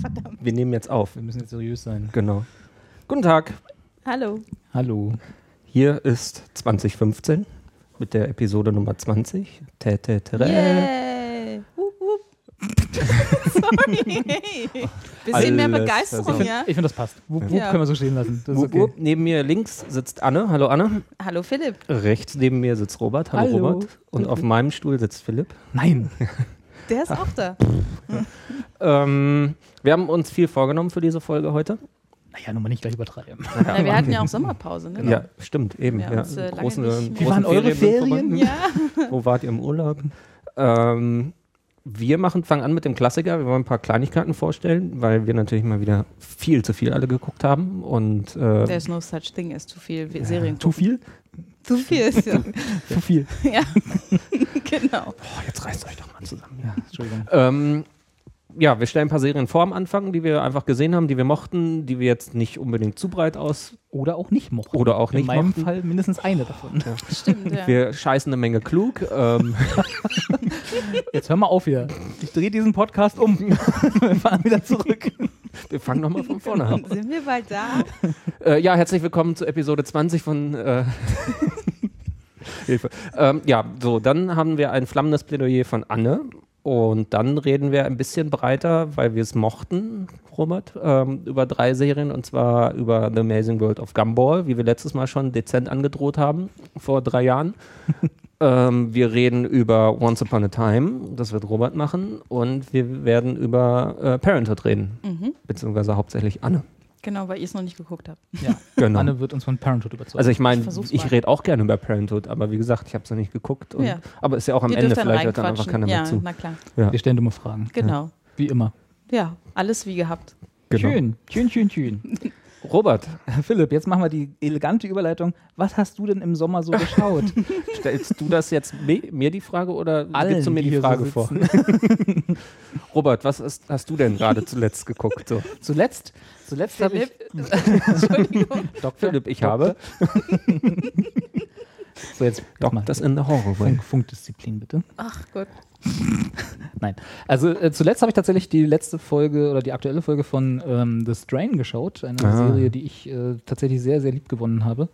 Verdammt. Wir nehmen jetzt auf. Wir müssen jetzt seriös sein. Genau. Guten Tag. Hallo. Hallo. Hier ist 2015 mit der Episode Nummer 20. Tä, tä, tä, Yay. Wup, wup. Sorry. Bisschen mehr Alles Begeisterung, versaut. ja? Ich finde, das passt. Wup, wup, Ja. können wir so stehen lassen. Das ist Wupp, okay. wupp. Neben mir links sitzt Anne. Hallo Anne. Hallo Philipp. Rechts neben mir sitzt Robert. Hallo, Hallo. Robert. Und auf meinem Stuhl sitzt Philipp. Nein. Der ist auch da. Ähm, wir haben uns viel vorgenommen für diese Folge heute. Naja, nun mal nicht gleich übertreiben. Na, wir hatten ja auch Sommerpause, ne? Ja, stimmt, eben. Ja, Ja, uns, äh, großen, Wie waren eure. Ferien? Ja. Wo wart ihr im Urlaub? Ähm, wir machen, fangen an mit dem Klassiker. Wir wollen ein paar Kleinigkeiten vorstellen, weil wir natürlich mal wieder viel zu viel alle geguckt haben. Und äh, There's no such thing as zu viel Serien. Zu viel? Zu viel ist ja. Zu viel. ja. genau. boah, jetzt reißt euch doch mal zusammen. Ja, Entschuldigung. Ähm, ja, wir stellen ein paar Serien vor am Anfang, die wir einfach gesehen haben, die wir mochten, die wir jetzt nicht unbedingt zu breit aus Oder auch nicht mochten. oder auch In nicht meinem mochten. Fall mindestens eine davon. Stimmt, ja. Wir scheißen eine Menge klug. Ähm, Jetzt hör mal auf hier. Ich drehe diesen Podcast um. wir fahren wieder zurück. wir fangen nochmal von vorne an. Sind wir bald da? Äh, ja, herzlich willkommen zu Episode 20 von äh, Hilfe. Ähm, ja, so, dann haben wir ein flammendes Plädoyer von Anne. Und dann reden wir ein bisschen breiter, weil wir es mochten, Robert, ähm, über drei Serien und zwar über The Amazing World of Gumball, wie wir letztes Mal schon dezent angedroht haben, vor drei Jahren. ähm, wir reden über Once Upon a Time, das wird Robert machen, und wir werden über äh, Parenthood reden, Mhm. beziehungsweise hauptsächlich Anne. Genau, weil ihr es noch nicht geguckt habt. Ja. Genau. Anne wird uns von Parenthood überzeugen. Also ich meine, Ich ich, rede auch gerne über Parenthood, aber wie gesagt, ich habe es noch nicht geguckt. Und, Ja. Aber ist ja auch am Ende, vielleicht hört dann einfach keiner Ja, mehr zu. na klar. Ja. wir stellen dumme Fragen. Genau. Wie immer. Ja, alles wie gehabt. Genau. Schön. Schön, schön, schön. Robert, Philipp, jetzt machen wir die elegante Überleitung. Was hast du denn im Sommer so geschaut? stellst du das jetzt mir die Frage oder Allen, gibst du mir die die so Frage vor? Robert, was ist, hast du denn gerade zuletzt geguckt? So. zuletzt zuletzt habe ich. Philipp. Entschuldigung. Doktor, Philipp, ich habe So, jetzt mal. das in the Horror. Funk, Funkdisziplin, bitte. Ach Gott. Nein. Also äh, zuletzt habe ich tatsächlich die letzte Folge oder die aktuelle Folge von ähm, The Strain geschaut. Eine Ah. Serie, die ich äh, tatsächlich sehr, sehr lieb gewonnen habe.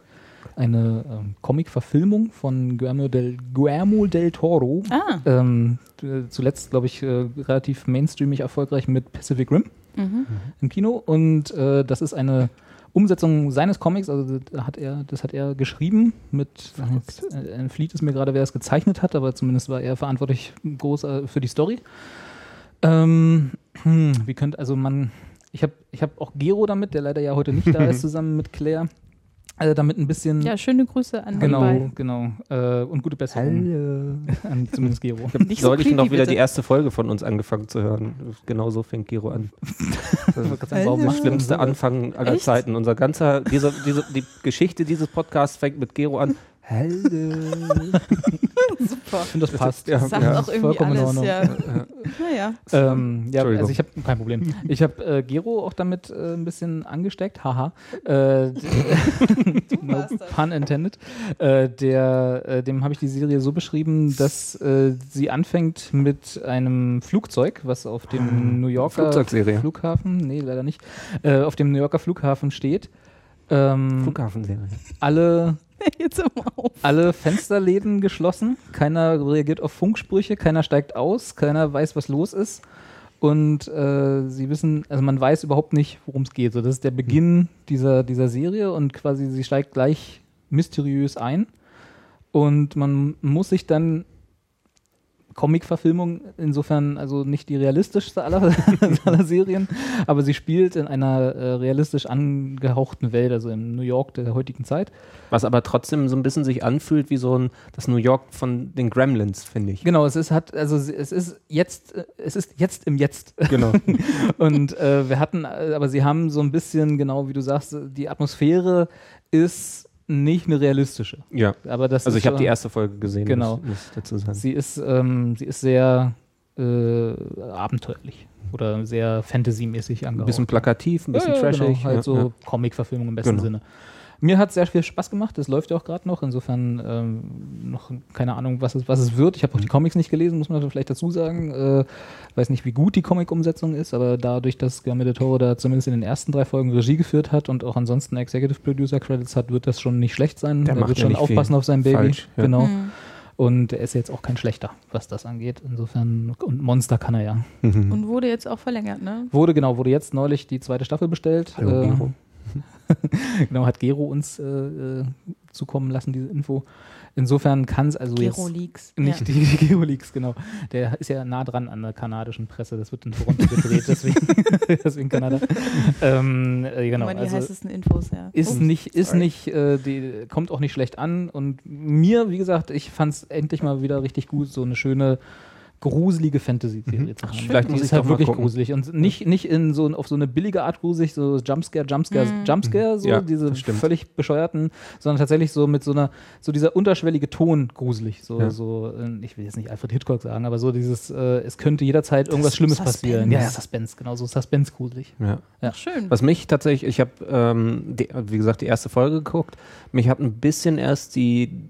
Eine ähm, Comic-Verfilmung von Guillermo del, Guillermo del Toro. Ah. Ähm, äh, zuletzt, glaube ich, äh, relativ mainstreamig erfolgreich mit Pacific Rim Mhm. im Kino. Und äh, das ist eine Umsetzung seines Comics, also das hat er, das hat er geschrieben mit, äh, entflieht es mir gerade, wer es gezeichnet hat, aber zumindest war er verantwortlich groß äh, für die Story. Ähm, hm, wie könnte, also man, ich habe ich hab auch Gero damit, der leider ja heute nicht da ist, zusammen mit Claire, äh, damit ein bisschen, Ja, schöne Grüße an genau, nebenbei. genau, äh, und gute Besserung an zumindest Gero. Nicht so Soll ich creepy, noch wieder bitte. die erste Folge von uns angefangen zu hören? Genau so fängt Giro an. Das ist der schlimmste? Anfang aller Echt? Zeiten. Unser ganzer, diese, diese, die Geschichte dieses Podcasts fängt mit Gero an. Hallo. Super. Ich finde, das passt. ja, Sagt ja, auch irgendwie vollkommen in alles, Ordnung. ja. Naja. Ähm, ja, also ich habe kein Problem. Ich habe äh, Gero auch damit äh, ein bisschen angesteckt, haha. Äh, no das. pun intended. Äh, der, äh, dem habe ich die Serie so beschrieben, dass äh, sie anfängt mit einem Flugzeug, was auf dem New Yorker. Flughafen, nee, leider nicht, äh, auf dem New Yorker Flughafen steht. Ähm, Flughafenserie. alle Jetzt alle Fensterläden geschlossen, keiner reagiert auf Funksprüche, keiner steigt aus, keiner weiß, was los ist. Und äh, sie wissen, also man weiß überhaupt nicht, worum es geht. So, das ist der Beginn dieser, dieser Serie und quasi sie steigt gleich mysteriös ein. Und man muss sich dann Comic-Verfilmung, insofern also nicht die realistischste aller, aller Serien, aber sie spielt in einer äh, realistisch angehauchten Welt, also im New York der heutigen Zeit. Was aber trotzdem so ein bisschen sich anfühlt wie so ein, das New York von den Gremlins, finde ich. Genau, es ist hat also es ist jetzt es ist jetzt im Jetzt. Genau. Und äh, wir hatten, äh, aber sie haben so ein bisschen, genau wie du sagst, die Atmosphäre ist nicht eine realistische. ja. Aber das Also ich habe die äh, erste Folge gesehen, Genau. muss, muss ich dazu sagen. Sie ist, ähm, sie ist sehr äh, abenteuerlich oder sehr Fantasy-mäßig ein angehaucht. bisschen plakativ, ein bisschen ja, ja, trashig. Genau, halt ja, so. Comic-Verfilmung im besten Genau. Sinne. Mir hat sehr viel Spaß gemacht, das läuft ja auch gerade noch, insofern ähm, noch keine Ahnung, was es, was es wird. Ich habe auch Mhm. die Comics nicht gelesen, muss man vielleicht dazu sagen. Äh, weiß nicht, wie gut die Comic-Umsetzung ist, aber dadurch, dass Guillermo del Toro da zumindest in den ersten drei Folgen Regie geführt hat und auch ansonsten Executive Producer Credits hat, wird das schon nicht schlecht sein. Der er macht wird ja schon nicht aufpassen viel auf sein Baby. falsch, ja. Genau. Mhm. Und er ist jetzt auch kein schlechter, was das angeht. Insofern, und Monster kann er ja. Mhm. Und wurde jetzt auch verlängert, ne? Wurde, genau, wurde jetzt neulich die zweite Staffel bestellt. Hallo, Äh. genau, hat Gero uns äh, äh, zukommen lassen, diese Info. Insofern kann es also Gero jetzt Leaks. nicht ja. die, die Gero Leaks, genau. Der ist ja nah dran an der kanadischen Presse. Das wird in Toronto gedreht, deswegen, deswegen Kanada. Ähm, äh, genau, die also heißesten Infos, ja. ist Ups, nicht, ist sorry. nicht, äh, die kommt auch nicht schlecht an. Und mir, wie gesagt, ich fand es endlich mal wieder richtig gut, so eine schöne gruselige Fantasy-Serie zu haben. Vielleicht Die muss ist ich halt wirklich gucken. gruselig und nicht, nicht in so auf so eine billige Art gruselig, so Jumpscare, Jumpscare, Mhm. Jumpscare, so Ja, diese völlig bescheuerten, sondern tatsächlich so mit so einer, so dieser unterschwellige Ton gruselig. So, Ja. so äh, ich will jetzt nicht Alfred Hitchcock sagen, aber so dieses, äh, es könnte jederzeit irgendwas Das Schlimmes Suspense. passieren. Ja, ja, Suspense, genau, so Suspense-gruselig. Ja. Ja. Schön. Was mich tatsächlich, ich habe, ähm, die- wie gesagt, die erste Folge geguckt. Mich hat ein bisschen erst die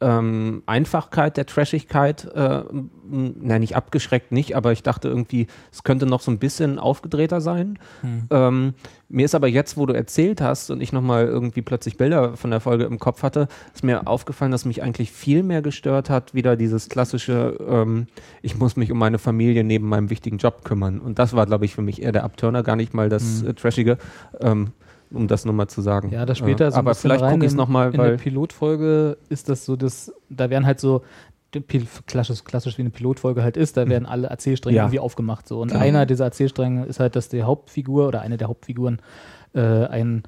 ähm, Einfachkeit der Trashigkeit, äh, nein, nicht abgeschreckt, nicht, aber ich dachte irgendwie, es könnte noch so ein bisschen aufgedrehter sein. Hm. Ähm, mir ist aber jetzt, wo du erzählt hast und ich nochmal irgendwie plötzlich Bilder von der Folge im Kopf hatte, ist mir aufgefallen, dass mich eigentlich viel mehr gestört hat, wieder dieses klassische, ähm, ich muss mich um meine Familie neben meinem wichtigen Job kümmern. Und das war, glaube ich, für mich eher der Abturner, gar nicht mal das Mhm. äh, Trashige, ähm, um das nur mal zu sagen. Ja, das später Äh, so aber vielleicht gucke ich es nochmal, In der Pilotfolge ist das so, dass da werden halt so klassisch, klassisch wie eine Pilotfolge halt ist, da werden alle Erzählstränge Ja. irgendwie aufgemacht. So. Und Klar. einer dieser Erzählstränge ist halt, dass die Hauptfigur oder eine der Hauptfiguren äh, ein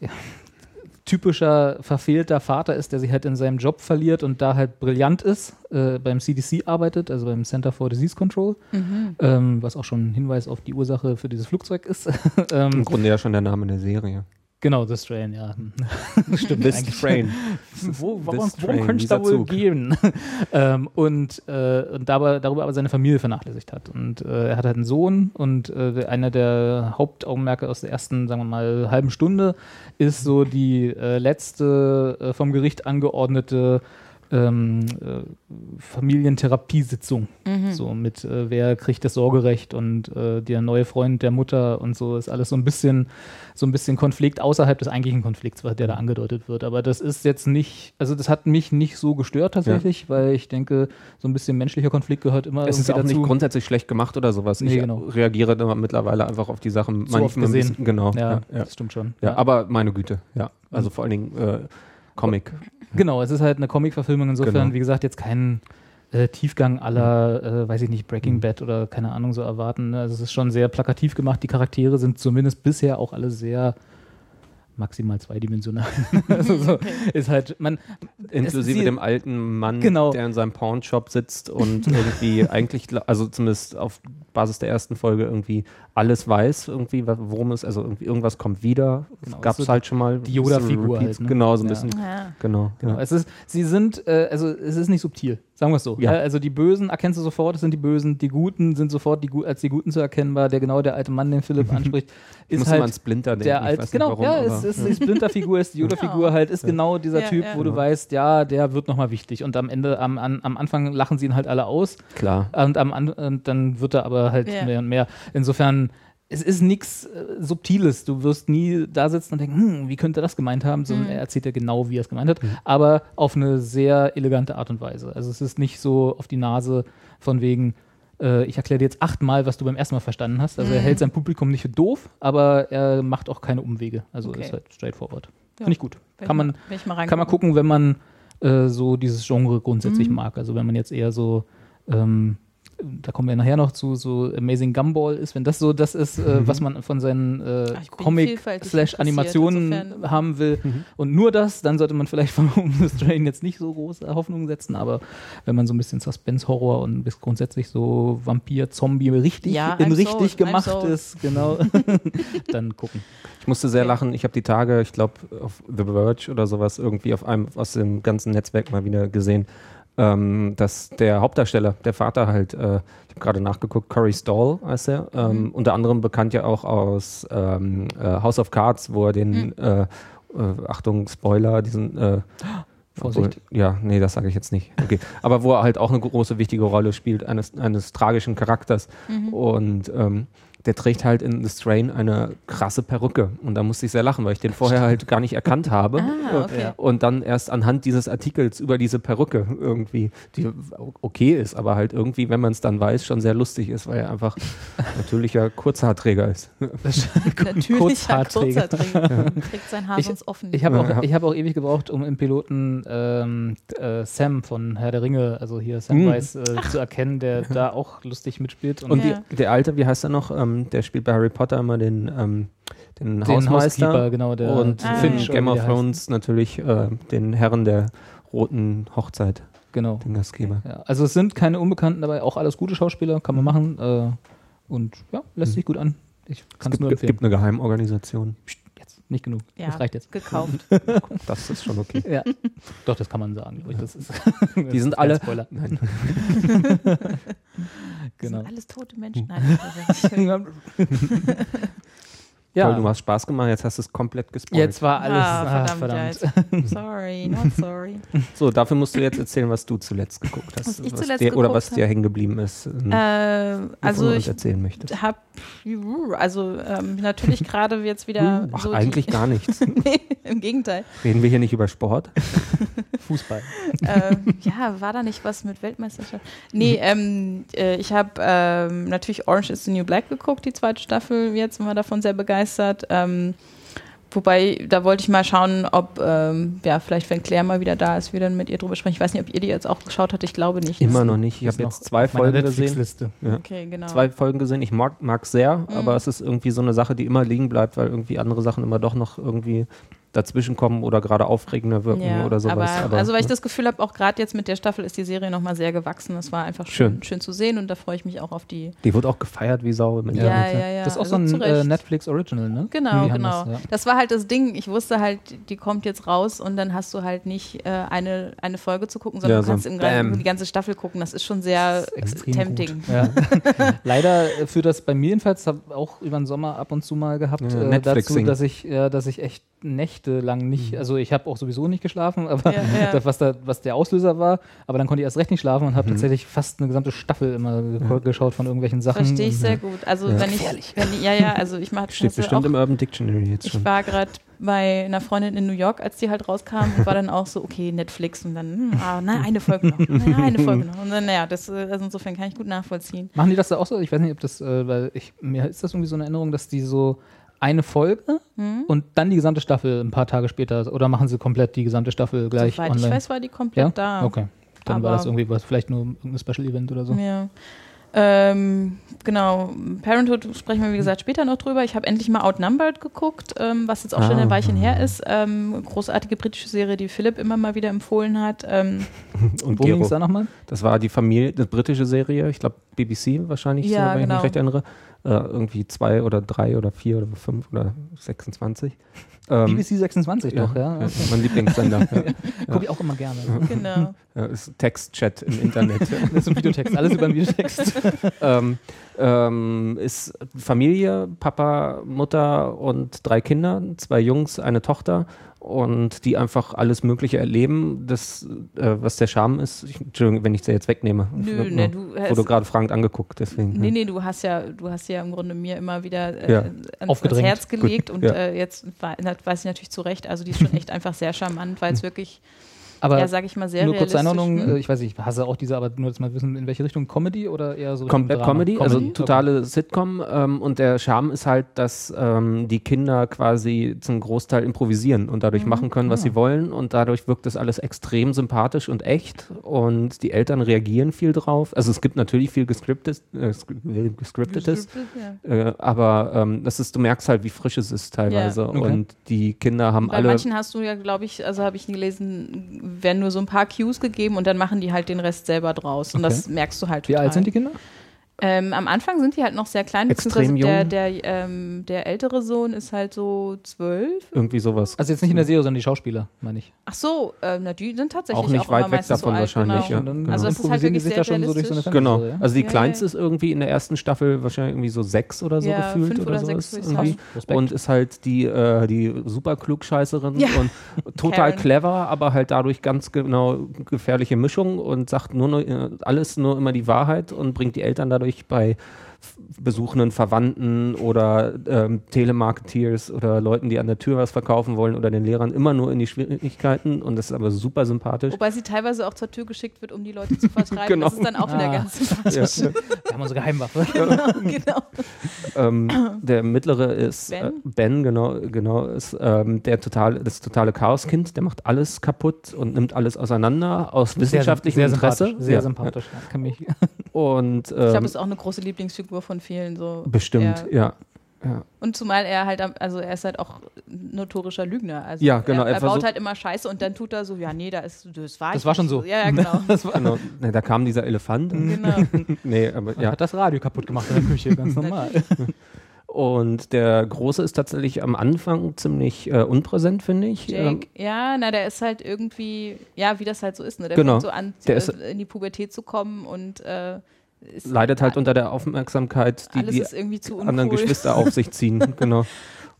ja, typischer verfehlter Vater ist, der sich halt in seinem Job verliert und da halt brillant ist, äh, beim CDC arbeitet, also beim Center for Disease Control, Mhm. ähm, was auch schon ein Hinweis auf die Ursache für dieses Flugzeug ist. ähm, im Grunde ja schon der Name der Serie. Genau, The Strain, ja. Stimmt. This eigentlich. Train. Wo, warum Train, könnte es da wohl Zug. gehen? ähm, und äh, und dabei, darüber aber seine Familie vernachlässigt hat. Und äh, er hat halt einen Sohn und äh, einer der Hauptaugenmerke aus der ersten, sagen wir mal, halben Stunde ist so die äh, letzte äh, vom Gericht angeordnete ähm, äh, Familientherapiesitzung. Mhm. So mit, äh, wer kriegt das Sorgerecht und äh, der neue Freund der Mutter und so ist alles so ein bisschen, so ein bisschen Konflikt außerhalb des eigentlichen Konflikts, der da angedeutet wird. Aber das ist jetzt nicht, also das hat mich nicht so gestört tatsächlich, weil ich denke, so ein bisschen menschlicher Konflikt gehört immer Es ist auch nicht dazu. grundsätzlich schlecht gemacht oder sowas. Nee, ich genau. reagiere immer mittlerweile einfach auf die Sachen oft manchmal gesehen. bisschen- Genau. ja, Ja, ja. das stimmt schon. ja, aber meine Güte, ja. Also vor allen Dingen äh, Comic. Genau, es ist halt eine Comic-Verfilmung, insofern, Genau. wie gesagt, jetzt kein äh, Tiefgang aller, äh, weiß ich nicht, Mhm. Breaking Bad oder keine Ahnung so erwarten. ne? Also es ist schon sehr plakativ gemacht. Die Charaktere sind zumindest bisher auch alle sehr maximal zweidimensional. also so, ist halt, man, Inklusive sie- dem alten Mann, Genau. der in seinem Pawnshop sitzt und irgendwie eigentlich, also zumindest auf Basis der ersten Folge irgendwie alles weiß, irgendwie, worum es, also irgendwie irgendwas kommt wieder. Genau, Gab es so halt schon mal. die Yoda-Figur halt, ne? Genau, so ein Ja. bisschen. Ja. Genau. Genau. Ja. Es ist, sie sind, äh, also es ist nicht subtil, sagen wir es so. Ja. Äh, Also die Bösen erkennst du sofort, es sind die Bösen, die Guten sind sofort die, als die Guten zu erkennbar. Der genau der alte Mann, den Philipp anspricht, Ich ist muss immer an halt Splinter denken. der nicht genau, warum, ja, es ist die Splinter-Figur, ist die Yoda-Figur halt, ist genau dieser Ja, Typ, ja. wo du weißt, ja, der wird nochmal wichtig. Und am Ende, am, am, am Anfang lachen sie ihn halt alle aus Klar. und, am, An- und dann wird er aber halt Ja. mehr und mehr. Insofern, es ist nichts äh, Subtiles. Du wirst nie da sitzen und denken, hm, wie könnte er das gemeint haben, sondern Mhm. er erzählt ja genau, wie er es gemeint hat, aber auf eine sehr elegante Art und Weise. Also es ist nicht so auf die Nase von wegen, äh, ich erkläre dir jetzt achtmal, was du beim ersten Mal verstanden hast. Also er Mhm. hält sein Publikum nicht für doof, aber er macht auch keine Umwege. Also Okay. ist halt straightforward. Ja. Finde ich gut. Kann man, kann man gucken, wenn man äh, so dieses Genre grundsätzlich Mhm. mag. Also wenn man jetzt eher so ähm, da kommen wir nachher noch zu, so Amazing Gumball ist, wenn das so das ist, äh, was man von seinen äh, Ach, ich bin Comic vielfältig slash Animationen interessiert, insofern- haben will und nur das, dann sollte man vielleicht von The Strain jetzt nicht so große Hoffnungen setzen, aber wenn man so ein bisschen Suspense-Horror und bis grundsätzlich so Vampir-Zombie richtig Ja, in I'm richtig I'm gemacht sold. ist, genau, dann gucken. Ich musste sehr lachen. Ich habe die Tage, ich glaube, auf The Verge oder sowas irgendwie auf einem aus dem ganzen Netzwerk mal wieder gesehen, ähm, dass der Hauptdarsteller, der Vater halt, äh, ich habe gerade nachgeguckt, Corey Stoll heißt er, ähm, unter anderem bekannt ja auch aus ähm, äh, House of Cards, wo er den, äh, äh, Achtung, Spoiler, diesen äh, Vorsicht. obwohl- Ja, nee, das sage ich jetzt nicht. Okay. Aber wo er halt auch eine große, wichtige Rolle spielt, eines, eines tragischen Charakters. Und ähm, der trägt halt in The Strain eine krasse Perücke. Und da musste ich sehr lachen, weil ich den vorher halt gar nicht erkannt habe. Ah, okay. Und dann erst anhand dieses Artikels über diese Perücke irgendwie, die okay ist, aber halt irgendwie, wenn man es dann weiß, schon sehr lustig ist, weil er einfach natürlicher Kurzhaarträger ist. Natürlicher Kurzhaarträger. Kurzhaarträger. Trägt sein Haar Ich- sonst offen. Ich habe Ja. auch, ich hab auch ewig gebraucht, um im Piloten ähm, äh, Sam von Herr der Ringe, also hier Samwise, äh, zu erkennen, der da auch lustig mitspielt. Und Ja. die, der alte, wie heißt er noch? Ähm, der spielt bei Harry Potter immer den, ähm, den, den Hausmeister. Genau, der und Ah, in Game of. Thrones natürlich äh, den Herren der roten Hochzeit, Genau. den Gastgeber. Ja, also es sind keine Unbekannten dabei, auch alles gute Schauspieler, kann man machen. Äh, und ja, lässt sich gut an. Ich kann Es es nur gibt, empfehlen. gibt eine Geheimorganisation. Psst, nicht genug. ja, Das reicht jetzt. gekauft. Das ist schon okay. Ja. Doch, das kann man sagen. Ich. Das ist, Die sind alle. Spoiler. Nein. Das Genau. sind alles tote Menschen. Nein, das ja, Toll, du hast Spaß gemacht, jetzt hast du es komplett gespoilt. jetzt war alles. ah, ah, verdammt, verdammt. Ja, jetzt. Sorry, not sorry. So, dafür musst du jetzt erzählen, was du zuletzt geguckt hast. Was ich was zuletzt dir, Oder was dir hab. hängen geblieben ist, äh, wovon also du ich erzählen möchtest. habe, also ähm, natürlich gerade jetzt wieder Ach, so eigentlich die, gar nichts. nee, im Gegenteil. Reden wir hier nicht über Sport? Fußball. ähm, ja, war da nicht was mit Weltmeisterschaft? Nee, ähm, äh, ich habe ähm, natürlich Orange is the New Black geguckt, die zweite Staffel. Jetzt sind wir davon sehr begeistert. Ähm, wobei, da wollte ich mal schauen, ob, ähm, ja, vielleicht, wenn Claire mal wieder da ist, wir dann mit ihr drüber sprechen. Ich weiß nicht, ob ihr die jetzt auch geschaut habt. Ich glaube nicht. Immer noch nicht. Ich habe jetzt zwei Folgen gesehen. Ja. Okay, genau. Zwei Folgen gesehen. Ich mag es sehr, aber es ist irgendwie so eine Sache, die immer liegen bleibt, weil irgendwie andere Sachen immer doch noch irgendwie dazwischen kommen oder gerade aufregender wirken ja, oder sowas. Aber, also, weil ich das Gefühl habe, auch gerade jetzt mit der Staffel ist die Serie nochmal sehr gewachsen. Das war einfach schön, Schön. schön zu sehen und da freue ich mich auch auf die. die wird auch gefeiert wie Sau im Ja, Internet. ja, ja. Das ist auch also so ein äh. Netflix Original, ne? Genau, genau. Das, Das, ja. war halt das Ding. Ich wusste halt, die kommt jetzt raus und dann hast du halt nicht äh, eine, eine Folge zu gucken, sondern Ja, du so kannst im die ganze Staffel gucken. Das ist schon sehr äh, extrem tempting. Leider äh, führt das bei mir jedenfalls, habe auch über den Sommer ab und zu mal gehabt, Ja, äh, dazu, dass ich, ja, dass ich echt nächtelang nicht, also ich habe auch sowieso nicht geschlafen, aber Ja, ja. das, was, da, was der Auslöser war, aber dann konnte ich erst recht nicht schlafen und habe Mhm. tatsächlich fast eine gesamte Staffel immer ge- geschaut von irgendwelchen Sachen. Verstehe ich sehr gut. Also Ja. wenn ich, wenn ich, ja, ja, also ich mache Steht bestimmt im Urban Dictionary jetzt Ich schon. war gerade bei einer Freundin in New York, als die halt rauskam und war dann auch so, okay, Netflix und dann, hm, ah, na, eine Folge noch, na, eine Folge noch. Und dann, naja, das, äh, also insofern kann ich gut nachvollziehen. Machen die das da auch so? Ich weiß nicht, ob das, äh, weil ich, mir ist das irgendwie so eine Erinnerung, dass die so eine Folge Hm? und dann die gesamte Staffel ein paar Tage später oder machen sie komplett die gesamte Staffel gleich Soweit online? ich weiß, war die komplett ja? da. Okay. Dann war Aber- das irgendwie was, vielleicht nur irgendein Special Event oder so. Ja. Ähm, genau, Parenthood sprechen wir wie gesagt später noch drüber. Ich habe endlich mal Outnumbered geguckt, ähm, was jetzt auch schon Ah. ein Weilchen her ist. Ähm, großartige britische Serie, die Philipp immer mal wieder empfohlen hat. Ähm, Und Wo ging es da nochmal? Das war die Familie, eine britische Serie, ich glaube BBC wahrscheinlich, Ja, so, wenn ich genau. mich recht erinnere. Äh, irgendwie zwei oder drei oder vier oder fünf oder 26. Ähm, BBC 26 doch, ja. ja, mein Lieblingssender. ja. Gucke ich auch immer gerne. genau. Ja, ist Textchat im Internet. Das ist ein Videotext, alles über den Videotext. ähm, ähm, ist Familie, Papa, Mutter und drei Kinder, zwei Jungs, eine Tochter und die einfach alles Mögliche erleben, das, äh, was der Charme ist. Ich, Entschuldigung, wenn ich es jetzt wegnehme. Nö, ne, du Wurde hast, gerade fragend angeguckt, deswegen. nee, ja. nee, du hast ja, du hast ja im Grunde mir immer wieder äh, Ja. ans, ans. Herz gelegt Gut, und ja. äh, jetzt weiß ich natürlich zu Recht. Also die ist schon echt einfach sehr charmant, weil es wirklich Aber ja, sag ich mal, sehr nur kurze. Einordnung, Hm? äh, ich weiß nicht, ich hasse auch diese, aber nur, dass wir wissen, in welche Richtung Comedy oder eher so Komplett Drama? Comedy, also Okay. totale Sitcom. Ähm, und der Charme ist halt, dass ähm, die Kinder quasi zum Großteil improvisieren und Mhm. dadurch machen können, was Ah. sie wollen. Und dadurch wirkt das alles extrem sympathisch und echt. Und die Eltern reagieren viel drauf. Also es gibt natürlich viel gescriptetes, äh, sk- gescriptetes. Ja. Äh, aber ähm, das ist, du merkst halt, wie frisch es ist teilweise. Okay. Und die Kinder haben Bei alle. manchen hast du ja, glaube ich, also habe ich gelesen, werden nur so ein paar Cues gegeben und dann machen die halt den Rest selber draus. Und Okay. das merkst du halt Wie total. alt sind die Kinder? Ähm, am Anfang sind die halt noch sehr klein, Extrem beziehungsweise der, der, ähm, der ältere Sohn ist halt so zwölf. irgendwie sowas. Also jetzt nicht in der Serie, sondern die Schauspieler, meine ich. Ach so, äh, na, die sind tatsächlich Auch nicht immer weit weg davon so wahrscheinlich, genau. ja. Genau. Also das ist halt improvisieren die wirklich sich sehr da schon so durch so eine. Genau. Also die Ja, kleinste ja. ist irgendwie in der ersten Staffel wahrscheinlich irgendwie so sechs oder so Ja, gefühlt fünf oder, oder so sechs ist würde ich irgendwie. Und ist halt die, äh, die super Klugscheißerin Ja. und total Karen. clever, aber halt dadurch ganz genau gefährliche Mischung und sagt nur, nur äh, alles nur immer die Wahrheit und bringt die Eltern dadurch bei f- besuchenden Verwandten oder ähm, Telemarketeers oder Leuten, die an der Tür was verkaufen wollen oder den Lehrern immer nur in die Schwierigkeiten und das ist aber super sympathisch. Wobei sie teilweise auch zur Tür geschickt wird, um die Leute zu vertreiben. Genau. Das ist dann auch wieder Ah. ganz sympathisch. Ja. Wir haben unsere Geheimwaffe. genau. ähm, der mittlere ist ben, äh, ben genau, genau, ist ähm, der total, das totale Chaoskind, der macht alles kaputt und nimmt alles auseinander aus wissenschaftlichem sehr Interesse. Sympathisch, sehr Ja. sympathisch. Ja, kann mich, Und Ich glaube, ähm, ist auch eine große Lieblingsfigur von vielen. So. bestimmt, Ja. ja. ja. Und zumal er halt, am- also er ist halt auch notorischer Lügner. Also Ja, genau, Er, er er baut halt immer Scheiße und dann tut er so, ja, nee, da ist, das war Das war schon so. Ja, ja, genau. Genau. Ne, da kam dieser Elefant. genau. nee, aber ja. ja. hat das Radio kaputt gemacht in der Küche, ganz normal. Und der Große ist tatsächlich am Anfang ziemlich äh, unpräsent, finde ich. Ähm, Jake, ja, na, der ist halt irgendwie, ja, wie das halt so ist, ne? Der Genau. fängt so an, Der äh, ist- in die Pubertät zu kommen und äh, ist leidet halt unter der Aufmerksamkeit, die die zu anderen Geschwister auf sich ziehen. Genau.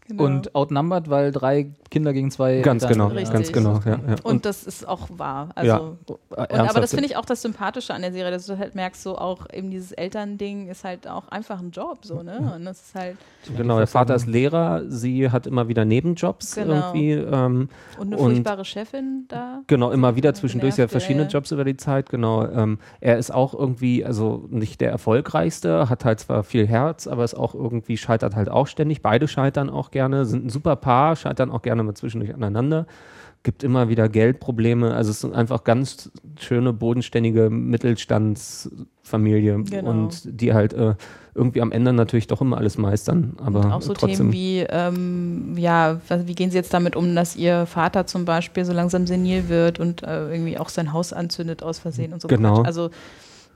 Genau. Und outnumbered, weil drei Kinder gegen zwei. Ganz Eltern- genau, Richtig. ganz genau. Ja, ja. und das ist auch wahr. Also, ja, Und, ernsthaft. aber das finde ich auch das Sympathische an der Serie, dass du halt merkst, so auch eben dieses Elternding ist halt auch einfach ein Job, so, ne? Und das ist halt, Genau, der Vater ist Lehrer, sie hat immer wieder Nebenjobs Genau. irgendwie. Ähm, und eine Und- furchtbare Chefin da. genau, immer wieder zwischendurch. Sie hat Genervt, ja, verschiedene. Jobs über die Zeit, genau. Ähm, er ist auch irgendwie, also nicht der erfolgreichste, hat halt zwar viel Herz, aber ist auch irgendwie, scheitert halt auch ständig. Beide scheitern auch gerne, sind ein super Paar, scheitern auch gerne mal zwischendurch aneinander. Gibt immer wieder Geldprobleme. Also es sind einfach ganz schöne, bodenständige Mittelstandsfamilie Genau. und die halt äh, irgendwie am Ende natürlich doch immer alles meistern. Aber auch so trotzdem. Themen wie, ähm, ja, wie gehen sie jetzt damit um, dass ihr Vater zum Beispiel so langsam senil wird und äh, irgendwie auch sein Haus anzündet aus Versehen und so. Genau. Quatsch. Also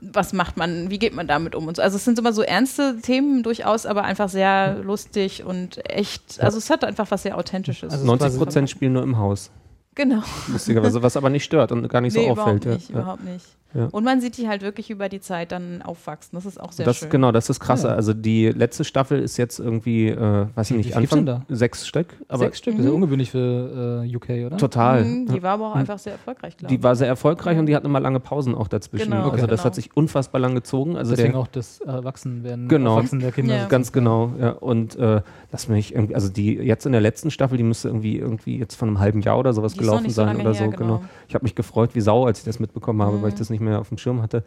was macht man, wie geht man damit um und so. Also es sind immer so ernste Themen durchaus, aber einfach sehr lustig und echt, also es hat einfach was sehr Authentisches. Also 90 Prozent spielen nur im Haus. Genau. Lustigerweise, was aber nicht stört und gar nicht so nee, auffällt. überhaupt ja. nicht, Ja. überhaupt nicht. Ja. Und man sieht die halt wirklich über die Zeit dann aufwachsen. Das ist auch sehr das, schön. Genau, das ist krasse. Ja. Also die letzte Staffel ist jetzt irgendwie, äh, weiß ich nicht, Anfang da? sechs Stück. Aber Sechs Stück, das ist ja ungewöhnlich für äh, UK, oder? total. Mhm, die war aber auch einfach sehr erfolgreich, glaube ich. Die war sehr erfolgreich und die hat immer lange Pausen auch dazwischen. Genau, also das genau. hat sich unfassbar lang gezogen. Also Deswegen der, auch das Erwachsenwerden Genau. Der Kinder. Ja. Ganz genau, ja. Und äh, lass mich irgendwie, also die jetzt in der letzten Staffel, die müsste irgendwie irgendwie jetzt von einem halben Jahr oder sowas Die gelaufen so sein oder her, so, genau. genau. Ich habe mich gefreut wie Sau, als ich das mitbekommen habe, weil ich Mhm. das nicht mehr auf dem Schirm hatte.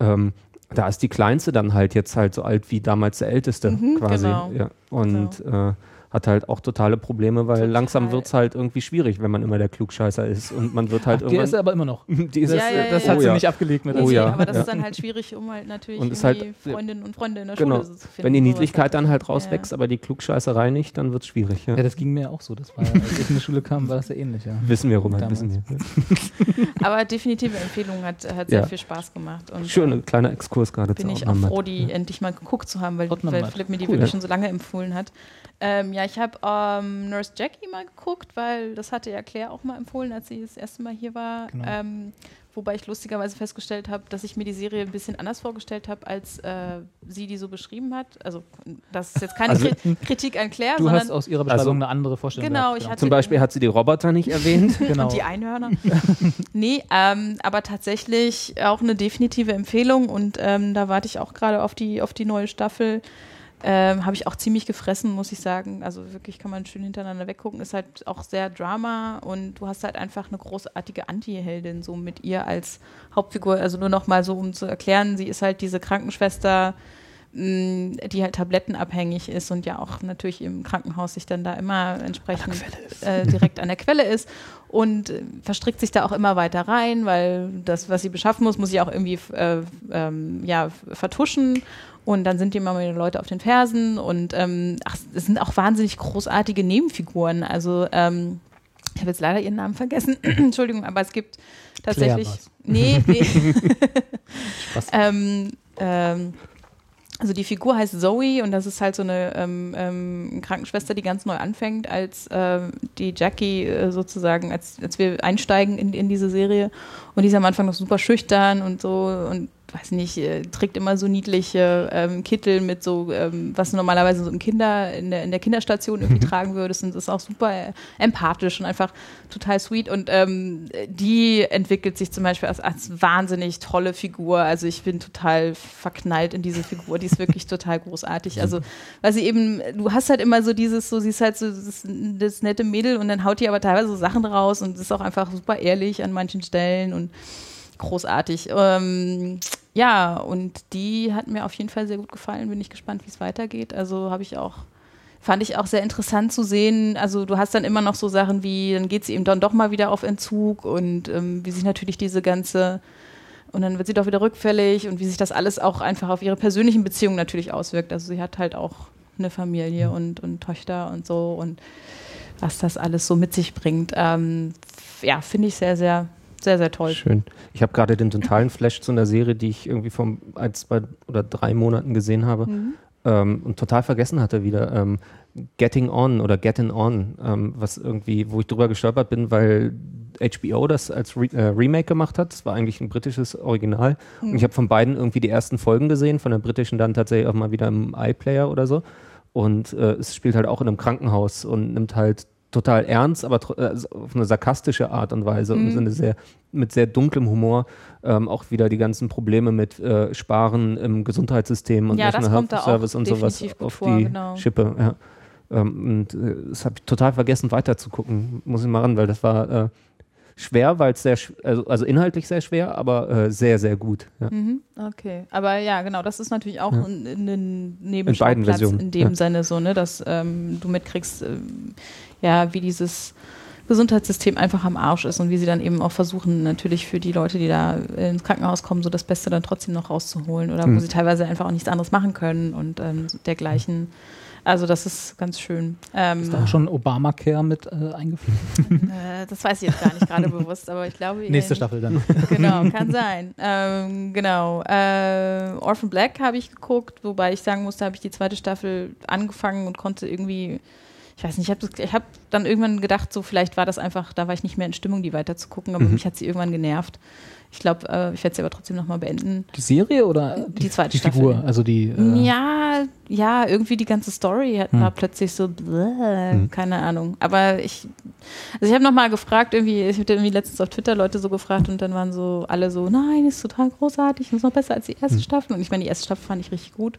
Ähm, da ist die Kleinste dann halt jetzt halt so alt wie damals der Älteste Mhm, quasi. genau. Ja. Und äh, hat halt auch totale Probleme, weil Total. langsam wird es halt irgendwie schwierig, wenn man immer der Klugscheißer ist und man wird halt ist irgendwann. aber immer noch. Die ist, Ja, ja, Das ja, hat oh sie ja. nicht abgelegt mit Oh ja, aber das ja. ist dann halt schwierig, um halt natürlich Und ist irgendwie halt- Freundinnen und Freunde in der Genau. Schule zu finden. Wenn die Niedlichkeit halt. dann halt Ja. rauswächst, aber die Klugscheißerei nicht, dann wird es schwierig. Ja. Ja, das ging mir auch so. Das war, ja, als ich in die Schule kam, war das ja ähnlich. Ja. Wissen wir, Robert, Damals. wissen wir. Aber definitive Empfehlung hat, hat sehr Ja. viel Spaß gemacht. Und Schöne äh, kleiner Exkurs gerade bin zu ich auch froh, die endlich mal geguckt zu haben, weil, Philipp mir die wirklich ja. schon so lange empfohlen hat. Ähm, ja, ich habe ähm, Nurse Jackie mal geguckt, weil das hatte ja Claire auch mal empfohlen, als sie das erste Mal hier war. Genau. Ähm, wobei ich lustigerweise festgestellt habe, dass ich mir die Serie ein bisschen anders vorgestellt habe, als äh, sie die so beschrieben hat. Also das ist jetzt keine Also- Kri Kritik an Claire, Du sondern hast aus ihrer Beschreibung Also- eine andere Vorstellung. Genau, gehabt, ich hatte- Zum Beispiel hat sie die Roboter nicht erwähnt. genau. und die Einhörner. nee, ähm, aber tatsächlich auch eine definitive Empfehlung und ähm, da warte ich auch gerade auf die, auf die neue Staffel. Ähm, Habe ich auch ziemlich gefressen, muss ich sagen. Also wirklich kann man schön hintereinander weggucken. Ist halt auch sehr Drama und du hast halt einfach eine großartige Anti-Heldin so mit ihr als Hauptfigur. Also nur noch mal so, um zu erklären, sie ist halt diese Krankenschwester, die halt tablettenabhängig ist und ja auch natürlich im Krankenhaus sich dann da immer entsprechend äh, direkt an der Quelle ist und äh, verstrickt sich da auch immer weiter rein, weil das, was sie beschaffen muss, muss sie auch irgendwie äh, ähm, ja, vertuschen. Und dann sind die immer wieder Leute auf den Fersen und ähm, ach, es sind auch wahnsinnig großartige Nebenfiguren. Also ähm, ich habe jetzt leider ihren Namen vergessen. Entschuldigung, aber es gibt tatsächlich. Nee, nee. Spaß. ähm, ähm, also die Figur heißt Zoe und das ist halt so eine ähm, ähm, Krankenschwester, die ganz neu anfängt, als ähm, die Jackie äh, sozusagen, als, als wir einsteigen in, in diese Serie. Und die ist am Anfang noch super schüchtern und so und weiß nicht, äh, trägt immer so niedliche ähm, Kittel mit so, ähm, was du normalerweise so im Kinder, in der, in der Kinderstation irgendwie tragen würdest und ist auch super äh, empathisch und einfach total sweet und ähm, die entwickelt sich zum Beispiel als, als wahnsinnig tolle Figur. Also ich bin total verknallt in diese Figur, die ist wirklich total großartig. Also, weil sie eben, du hast halt immer so dieses, so, sie ist halt so das, das nette Mädel und dann haut die aber teilweise so Sachen raus und ist auch einfach super ehrlich an manchen Stellen und großartig. Ähm, ja, und die hat mir auf jeden Fall sehr gut gefallen. Bin ich gespannt, wie es weitergeht. Also habe ich auch, fand ich auch sehr interessant zu sehen. Also du hast dann immer noch so Sachen wie, dann geht sie eben dann doch mal wieder auf Entzug und ähm, wie sich natürlich diese ganze und dann wird sie doch wieder rückfällig und wie sich das alles auch einfach auf ihre persönlichen Beziehungen natürlich auswirkt. Also sie hat halt auch eine Familie und, und Töchter und so und was das alles so mit sich bringt. Ähm, ja, finde ich sehr, sehr, sehr, sehr toll. Schön. Ich habe gerade den totalen Flash zu einer Serie, die ich irgendwie vor ein, zwei oder drei Monaten gesehen habe Mhm. ähm, und total vergessen hatte wieder. Ähm, Getting On oder Getting On, ähm, was irgendwie, wo ich drüber gestolpert bin, weil HBO das als Re äh, Remake gemacht hat. Das war eigentlich ein britisches Original. Und ich habe von beiden irgendwie die ersten Folgen gesehen, von der britischen dann tatsächlich auch mal wieder im iPlayer oder so. Und äh, es spielt halt auch in einem Krankenhaus und nimmt halt total ernst, aber äh, auf eine sarkastische Art und Weise und eine sehr, mit sehr dunklem Humor ähm, auch wieder die ganzen Probleme mit äh, Sparen im Gesundheitssystem und Ja, National Health Service und sowas auf vor, die genau. Schippe. Ja. Ähm, und äh, das habe ich total vergessen weiter zu gucken, muss ich mal ran, weil das war äh, schwer, weil es sehr, also, also inhaltlich sehr schwer, aber äh, sehr, sehr gut. Ja. Mhm, okay. Aber ja, genau, das ist natürlich auch Ja. ein, ein, Nebenschauplatz Versionen, in dem ja. Sinne so, ne, dass ähm, du mitkriegst, ähm, ja, wie dieses Gesundheitssystem einfach am Arsch ist und wie sie dann eben auch versuchen, natürlich für die Leute, die da ins Krankenhaus kommen, so das Beste dann trotzdem noch rauszuholen oder Mhm. wo sie teilweise einfach auch nichts anderes machen können und ähm, dergleichen. Also das ist ganz schön. Ähm, Ist da auch schon Obamacare mit äh, eingeführt? äh, das weiß ich jetzt gar nicht gerade bewusst, aber ich glaube. Nächste Staffel dann. genau, kann sein. Ähm, genau. Äh, Orphan Black habe ich geguckt, wobei ich sagen musste, habe ich die zweite Staffel angefangen und konnte irgendwie, ich weiß nicht, ich habe hab dann irgendwann gedacht, so vielleicht war das einfach, da war ich nicht mehr in Stimmung, die weiter zu gucken, aber Mhm. mich hat sie irgendwann genervt. Ich glaube, äh, ich werde sie aber trotzdem nochmal beenden. Die Serie oder Die zweite die Staffel. Figur? Also die. Äh, Ja, ja, irgendwie die ganze Story hat, Hm. war plötzlich so, bläh, keine Ahnung. Aber ich, also ich habe nochmal gefragt, irgendwie, ich habe irgendwie letztens auf Twitter Leute so gefragt und dann waren so alle so, nein, ist total großartig, ist noch besser als die erste Hm. Staffel. Und ich meine, die erste Staffel fand ich richtig gut.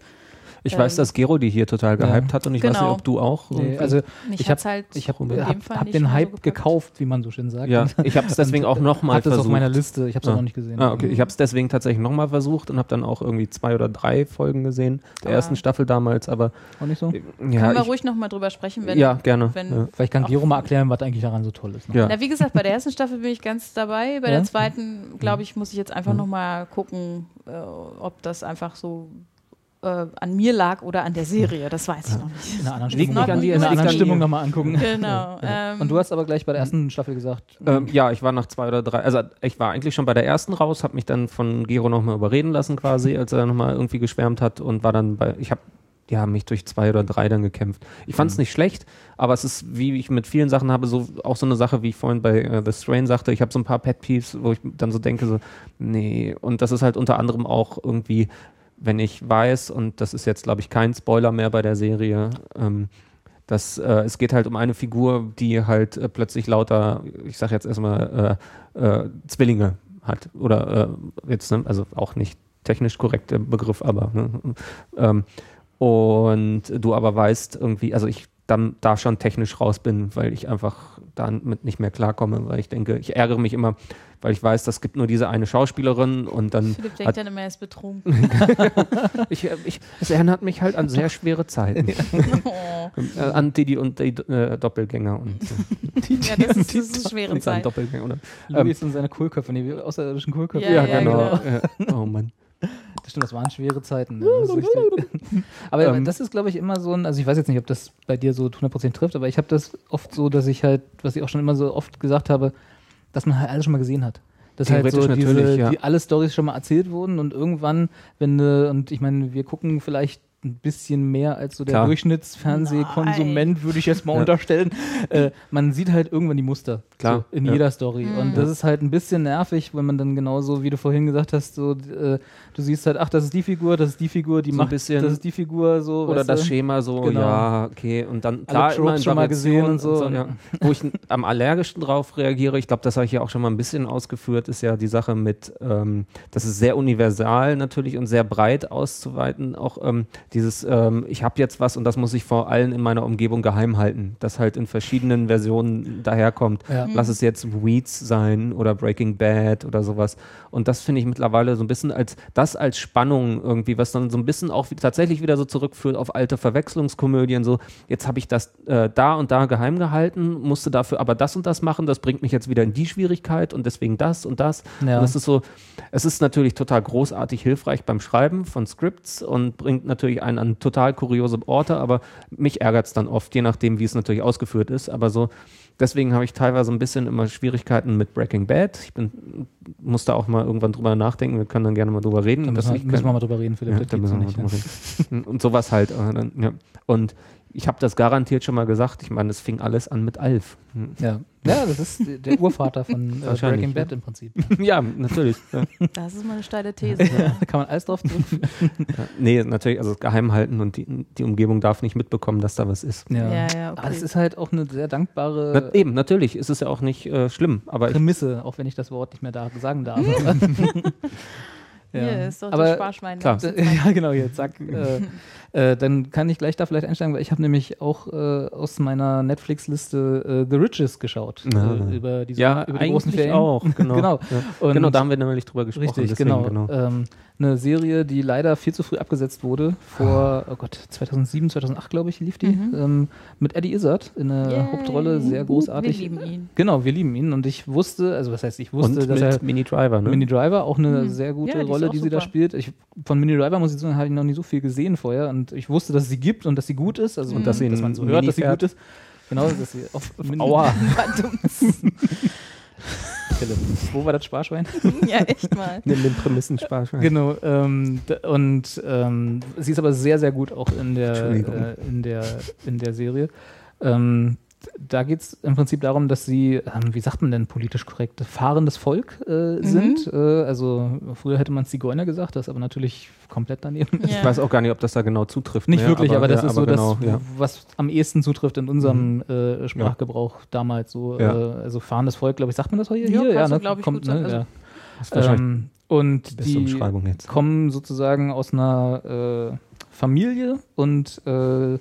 Ich weiß, Ähm, dass Gero die hier total gehypt hat und ich weiß Genau. nicht, ob du auch. Nee, also ich habe halt hab, hab, hab den so Hype gepackt. gekauft, wie man so schön sagt. ja, ich habe es deswegen auch nochmal versucht. auf meiner Liste. Ich habe es Genau. noch nicht gesehen. Ah, okay. Ich habe es deswegen tatsächlich nochmal versucht und habe dann auch irgendwie zwei oder drei Folgen gesehen, der Ah. ersten Staffel damals, aber Auch nicht so? ja, Können wir ich, ruhig nochmal drüber sprechen, wenn. ja gerne. wenn- ja. Vielleicht kann Gero mal erklären, was eigentlich daran so toll ist. Ne? Ja. Na, wie gesagt, bei der ersten Staffel bin ich ganz dabei. Bei Ja? der zweiten, glaube ich, muss ich jetzt einfach Mhm. nochmal gucken, äh, ob das einfach so äh, an mir lag oder an der Serie. Das weiß ich noch nicht. In einer anderen Stimmung, nicht an dir, in einer anderen an Stimmung nochmal angucken. Genau. Ähm, Und du hast aber gleich bei der ersten Staffel gesagt, Ähm, ja, ich war nach zwei oder drei, also ich war eigentlich schon bei der ersten raus, habe mich dann von Gero nochmal überreden lassen quasi, als er nochmal irgendwie geschwärmt hat und war dann bei, ich habe ja, mich durch zwei oder drei dann gekämpft. Ich fand es nicht schlecht, aber es ist, wie ich mit vielen Sachen habe, so auch so eine Sache, wie ich vorhin bei äh, The Strain sagte, ich habe so ein paar Pet Peeves, wo ich dann so denke, so, nee, und das ist halt unter anderem auch irgendwie, wenn ich weiß, und das ist jetzt, glaube ich, kein Spoiler mehr bei der Serie, ähm, dass äh, es geht halt um eine Figur, die halt äh, plötzlich lauter, ich sage jetzt erstmal, äh, äh, Zwillinge hat. Oder äh, jetzt, ne, also auch nicht technisch korrekter Begriff, aber ne, ähm, und du aber weißt irgendwie, also ich dann da schon technisch raus bin, weil ich einfach damit nicht mehr klarkomme, weil ich denke, ich ärgere mich immer, weil ich weiß, das gibt nur diese eine Schauspielerin und dann Philipp denkt hat, dann immer, er ist betrunken. ich, ich, es erinnert mich halt an sehr schwere Zeiten, Oh. äh, an Didi und die äh, Doppelgänger und, äh, Ja, das ist, das ist eine schwere Zeit. Doppelgänger. Oder? Luis und seine Kohlköpfe, nee, wir außerirdischen Kohlköpfe. Ja, ja, genau. Ja. Oh Mann. Das stimmt, das waren schwere Zeiten. Ne? Das aber Ähm. das ist, glaube ich, immer so ein, also ich weiß jetzt nicht, ob das bei dir so 100% trifft, aber ich habe das oft so, dass ich halt, was ich auch schon immer so oft gesagt habe, dass man halt alles schon mal gesehen hat. Dass halt so diese, natürlich, ja. die alle Stories schon mal erzählt wurden und irgendwann, wenn du, und ich meine, wir gucken vielleicht ein bisschen mehr als so der Klar. Durchschnittsfernsehkonsument, würde ich jetzt mal Ja. unterstellen. Äh, man sieht halt irgendwann die Muster Klar, so in ja. jeder Story. Mhm. Und das ist halt ein bisschen nervig, wenn man dann genauso, wie du vorhin gesagt hast, so, äh, du siehst halt, ach, das ist die Figur, das ist die Figur, die So ein macht, bisschen- das ist die Figur, so. Oder das du? Schema so, Genau. ja, okay. Und dann Alle klar Tropes immer in schon mal gesehen und so. Variationen ja. Wo ich am allergischsten drauf reagiere, ich glaube, das habe ich ja auch schon mal ein bisschen ausgeführt, ist ja die Sache mit, ähm, das ist sehr universal natürlich und sehr breit auszuweiten. Auch ähm, dieses, ähm, ich habe jetzt was und das muss ich vor allen in meiner Umgebung geheim halten, das halt in verschiedenen Versionen daherkommt. Ja. Lass es jetzt Weeds sein oder Breaking Bad oder sowas. Und das finde ich mittlerweile so ein bisschen als das als Spannung irgendwie, was dann so ein bisschen auch tatsächlich wieder so zurückführt auf alte Verwechslungskomödien. So, jetzt habe ich das äh, da und da geheim gehalten, musste dafür aber das und das machen, das bringt mich jetzt wieder in die Schwierigkeit und deswegen das und das. Ja. Und das ist so, es ist natürlich total großartig hilfreich beim Schreiben von Scripts und bringt natürlich einen an total kuriose Orte, aber mich ärgert es dann oft, je nachdem, wie es natürlich ausgeführt ist. Aber so, deswegen habe ich teilweise ein bisschen immer Schwierigkeiten mit Breaking Bad. Ich bin, muss da auch mal irgendwann drüber nachdenken. Wir können dann gerne mal drüber reden. Da müssen, wir, müssen wir mal drüber reden, Philipp. ja, das da müssen wir noch mal nicht. drüber reden. Und sowas halt. äh, ja. Und ich habe das garantiert schon mal gesagt. Ich meine, es fing alles an mit Alf. Hm. Ja. ja, das ist der Urvater von äh, Breaking ja. Bad im Prinzip. Ja, natürlich. Ja. Das ist mal eine steile These. Ja. Da kann man alles drauf zurückführen. Ja. Nee, natürlich, also geheim halten und die, die Umgebung darf nicht mitbekommen, dass da was ist. Ja, Ja, ja, okay. Aber es ist halt auch eine sehr dankbare Na, eben, natürlich ist es ja auch nicht äh, schlimm, aber ich, Prämisse, auch wenn ich das Wort nicht mehr da sagen darf. Hier ist doch Aber- das Sparschwein. klar. ja, genau, hier, zack. äh, äh, dann kann ich gleich da vielleicht einsteigen, weil ich habe nämlich auch äh, aus meiner Netflix-Liste äh, The Riches geschaut. Ah. Äh, über, diese, ja, über die großen Ferien. auch, genau. genau. Ja. Und genau, da haben wir nämlich drüber gesprochen. Richtig, deswegen, genau. Ähm, eine Serie, die leider viel zu früh abgesetzt wurde. Vor, oh Gott, 2007, 2008, glaube ich, lief die. Mhm. Ähm, mit Eddie Izzard in der Yay. Hauptrolle, sehr großartig. Wir lieben ihn. Genau, wir lieben ihn. Und ich wusste, also was heißt, ich wusste, Und dass mit er Mini Driver, ne? Mini Driver auch eine Mhm. sehr gute Ja, die Rolle, die sie da super. spielt. Ich, von Mini Driver muss ich sagen, habe ich noch nie so viel gesehen vorher und ich wusste, dass es sie gibt und dass sie gut ist. Also Und dass sie dass ein man so hört, dass sie gut ist. Genau, dass sie auf Mini Aua. Philipp, Wo war das Sparschwein? ja, echt mal. Nimm den Prämissensparschwein. genau. Ähm, und ähm, sie ist aber sehr, sehr gut auch in der, äh, in der, in der Serie. Ähm, da geht es im Prinzip darum, dass sie, ähm, wie sagt man denn politisch korrekt, fahrendes Volk äh, sind. Äh, also früher hätte man Zigeuner gesagt, das ist aber natürlich komplett daneben. Ja. Ich weiß auch gar nicht, ob das da genau zutrifft. Nicht ne? wirklich, aber, das ja, ist so aber genau, das, ja. was am ehesten zutrifft in unserem äh, Sprachgebrauch damals. So, Ja. äh, also fahrendes Volk, glaube ich, sagt man das heute Ja, hier? kannst du, ne? glaub ich, Kommt, gut ne? Also- ja. Das ist wahrscheinlich Ähm, und die kommen sozusagen aus einer äh, Familie und äh,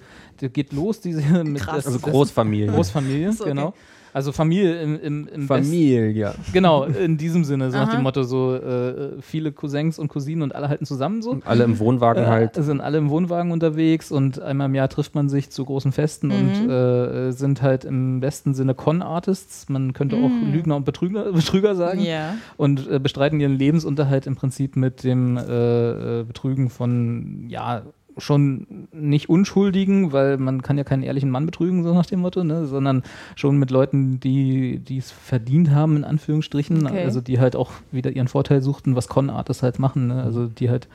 geht los, diese mit Krass. Also Großfamilie. Großfamilie, okay. genau. Also Familie im, im, im Familie. Best, genau, in diesem Sinne, so nach Aha. dem Motto, so äh, viele Cousins und Cousinen und alle halten zusammen so. Und alle im Wohnwagen Äh, halt. Sind alle im Wohnwagen unterwegs und einmal im Jahr trifft man sich zu großen Festen Mhm. und äh, sind halt im besten Sinne Con-Artists. Man könnte auch Mhm. Lügner und Betrüger, Betrüger sagen. Ja. Und äh, bestreiten ihren Lebensunterhalt im Prinzip mit dem äh, äh, Betrügen von, ja, schon nicht Unschuldigen, weil man kann ja keinen ehrlichen Mann betrügen, so nach dem Motto, ne? sondern schon mit Leuten, die es verdient haben, in Anführungsstrichen, Okay. also die halt auch wieder ihren Vorteil suchten, was Con-Artists halt machen, ne? also die halt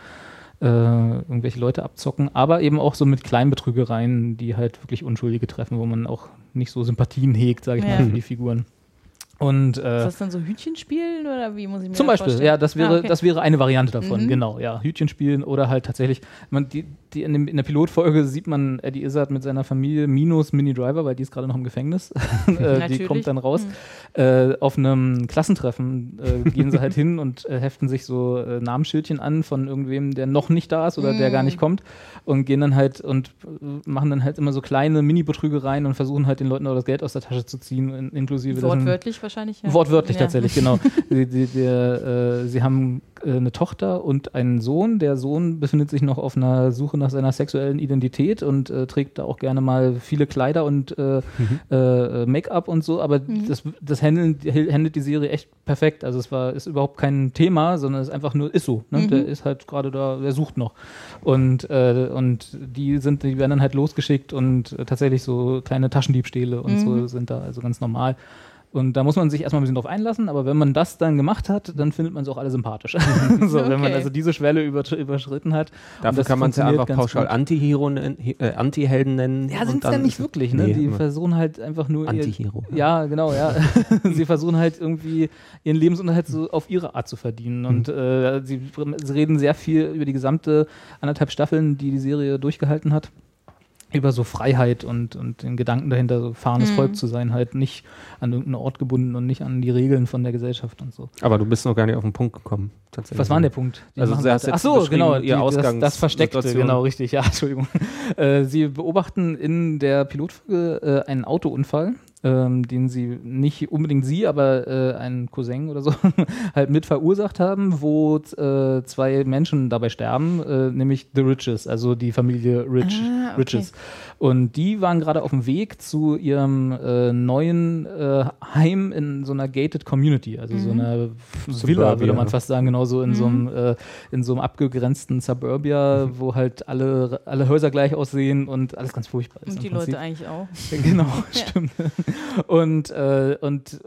äh, irgendwelche Leute abzocken, aber eben auch so mit kleinen Betrügereien, die halt wirklich Unschuldige treffen, wo man auch nicht so Sympathien hegt, sage ich Ja. mal, für die Figuren. Und Ist äh, das dann so Hütchenspielen oder wie muss ich mir zum Beispiel, vorstellen? ja, das wäre, Ah, okay. das wäre eine Variante davon, Mhm. genau, ja. Hütchen spielen oder halt tatsächlich, man, die, die in, dem, in der Pilotfolge sieht man Eddie Izzard mit seiner Familie minus Mini Driver, weil die ist gerade noch im Gefängnis. äh, die kommt dann raus. Mhm. Äh, auf einem Klassentreffen äh, gehen sie halt hin und äh, heften sich so äh, Namensschildchen an von irgendwem, der noch nicht da ist oder der gar Mhm. nicht kommt und gehen dann halt und machen dann halt immer so kleine Mini-Betrügereien und versuchen halt den Leuten auch das Geld aus der Tasche zu ziehen, in, inklusive Wortwörtlich wahrscheinlich, ja. Wortwörtlich Ja. tatsächlich, genau. die, die, der, äh, sie haben äh, eine Tochter und einen Sohn. Der Sohn befindet sich noch auf einer Suche nach seiner sexuellen Identität und äh, trägt da auch gerne mal viele Kleider und äh, äh, Make-up und so. Aber Mhm. das, das handelt, handelt die Serie echt perfekt. Also es war ist überhaupt kein Thema, sondern es ist einfach nur ist so. Ne? Mhm. Der ist halt gerade da, der sucht noch. Und äh, und die sind, die werden dann halt losgeschickt und äh, tatsächlich so kleine Taschendiebstähle und so Mhm. sind da also ganz normal. Und da muss man sich erstmal ein bisschen drauf einlassen, aber wenn man das dann gemacht hat, dann findet man sie auch alle sympathisch. so, Wenn man Okay. also diese Schwelle überschritten hat. Dafür kann man es ja einfach pauschal. Anti-Hero nennen, äh, Anti-Helden nennen. Ja, sind es dann ja nicht wirklich, ne? Nee, die versuchen halt einfach nur Anti-Hero. Ja, genau, ja. sie versuchen halt irgendwie ihren Lebensunterhalt so auf ihre Art zu verdienen. Und äh, sie, sie reden sehr viel über die gesamte anderthalb Staffeln, die die Serie durchgehalten hat. Über so Freiheit und, und den Gedanken dahinter, so fahrendes Mhm. Volk zu sein, halt nicht an irgendeinen Ort gebunden und nicht an die Regeln von der Gesellschaft und so. Aber du bist noch gar nicht auf den Punkt gekommen. Tatsächlich. Was war denn der Punkt? Die Also du hast jetzt Ach so, genau, ihr die, das, Ausgangs- das Versteckte, Situation. genau, richtig, ja, Entschuldigung. Äh, sie beobachten in der Pilotfolge äh, einen Autounfall, ähm, den sie, nicht unbedingt sie, aber äh, ein Cousin oder so, halt mit verursacht haben, wo äh, zwei Menschen dabei sterben, äh, nämlich The Riches, also die Familie Rich, Ah, okay. Riches. Und die waren gerade auf dem Weg zu ihrem äh, neuen äh, Heim in so einer gated Community, also so einer Villa, würde man fast sagen, genau so in so einem äh, in so einem abgegrenzten Suburbia, wo halt alle alle Häuser gleich aussehen und alles ganz furchtbar ist. Und die. Leute eigentlich auch. Genau, stimmt. Und, äh, und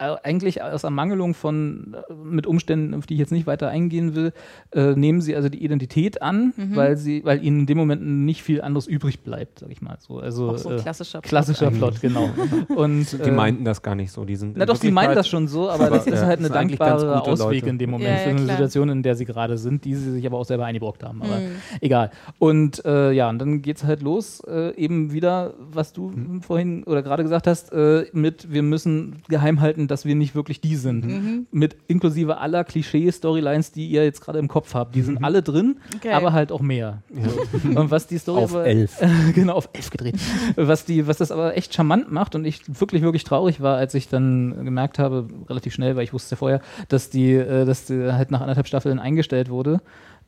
eigentlich aus Ermangelung von äh, mit Umständen, auf die ich jetzt nicht weiter eingehen will, äh, nehmen sie also die Identität an, Mhm. weil sie, weil ihnen in dem Moment nicht viel anderes übrig bleibt, sag ich mal so. Also Auch so ein äh, klassischer Plot klassischer. Plot, genau. Und Die äh, meinten das gar nicht so. Die sind na doch, sie meinen Wirklichkeit- das schon so, aber, Aber, das ist ja, halt eine dankbare Ausweg Leute. in dem Moment Ja, für ja, eine klar. Situation, in der sie gerade sind, die sie sich aber auch selber eingebrockt haben. Aber Mhm. egal. Und äh, ja, und dann geht's halt los, äh, eben wieder, was du Mhm. vorhin oder gerade gesagt hast, äh, mit wir müssen geheim halten, dass wir nicht wirklich die sind. Mhm. Mit inklusive aller Klischee-Storylines, die ihr jetzt gerade im Kopf habt. Die sind alle drin, Geil. aber halt auch mehr. So. Und was die Story Auf aber, elf. genau, auf elf gedreht. was, die, was das aber echt charmant macht und ich wirklich, wirklich traurig war, als ich dann gemerkt habe, relativ schnell, weil ich wusste es ja vorher, dass die, äh, dass die halt nach anderthalb Staffeln eingestellt wurde.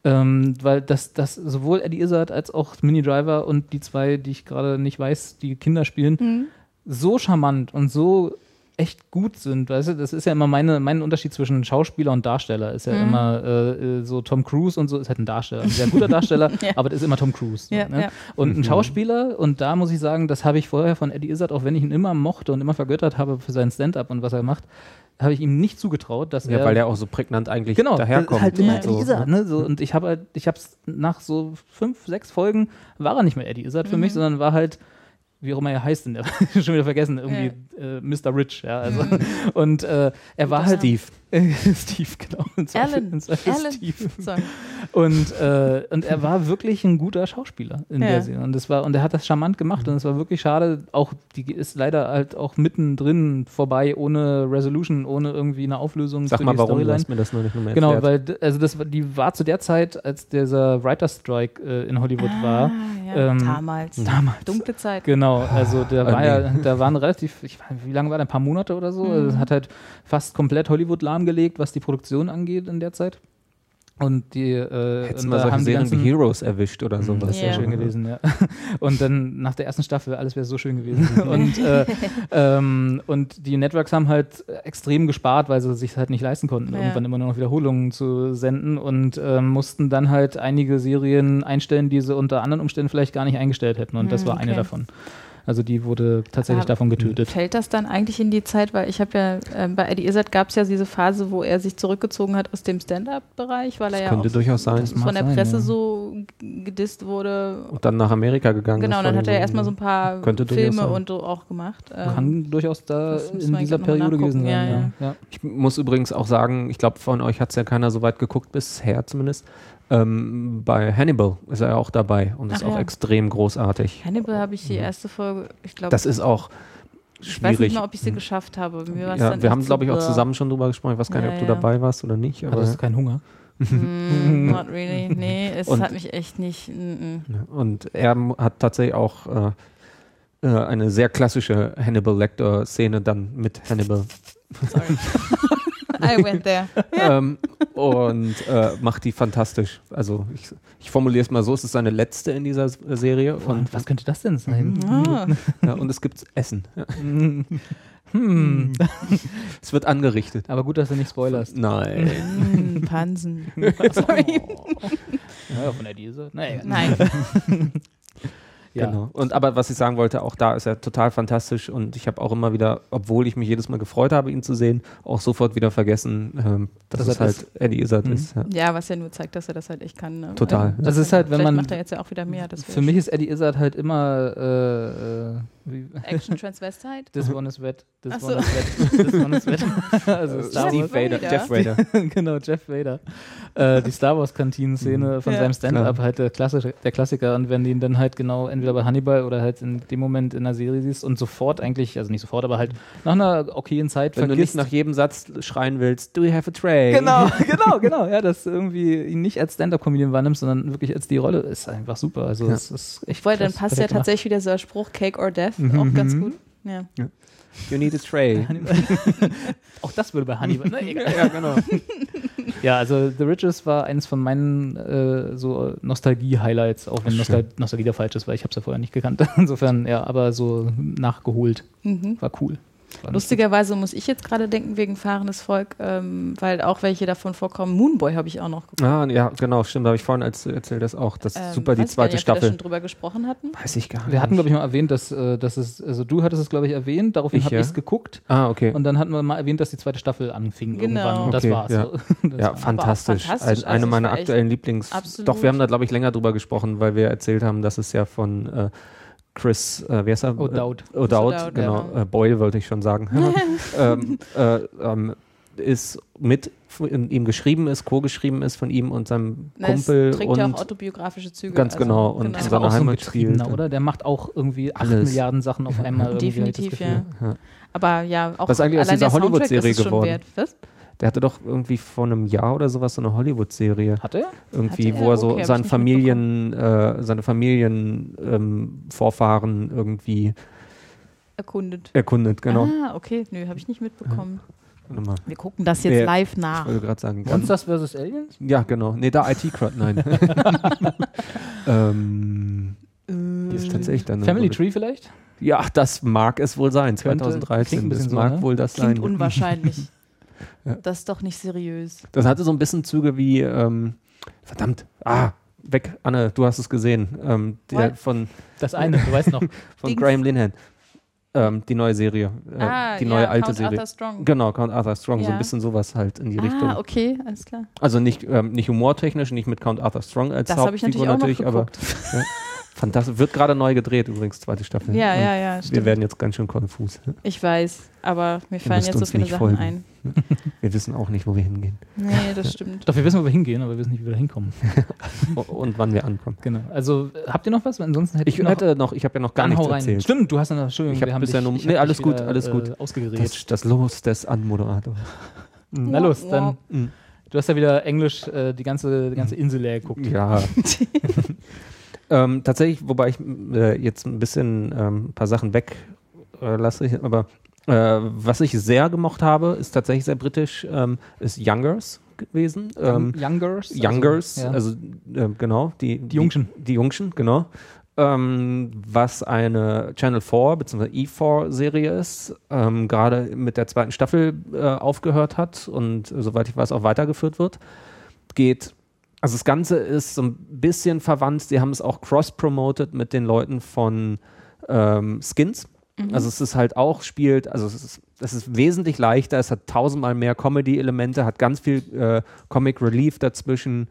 Ähm, weil das, das sowohl Eddie Izzard als auch Mini Driver und die zwei, die ich gerade nicht weiß, die Kinder spielen, Mhm. so charmant und so echt gut sind. Weißt du, das ist ja immer meine, mein Unterschied zwischen Schauspieler und Darsteller. Ist ja Mhm. immer äh, äh, so Tom Cruise und so ist halt ein Darsteller, ein sehr guter Darsteller, Ja. aber das ist immer Tom Cruise. So, Ja, ne? ja. Und ein Mhm. Schauspieler, und da muss ich sagen, das habe ich vorher von Eddie Izzard, auch wenn ich ihn immer mochte und immer vergöttert habe für sein Stand-up und was er macht, habe ich ihm nicht zugetraut, dass Ja, er weil der auch so prägnant eigentlich genau, daherkommt. halt immer Ja. Eddie so, Izzard, ne? ne? So, und ich habe halt, ich habe es nach so fünf, sechs Folgen war er nicht mehr Eddie Izzard für mich, sondern war halt wie auch immer er heißt, der, schon wieder vergessen, irgendwie äh, Mr. Rich, ja, also und äh, er war halt Steve. Steve, genau. Alan. Zweifel Alan. Steve. Sorry. Und, äh, und er war wirklich ein guter Schauspieler in Ja. der Serie. Und, das war, und er hat das charmant gemacht und es war wirklich schade. Auch die ist leider halt auch mittendrin vorbei, ohne Resolution, ohne irgendwie eine Auflösung Sag für mal, die warum du Storyline. hast mir das noch nicht mehr Genau, weil also das war- die war zu der Zeit, als dieser Writer's Strike äh, in Hollywood war. Ah, ja, ähm, damals. Damals. Dunkle Zeit. Genau, also der Ah, war nee. ja, da waren relativ, ich weiß, wie lange war der, ein paar Monate oder so. Also es hat halt fast komplett Hollywood lahmgelegt, was die Produktion angeht in der Zeit. Und die, äh, Hättest und mal solche haben Serien wie Heroes erwischt oder sowas. das wäre Ja. schön gewesen, ja. Und dann nach der ersten Staffel, alles wäre so schön gewesen. und, äh, ähm, und die Networks haben halt extrem gespart, weil sie sich halt nicht leisten konnten, Ja. irgendwann immer nur noch Wiederholungen zu senden und ähm, mussten dann halt einige Serien einstellen, die sie unter anderen Umständen vielleicht gar nicht eingestellt hätten. Und das Hm, war eine okay. davon. Also die wurde tatsächlich Aber davon getötet. Fällt das dann eigentlich in die Zeit, weil ich habe ja, ähm, bei Eddie Izzard gab es ja diese Phase, wo er sich zurückgezogen hat aus dem Stand-Up-Bereich, weil er ja könnte auch durchaus sein. Das von der sein, Presse ja. so gedisst wurde. Und dann nach Amerika gegangen Genau, ist. und dann hat er so- erstmal so ein paar Filme und so auch gemacht. Ähm, Kann durchaus da das in dieser Periode gewesen sein. Ja, ja. Ich muss übrigens auch sagen, ich glaube, von euch hat es ja keiner so weit geguckt, bisher zumindest. Ähm, bei Hannibal ist er ja auch dabei und ist Ach auch ja. extrem großartig. Hannibal habe ich die erste Folge, ich glaube, Das ist auch ich weiß nicht schwierig. mal, ob ich sie geschafft habe. Ja, dann wir haben, glaube ich, auch zusammen schon drüber gesprochen. Ich weiß gar nicht, Ja, ob du ja. dabei warst oder nicht. Aber, Hattest du keinen Hunger? Mm, not really. Nee, es Und- hat mich echt nicht. Mm, mm. Ja, Und er hat tatsächlich auch äh, äh, eine sehr klassische Hannibal Lecter-Szene dann mit Hannibal. Sorry. I went there. ähm, und äh, macht die fantastisch. Also ich, ich formuliere es mal so, es ist seine letzte in dieser S- Serie und, Und was könnte das denn sein? Ah, ja, und es gibt Essen. Hm. Es wird angerichtet. Aber gut, dass du nicht spoilerst. Nein. mm, Pansen. Sorry. Ja, von der Diese. Naja. Nein. Ja. Genau. Und aber was ich sagen wollte, auch da ist er total fantastisch und ich habe auch immer wieder, obwohl ich mich jedes Mal gefreut habe, ihn zu sehen, auch sofort wieder vergessen, ähm, dass Dass es er halt Eddie Izzard Mhm. ist. Ja. Ja, was ja nur zeigt, dass er das halt echt kann. Ne? Total. Das ist halt, wenn Vielleicht man- macht er jetzt ja auch wieder mehr. Das Für mich ist Eddie Izzard halt immer äh, äh, wie, Action Transvestite. This one is wet, Ach so. one is wet, this one is wet. also Star Steve Wars. Vader. Jeff Vader. genau, Jeff Vader. Äh, die Star Wars Kantinen-Szene von Ja. seinem Stand-Up, halt der Klassiker, der Klassiker. Und wenn du ihn dann halt genau entweder bei Hannibal oder halt in dem Moment in der Serie siehst und sofort eigentlich, also nicht sofort, aber halt nach einer okayen Zeit Wenn du nicht vergisst. nach jedem Satz schreien willst, do you have a tray? Genau, genau, genau. Ja, dass du irgendwie ihn nicht als Stand-Up-Comedian wahrnimmst, sondern wirklich als die Rolle ist einfach super. Also Ja. es ist echt Obwohl, dann passt ja tatsächlich wieder so ein Spruch, Cake or Death, Mhm. auch ganz gut. Ja. You need a tray. Auch das würde bei Hannibal. Na, egal. ja, genau. Ja, also The Riches war eines von meinen äh, so Nostalgie-Highlights, auch wenn Nostal Nostalgie der falsch ist, weil ich habe es ja vorher nicht gekannt. Insofern, ja, aber so nachgeholt. Mhm. War cool. Lustigerweise muss ich jetzt gerade denken wegen Fahrendes Volk, ähm, weil auch welche davon vorkommen. Moonboy habe ich auch noch geguckt. Ah, ja, genau, stimmt. Da habe ich vorhin als, erzählt das auch. Das ist Ähm, super, die weiß ich gar zweite nicht, ob wir Staffel. schon drüber gesprochen hatten. Weiß ich gar nicht. Wir hatten, glaube ich, mal erwähnt, dass, äh, dass es, also du hattest es, glaube ich, erwähnt, daraufhin habe ja. ich es geguckt Ah, okay. und dann hatten wir mal erwähnt, dass die zweite Staffel anfing Genau. irgendwann. Und das Okay, war's. ja. Das ja, war- fantastisch. fantastisch. Ein, eine Also, meiner aktuellen Lieblings. absolut- Doch, wir haben da, glaube ich, länger drüber gesprochen, weil wir erzählt haben, dass es ja von äh, Chris, äh, wie heißt er? O'Dowd. Äh, O'Dowd, O'Dowd, genau. ja. Äh, Boyle wollte ich schon sagen. ähm, äh, ähm, ist mit von ihm geschrieben ist, co-geschrieben ist von ihm und seinem Na, es Kumpel trägt ja und auch autobiografische Züge. ganz also, genau, und Das in war seiner auch Heimat spielt. oder? Der macht auch irgendwie 8 Alles. Milliarden Sachen auf einmal. Definitiv, ja. Ja. Aber ja, auch Was eigentlich aus allein dieser Hollywood-Serie ist es schon geworden? Wert. Was? Der hatte doch irgendwie vor einem Jahr oder sowas so eine Hollywood-Serie. Hat er? Irgendwie, Hatte wo er? er so Okay, hab ich seine nicht Familien, äh, seine Familien ähm, irgendwie Erkundet. erkundet, genau. Ah, okay. Nö, habe ich nicht mitbekommen. Mal. Wir gucken das jetzt Wer- live Ich nach. wollte gerade sagen. Ganz, Monsters vs. Aliens? ja, genau. Nee, da IT-Crowd, nein. ähm, die ist tatsächlich dann. eine Family. Tree vielleicht? Ja, das mag es wohl sein. Könnte- 2013. klingt ein bisschen das so, mag ne? wohl das Klingt sein. unwahrscheinlich. Ja. Das ist doch nicht seriös. Das hatte so ein bisschen Züge wie, ähm, verdammt, ah, weg, Anne, du hast es gesehen. Ähm, der von, Das eine, du weißt noch. von Dings. Graham Linehan. Ähm, die neue Serie. Äh, ah, die ja, neue alte Count Serie. Arthur Strong. Genau, Count Arthur Strong, so ein Ja. bisschen sowas halt in die Richtung. Ah, okay, alles klar. Also nicht, ähm, nicht humortechnisch, nicht mit Count Arthur Strong als Das habe ich Hauptfigur natürlich auch noch aber ja, fantastisch. Wird gerade neu gedreht übrigens, zweite Staffel. Ja, Und ja, ja, Wir stimmt. werden jetzt ganz schön konfus. Ich weiß, aber mir fallen jetzt so viele Sachen folgen. ein. Wir wissen auch nicht, wo wir hingehen Nee, das stimmt. Doch, wir wissen, wo wir hingehen, aber wir wissen nicht, wie wir da hinkommen. Und wann wir ankommen. Genau. Also, habt ihr noch was? Ansonsten hätte Ich ich, noch, hätte noch, ich habe ja noch gar nichts hau rein. erzählt. Stimmt, du hast ja noch, Entschuldigung, Ich hab wir haben bisher dich, nur- ich nee, alles gut, wieder, alles gut. Äh, ausgeredet. Das, das Los des Anmoderators. Na los, dann. Mhm. Du hast ja wieder Englisch äh, die ganze, die ganze Insel leer geguckt. Ja. ähm, tatsächlich, wobei ich äh, jetzt ein bisschen ähm, ein paar Sachen weg äh, aber äh, was ich sehr gemocht habe, ist tatsächlich sehr britisch, ähm, ist Youngers gewesen. Ähm, Youngers? Youngers, Also, ja. also äh, genau, die, Die Jungschen. Die, die Jungschen, genau. Ähm, was eine Channel 4 bzw. E4-Serie ist, ähm, gerade mit der zweiten Staffel äh, aufgehört hat und äh, soweit ich weiß auch weitergeführt wird. Geht, also das Ganze ist so ein bisschen verwandt, sie haben es auch cross-promoted mit den Leuten von ähm, Skins. Also es ist halt auch, spielt, also es ist, es ist wesentlich leichter, es hat tausendmal mehr Comedy-Elemente, hat ganz viel äh, Comic Relief dazwischen,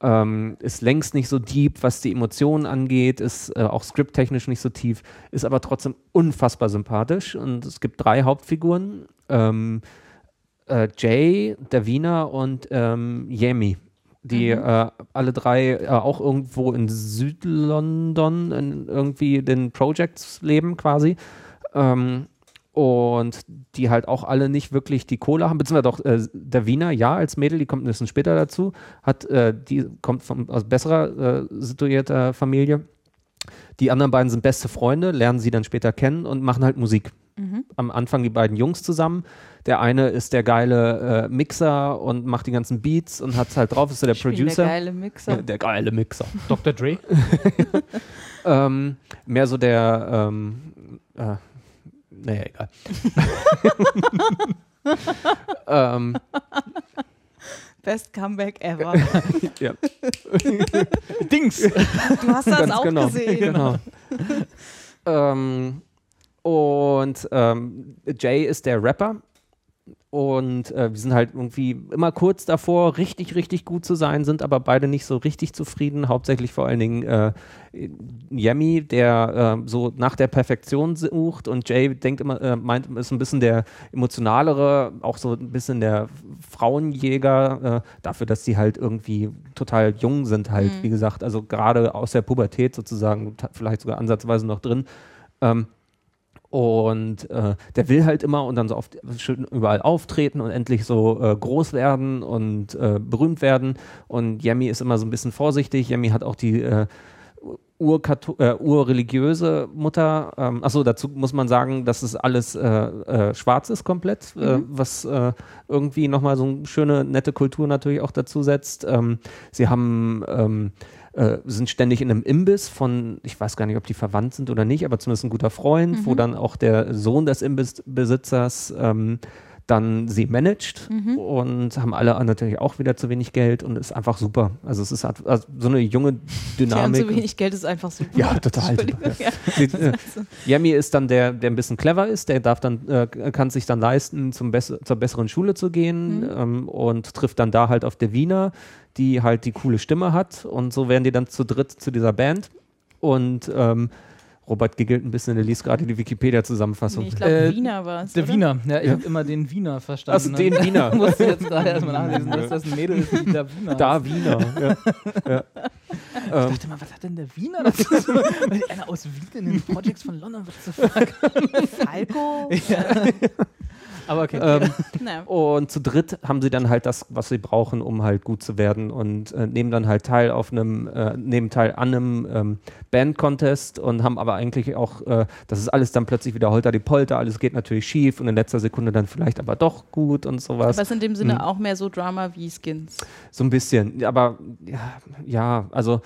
ähm, ist längst nicht so deep, was die Emotionen angeht, ist äh, auch skripttechnisch nicht so tief, ist aber trotzdem unfassbar sympathisch und es gibt drei Hauptfiguren, ähm, äh, Jay, Davina und ähm, Yemi, die äh, alle drei äh, auch irgendwo in Südlondon in irgendwie den Projects leben quasi. Ähm, und die halt auch alle nicht wirklich die Kohle haben, beziehungsweise doch äh, Davina, ja, als Mädel, die kommt ein bisschen später dazu, hat, äh, die kommt von, aus besserer äh, situierter Familie. Die anderen beiden sind beste Freunde, lernen sie dann später kennen und machen halt Musik. Am Anfang die beiden Jungs zusammen. Der eine ist der geile äh, Mixer und macht die ganzen Beats und hat es halt drauf, ist so der Ich Producer. Der geile Mixer. Ja, der geile Mixer. Dr. Dre? ähm, mehr so der, ähm, äh, naja, egal. ähm, Best Comeback ever. ja, Dings! Du hast das ganz auch genau. gesehen. genau. ähm, und ähm, Jay ist der Rapper. Und äh, wir sind halt irgendwie immer kurz davor, richtig, richtig gut zu sein, sind aber beide nicht so richtig zufrieden. Hauptsächlich vor allen Dingen äh, Yemi, der äh, so nach der Perfektion sucht und Jay denkt immer, äh, meint, ist ein bisschen der emotionalere, auch so ein bisschen der Frauenjäger, äh, dafür, dass sie halt irgendwie total jung sind, halt, wie gesagt, also gerade aus der Pubertät sozusagen, vielleicht sogar ansatzweise noch drin. Ähm, und äh, der will halt immer und dann so oft schön überall auftreten und endlich so äh, groß werden und äh, berühmt werden. Und Yemi ist immer so ein bisschen vorsichtig. Yemi hat auch die äh, äh, urreligiöse Mutter. Ähm, achso, dazu muss man sagen, dass es alles äh, schwarz ist komplett, äh, was äh, irgendwie nochmal so eine schöne, nette Kultur natürlich auch dazu setzt. Ähm, sie haben ähm, äh, sind ständig in einem Imbiss von, ich weiß gar nicht, ob die verwandt sind oder nicht, aber zumindest ein guter Freund, wo dann auch der Sohn des Imbissbesitzers ähm, dann sie managt und haben alle natürlich auch wieder zu wenig Geld und ist einfach super. Also es ist halt- also so eine junge Dynamik. so wenig Geld ist einfach super. Ja, total super, ja. Sie, äh, Yemi ist dann der, der ein bisschen clever ist, der darf dann, äh, kann sich dann leisten, zum bess zur besseren Schule zu gehen ähm, und trifft dann da halt auf der Wiener, die halt die coole Stimme hat und so werden die dann zu dritt zu dieser Band und ähm, Robert giggelt ein bisschen, der liest gerade die Wikipedia-Zusammenfassung. Nee, ich glaube, Äh, Wiener war es. Der oder? Wiener. Ja, ich Ja. habe immer den Wiener verstanden. Also den Wiener. Musste jetzt gerade erstmal nachlesen, dass das ein Mädel ist, die da Wiener Da. Wiener. ja. Ja. Ich Ähm, dachte mal, was hat denn der Wiener dazu? Einer aus Wien in den Projects von London, what the fuck? Falco? Aber okay. ähm, Na, Und zu dritt haben sie dann halt das, was sie brauchen, um halt gut zu werden und äh, nehmen dann halt teil auf einem, äh, nehmen teil an einem ähm, Band-Contest und haben aber eigentlich auch, äh, das ist alles dann plötzlich wieder holter die Polter, alles geht natürlich schief und in letzter Sekunde dann vielleicht aber doch gut und sowas. ist in dem Sinne Mhm. auch mehr so Drama wie Skins. So ein bisschen, aber ja, ja also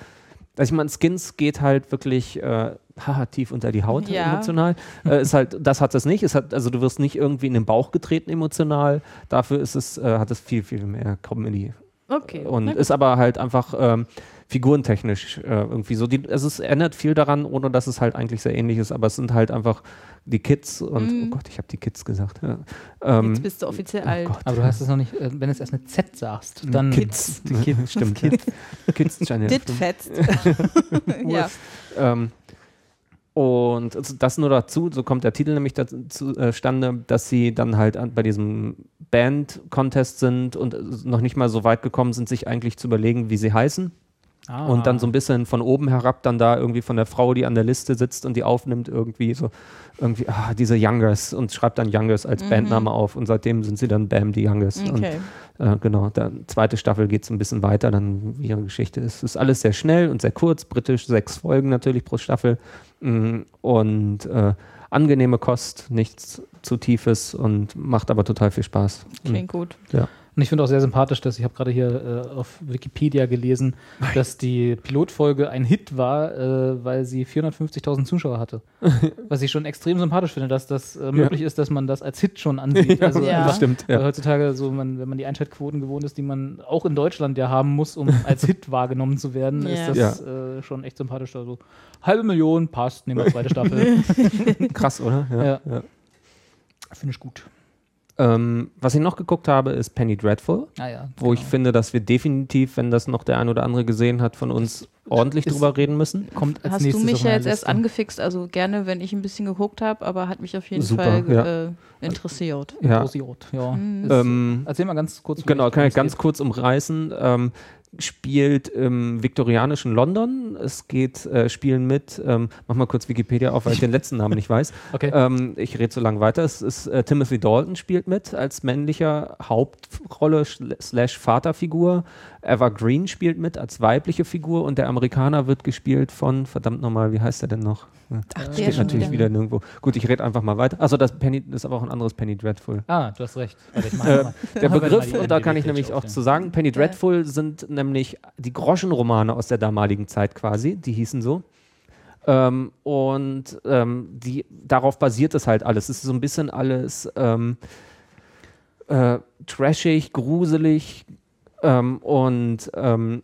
ich meine, Skins geht halt wirklich äh, haha, tief unter die Haut Ja. emotional. Äh, ist halt, das hat es nicht. Es hat, also du wirst nicht irgendwie in den Bauch getreten emotional. Dafür ist es, äh, hat es viel, viel mehr Comedy. Okay. Und ist aber halt einfach ähm, figurentechnisch äh, irgendwie so. Die, also es ändert viel daran, ohne dass es halt eigentlich sehr ähnlich ist, aber es sind halt einfach die Kids und Mhm. oh Gott, ich habe die Kids gesagt. Ja. Ähm, Jetzt bist du offiziell oh alt. Gott. Aber du hast es noch nicht, äh, wenn du es erst mit Z sagst, dann Kids. Kids. Stimmt. Kids. Kids Channel. Dit fetzt. ja. Ähm, und also das nur dazu, so kommt der Titel nämlich zustande, dass sie dann halt bei diesem Band-Contest sind und äh, noch nicht mal so weit gekommen sind, sich eigentlich zu überlegen, wie sie heißen. Ah. Und dann so ein bisschen von oben herab dann da irgendwie von der Frau, die an der Liste sitzt und die aufnimmt, irgendwie so, irgendwie, ah, diese Youngers und schreibt dann Youngers als Bandname auf und seitdem sind sie dann Bam, die Youngers. Und Okay. äh, genau, dann zweite Staffel geht es ein bisschen weiter, dann wie ihre Geschichte ist. Es ist alles sehr schnell und sehr kurz, britisch, sechs Folgen natürlich pro Staffel mm, und äh, angenehme Kost, nichts zu tiefes und macht aber total viel Spaß. Klingt gut. Ja. Und ich finde auch sehr sympathisch, dass ich habe gerade hier äh, auf Wikipedia gelesen, dass die Pilotfolge ein Hit war, äh, weil sie 450.000 Zuschauer hatte. Was ich schon extrem sympathisch finde, dass das äh, möglich ist, dass man das als Hit schon ansieht. Also Ja. einfach, Stimmt, Weil ja. heutzutage so, man, wenn man die Einschaltquoten gewohnt ist, die man auch in Deutschland ja haben muss, um als Hit wahrgenommen zu werden, Ja. ist das äh, schon echt sympathisch. Also halbe Million passt, nehmen wir zweite Staffel. Krass, oder? ja, ja. finde ich gut. Ähm, was ich noch geguckt habe, ist Penny Dreadful, Ah ja, wo ich finde, dass wir definitiv, wenn das noch der ein oder andere gesehen hat von uns, ordentlich Ist- drüber reden müssen. kommt als Hast du mich ja jetzt erst angefixt, also gerne, wenn ich ein bisschen geguckt habe, aber hat mich auf jeden Super, Fall ja. äh, interessiert. Ja. Rosiot, ja. Mhm. Ist, Ähm, Erzähl mal ganz kurz. Genau, kann ich ganz geht. kurz umreißen. Ähm, spielt im viktorianischen London. Es geht, äh, spielen mit, ähm, mach mal kurz Wikipedia auf, weil ich den letzten Namen nicht weiß. Okay. Ähm, ich rede so lange weiter. Es ist äh, Timothy Dalton spielt mit als männlicher Hauptrolle slash Vaterfigur. Eva Green spielt mit als weibliche Figur und der Amerikaner wird gespielt von, verdammt nochmal, wie heißt der denn noch? Ach, der Steht natürlich wieder nirgendwo. Gut, ich rede einfach mal weiter. Also das Penny das ist aber auch ein anderes Penny Dreadful. Ah, du hast recht. Warte, ich mach Äh, mal. Der Begriff, und da kann ich nämlich auch zu sagen, Penny Dreadful sind nämlich die Groschenromane aus der damaligen Zeit quasi, die hießen so. Ähm, und ähm, die, darauf basiert es halt alles. Es ist so ein bisschen alles ähm, äh, trashig, gruselig ähm, und ähm,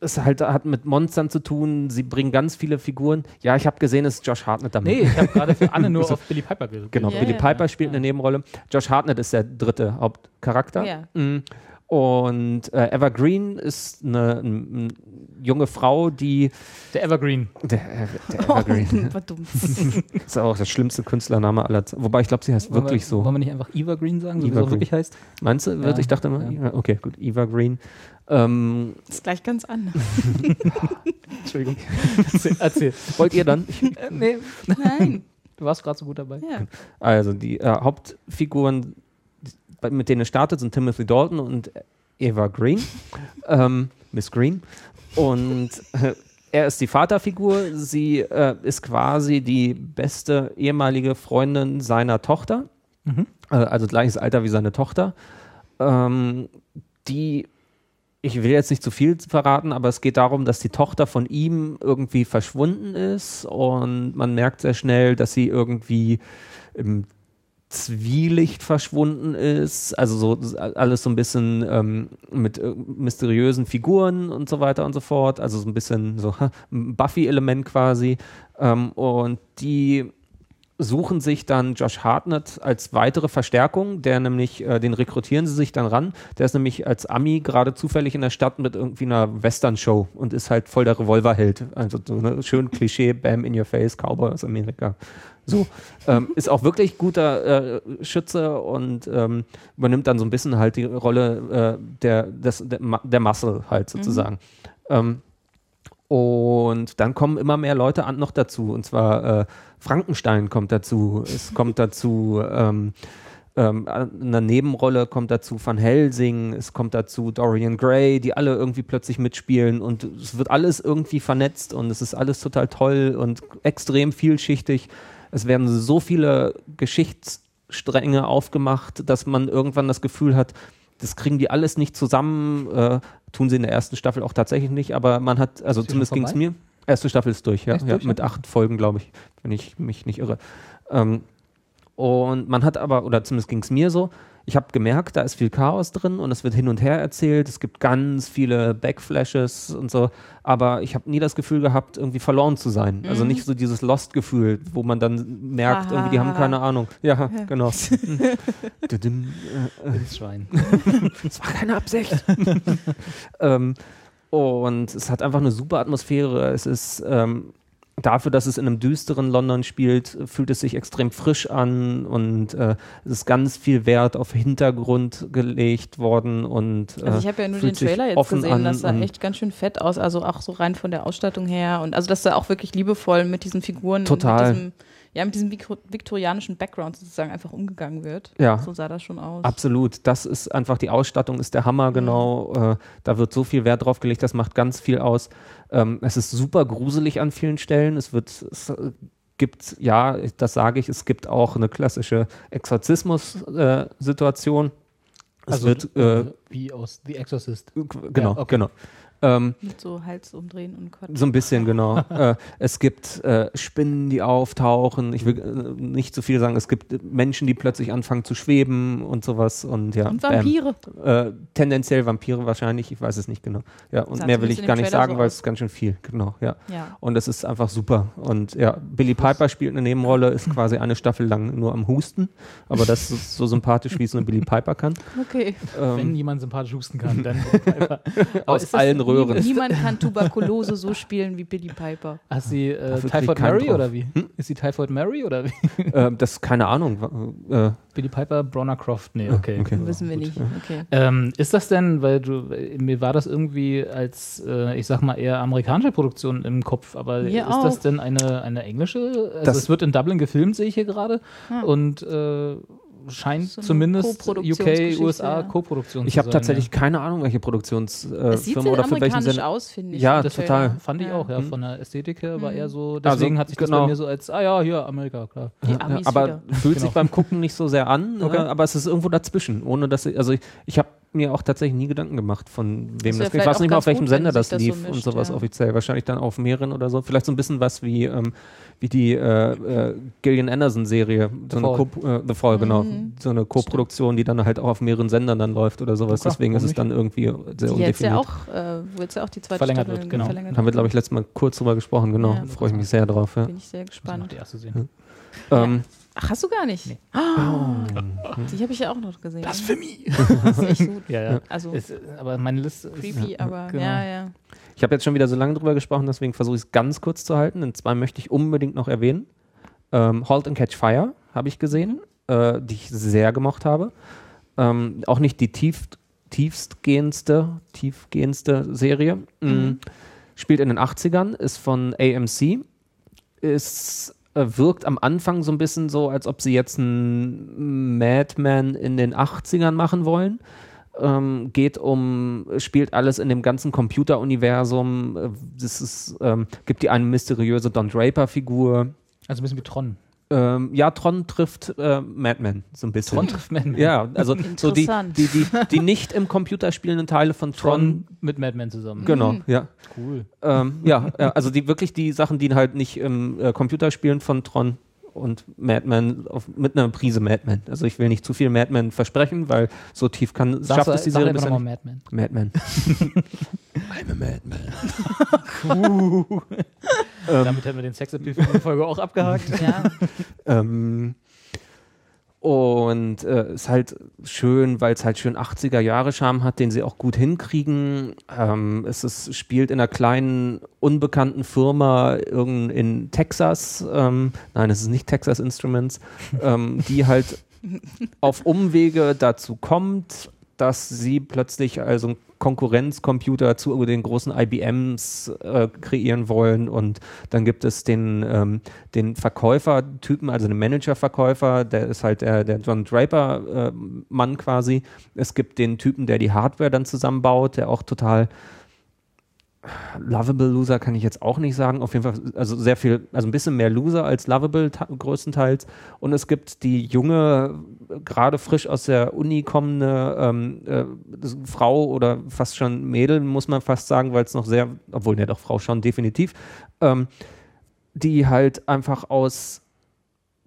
es halt hat mit Monstern zu tun. Sie bringen ganz viele Figuren. Ja, ich habe gesehen, es ist Josh Hartnett damit. Nee, ich habe gerade für Anne nur auf Billy Piper ge Genau, Ja, Billy. Piper spielt eine Nebenrolle. Josh Hartnett ist der dritte Hauptcharakter. Ja. Mhm. Und äh, Eva Green ist eine, eine junge Frau, die Der Evergreen. der, der Evergreen Verdammt. ist auch der schlimmste Künstlername aller Zeiten. Wobei ich glaube, sie heißt wirklich wollen wir, so. Wollen wir nicht einfach Evergreen sagen, so wie Eva es auch Green. wirklich heißt? Meinst du? Ja, ich dachte immer, ja. Okay, gut, Eva Green. Ähm, Das ist gleich ganz anders. Entschuldigung. erzähl, erzähl. wollt ihr dann? Ich, Äh, nee, Nein. du warst gerade so gut dabei. Ja. Also die äh, Hauptfiguren, mit denen es startet, sind Timothy Dalton und Eva Green, ähm, Miss Green. Und äh, er ist die Vaterfigur. Sie äh, ist quasi die beste ehemalige Freundin seiner Tochter, Mhm. äh, also gleiches Alter wie seine Tochter. Ähm, die ich will jetzt nicht zu viel verraten, aber es geht darum, dass die Tochter von ihm irgendwie verschwunden ist und man merkt sehr schnell, dass sie irgendwie im Zwielicht verschwunden ist, also so alles so ein bisschen ähm, mit äh, mysteriösen Figuren und so weiter und so fort, also so ein bisschen so ein Buffy-Element quasi ähm, und die suchen sich dann Josh Hartnett als weitere Verstärkung, der nämlich, äh, den rekrutieren sie sich dann ran. Der ist nämlich als Ami gerade zufällig in der Stadt mit irgendwie einer Western-Show und ist halt voll der Revolverheld. Also so ne, schön Klischee, Bam in your face, Cowboy aus Amerika. So, ähm, ist auch wirklich guter äh, Schütze und ähm, übernimmt dann so ein bisschen halt die Rolle äh, der, des, der, der Muscle halt sozusagen. Ähm, und dann kommen immer mehr Leute an, noch dazu. Und zwar äh, Frankenstein kommt dazu. Es kommt dazu ähm, ähm, eine Nebenrolle kommt dazu Van Helsing. Es kommt dazu Dorian Gray, die alle irgendwie plötzlich mitspielen. Und es wird alles irgendwie vernetzt und es ist alles total toll und extrem vielschichtig. Es werden so viele Geschichtsstränge aufgemacht, dass man irgendwann das Gefühl hat, das kriegen die alles nicht zusammen. Äh, tun sie in der ersten Staffel auch tatsächlich nicht, aber man hat, also zumindest ging es mir. Erste Staffel ist durch, ja. Ist ja durch, mit ja? acht Folgen, glaube ich, wenn ich mich nicht irre. Ähm, und man hat aber, oder zumindest ging es mir so, ich habe gemerkt, da ist viel Chaos drin und es wird hin und her erzählt. Es gibt ganz viele Backflashes und so, aber ich habe nie das Gefühl gehabt, irgendwie verloren zu sein. Also nicht so dieses Lost-Gefühl, wo man dann merkt, Aha. irgendwie, die haben keine Ahnung. Ja, genau. Düdüm, äh, äh, Das Schwein. es war keine Absicht. ähm, und es hat einfach eine super Atmosphäre. Es ist ähm, dafür, dass es in einem düsteren London spielt, fühlt es sich extrem frisch an und äh, es ist ganz viel Wert auf Hintergrund gelegt worden. Und, äh, Also ich habe ja nur den Trailer jetzt gesehen, das sah echt ganz schön fett aus, also auch so rein von der Ausstattung her und also dass da auch wirklich liebevoll mit diesen Figuren Total. und mit diesem, ja, mit diesem viktorianischen Background sozusagen einfach umgegangen wird. Ja. So sah das schon aus. Absolut, das ist einfach die Ausstattung, ist der Hammer, genau. Äh, da wird so viel Wert drauf gelegt, das macht ganz viel aus. Ähm, es ist super gruselig an vielen Stellen. Es wird, es äh, gibt, ja, das sage ich, es gibt auch eine klassische Exorzismus-Situation. Es Also wird, äh, äh, wie aus The Exorcist. genau, okay. genau. Ähm, Mit so Hals umdrehen und Quatsch. So ein bisschen, genau. äh, es gibt äh, Spinnen, die auftauchen. Ich will äh, nicht zu viel sagen. Es gibt Menschen, die plötzlich anfangen zu schweben und sowas. Und ja, Und. Vampire. Äh, tendenziell Vampire wahrscheinlich. Ich weiß es nicht genau. Ja, und mehr will ich gar nicht Trailer sagen, so weil es ist ganz schön viel. Genau, ja. Ja. Und es ist einfach super. Und ja, Billy Piper spielt eine Nebenrolle, ist quasi eine Staffel lang nur am Husten. Aber das ist so sympathisch, wie es nur Billy Piper kann. Okay. Wenn Ähm, jemand sympathisch husten kann, dann. Aber aus allen Röhren. Niemand kann Tuberkulose so spielen wie Billy Piper. Hast sie äh, Typhoid Mary drauf. oder wie? Ist sie Typhoid Mary oder wie? äh, das keine Ahnung. Äh, Billy Piper, Bronner Croft? Nee, okay. okay. Wissen wir nicht. Okay. Ähm, ist das denn, weil du, äh, mir war das irgendwie als, äh, ich sag mal, eher amerikanische Produktion im Kopf, aber Mir ist das auch. denn eine, eine englische? Also Das- es wird in Dublin gefilmt, sehe ich hier gerade. Ja. Und äh, scheint So zumindest UK, USA ja. Co-Produktion ich habe tatsächlich keine Ahnung, welche Produktionsfirma äh, oder für welchen amerikanisch Sender. aus, finde ich. Ja, total. Trailer. Ja. Fand ich Ja. auch, ja. Mhm. Von der Ästhetik her war Mhm. eher so, deswegen hat sich das genau. bei mir so als, ah ja, hier, Amerika, klar. Ja, aber wieder. fühlt sich Genau. beim Gucken nicht so sehr an, Okay. äh, aber es ist irgendwo dazwischen, ohne dass ich, also ich, ich habe mir auch tatsächlich nie Gedanken gemacht, von wem wär das Ich weiß nicht mal, auf welchem gut, Sender sich das das so lief und sowas ja. offiziell. Wahrscheinlich dann auf mehreren oder so. Vielleicht so ein bisschen was wie, ähm, wie die äh, äh, Gillian Anderson-Serie, so eine Fall. Co äh, The Fall, genau. Mhm. So eine Co-Produktion, die dann halt auch auf mehreren Sendern dann läuft oder sowas. Okay, Deswegen ist es dann irgendwie sehr Die jetzt ja undefiniert. auch, äh, wo jetzt ja auch die zweite Verlängert Staffel wird, genau. verlängert Haben wir, glaube ich, letztes Mal kurz drüber gesprochen, genau. Ja. Freue ich mich sehr drauf. Ja. Bin ich sehr Muss noch gespannt. die erste sehen. Ähm, Ach, hast du gar nicht? Nee. Ah, die habe ich ja auch noch gesehen. Blasphemie! Das ist echt gut. Ja, ja. Also Ist, aber meine Liste ist, creepy, aber genau. ja, ja. Ich habe jetzt schon wieder so lange drüber gesprochen, deswegen versuche ich es ganz kurz zu halten. Und zwei möchte ich unbedingt noch erwähnen. Ähm, Halt and Catch Fire habe ich gesehen, äh, die ich sehr gemocht habe. Ähm, auch nicht die tief, tiefstgehendste, tiefgehendste Serie. Mm, Spielt in den 80ern, ist von AMC. Ist, äh, wirkt am Anfang so ein bisschen so, als ob sie jetzt einen Madman in den 80ern machen wollen ähm, geht um, spielt alles in dem ganzen Computeruniversum. Äh, Das ist, ähm, gibt die eine mysteriöse Don Draper-Figur. Also ein bisschen wie Tron. Ähm, ja, Tron trifft äh, Madman so ein bisschen. Tron trifft Man. Ja, also so die, die, die, die nicht im Computer spielenden Teile von Tron. Tron mit Madman zusammen. Genau, Mhm. ja. Cool. Ähm, ja, äh, also die wirklich die Sachen, die halt nicht im äh, Computer spielen von Tron und Madman auf, mit einer Prise Madman. Also ich will nicht zu viel Madman versprechen, weil so tief kann schafft es die Serie bisher. Madman. Madman. I'm a Madman. Damit hätten wir den Sexappeal für die Folge auch abgehakt. ja. Ähm, und äh, ist halt schön, weil es halt schön 80er Jahre Charme hat, den sie auch gut hinkriegen. Ähm, es ist, spielt in einer kleinen, unbekannten Firma irgend in Texas. Ähm, nein, es ist nicht Texas Instruments, ähm, die halt auf Umwege dazu kommt, dass sie plötzlich also einen Konkurrenzcomputer zu den großen IBMs äh, kreieren wollen und dann gibt es den, ähm, den Verkäufertypen, also den Manager-Verkäufer, der ist halt der, der John Draper-Mann quasi. Es gibt den Typen, der die Hardware dann zusammenbaut, der auch total Lovable Loser kann ich jetzt auch nicht sagen. Auf jeden Fall, also sehr viel, also ein bisschen mehr Loser als Lovable größtenteils. Und es gibt die junge, gerade frisch aus der Uni kommende ähm, äh, Frau oder fast schon Mädel, muss man fast sagen, weil es noch sehr, obwohl ja doch Frau schon definitiv, ähm, die halt einfach aus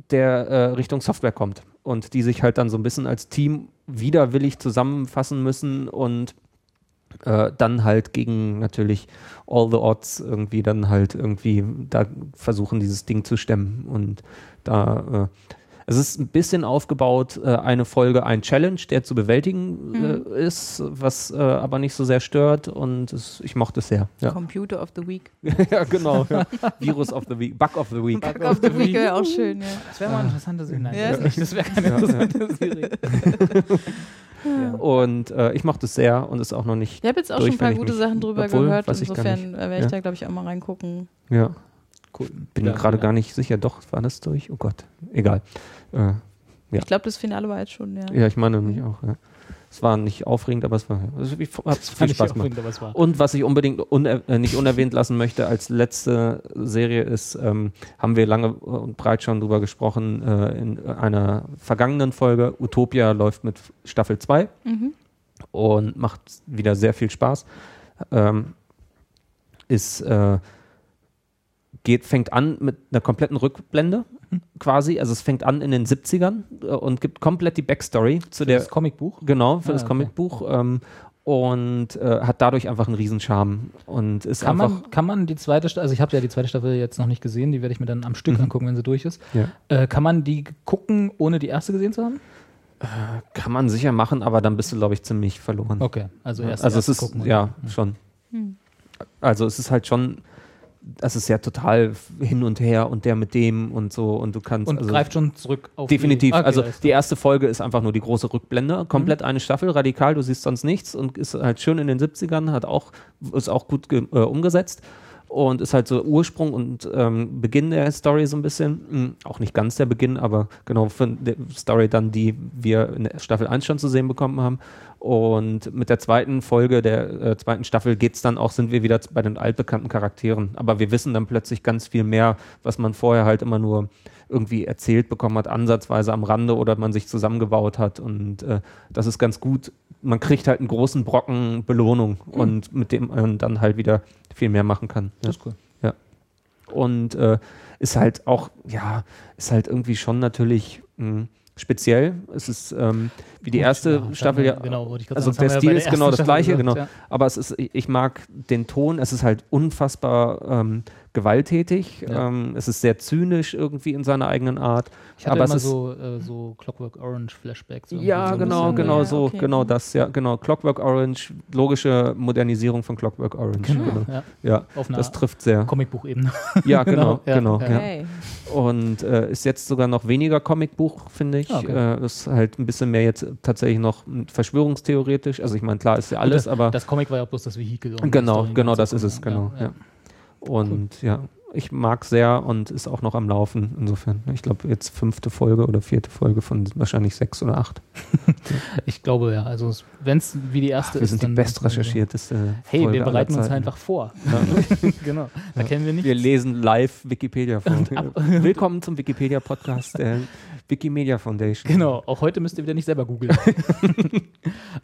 der äh, Richtung Software kommt und die sich halt dann so ein bisschen als Team widerwillig zusammenfassen müssen und äh, dann halt gegen natürlich all the odds irgendwie dann halt irgendwie da versuchen, dieses Ding zu stemmen. Und da äh, es ist ein bisschen aufgebaut, äh, eine Folge, ein Challenge, der zu bewältigen äh, ist, was äh, aber nicht so sehr stört und es, ich mochte es sehr. Ja, Computer of the Week. ja genau. Ja. Virus of the Week, Bug of the Week. Bug of the Week wäre auch schön, ja. Das wäre mal eine interessante Serie. Nein, Ja, das, wäre keine Ja, interessante Serie. ja. Und äh, ich mochte es sehr und ist auch noch nicht. Ich habe jetzt auch Durch, schon ein paar gute mich- Sachen drüber obwohl, gehört. Insofern äh, werde ich Ja. da, glaube ich, auch mal reingucken. Ja, Cool. bin Ja, gerade ja. gar nicht sicher. Doch, war das durch? Oh Gott, egal. Äh, Ja. Ich glaube, das Finale war jetzt schon, ja. Ja, ich meine nämlich auch. Ja. Es war nicht aufregend, aber es war, also ich hat viel ich Spaß auch gemacht. gut, aber es war. Und was ich unbedingt uner äh, nicht unerwähnt lassen möchte als letzte Serie ist, ähm, haben wir lange und breit schon drüber gesprochen, äh, in einer vergangenen Folge, Utopia läuft mit Staffel 2 Mhm. und macht wieder sehr viel Spaß. Ähm, ist, äh, geht, fängt an mit einer kompletten Rückblende quasi, also es fängt an in den 70ern äh, und gibt komplett die Backstory zu der das Comicbuch. Genau, für Ah, das okay. Comicbuch. Ähm, und äh, hat dadurch einfach einen Riesenscharme. Und ist Kann einfach. man, kann man die zweite Staffel, also ich habe ja die zweite Staffel jetzt noch nicht gesehen, die werde ich mir dann am Stück Mhm. angucken, wenn sie durch ist. Ja. Äh, kann man die gucken, ohne die erste gesehen zu haben? Kann man sicher machen, aber dann bist du, glaube ich, ziemlich verloren. Okay, also erst also es erste ist, gucken ja, schon. Hm. Also es ist halt schon, das ist ja total hin und her und der mit dem und so und du kannst. Und also, greift schon zurück auf Definitiv. Die, okay, also die erste Folge ist einfach nur die große Rückblende. Komplett Mhm. eine Staffel, radikal, du siehst sonst nichts und ist halt schön in den 70ern, hat auch, ist auch gut äh, umgesetzt und ist halt so Ursprung und ähm, Beginn der Story so ein bisschen. Hm, auch nicht ganz der Beginn, aber genau für die Story dann, die wir in Staffel 1 schon zu sehen bekommen haben. Und mit der zweiten Folge der äh, zweiten Staffel geht's dann auch, sind wir wieder bei den altbekannten Charakteren. Aber wir wissen dann plötzlich ganz viel mehr, was man vorher halt immer nur irgendwie erzählt bekommen hat, ansatzweise am Rande oder man sich zusammengebaut hat. Und äh, das ist ganz gut. Man kriegt halt einen großen Brocken Belohnung und mit dem man dann halt wieder viel mehr machen kann. Ja. Das ist cool. Und äh, ist halt auch, ja, ist halt irgendwie schon natürlich mh, speziell. Es ist ähm, wie die Gut, erste ja, Staffel ja. genau, also der Stil ja ist genau das gleiche, gesagt, genau. ja. Aber es ist, ich mag den Ton, es ist halt unfassbar ähm, gewalttätig. Ja. Ähm, es ist sehr zynisch irgendwie in seiner eigenen Art. Ich hatte aber immer es ist, so, äh, so Clockwork Orange Flashbacks. ja, so genau, bisschen. genau Ja, so, okay. genau das, ja, genau. Clockwork Orange, logische Modernisierung von Clockwork Orange. Genau, Genau. ja, Ja, auf einer das trifft sehr. Comicbuchebene. Ja, genau, Genau, ja, genau. Okay. Und äh, ist jetzt sogar noch weniger Comicbuch, finde ich. Ah, okay. Äh, ist halt ein bisschen mehr jetzt tatsächlich noch verschwörungstheoretisch. Also ich meine, klar ist ja alles, das, aber Das Comic war ja bloß das Vehikel. um genau, genau das ist es, genau. Ja. Und ja, ich mag sehr und ist auch noch am Laufen. Insofern, ich glaube jetzt fünfte Folge oder vierte Folge von wahrscheinlich sechs oder acht. Ich glaube ja. Also wenn es wie die erste Ach, wir ist, sind die dann best recherchierteste Hey, Folge wir bereiten uns einfach vor. Ja. genau. Da kennen wir nichts. Wir lesen live Wikipedia vor. Willkommen zum Wikipedia-Podcast der Wikimedia Foundation. Genau, auch heute müsst ihr wieder nicht selber googeln.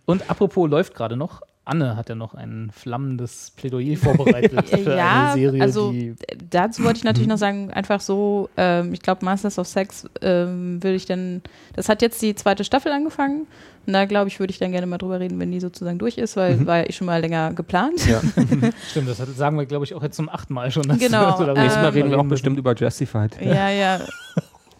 Und apropos läuft gerade noch. Anne hat ja noch ein flammendes Plädoyer vorbereitet für Ja, eine Serie, also die dazu wollte ich natürlich noch sagen, einfach so, ähm, ich glaube, Masters of Sex ähm, würde ich dann, das hat jetzt die zweite Staffel angefangen und da glaube ich, würde ich dann gerne mal drüber reden, wenn die sozusagen durch ist, weil war ja eh schon mal länger geplant. Ja. stimmt, das sagen wir, glaube ich, auch jetzt zum achten Mal schon. Genau, Nächstes Mal Reden wir auch bestimmt über Justified. Ja, ja.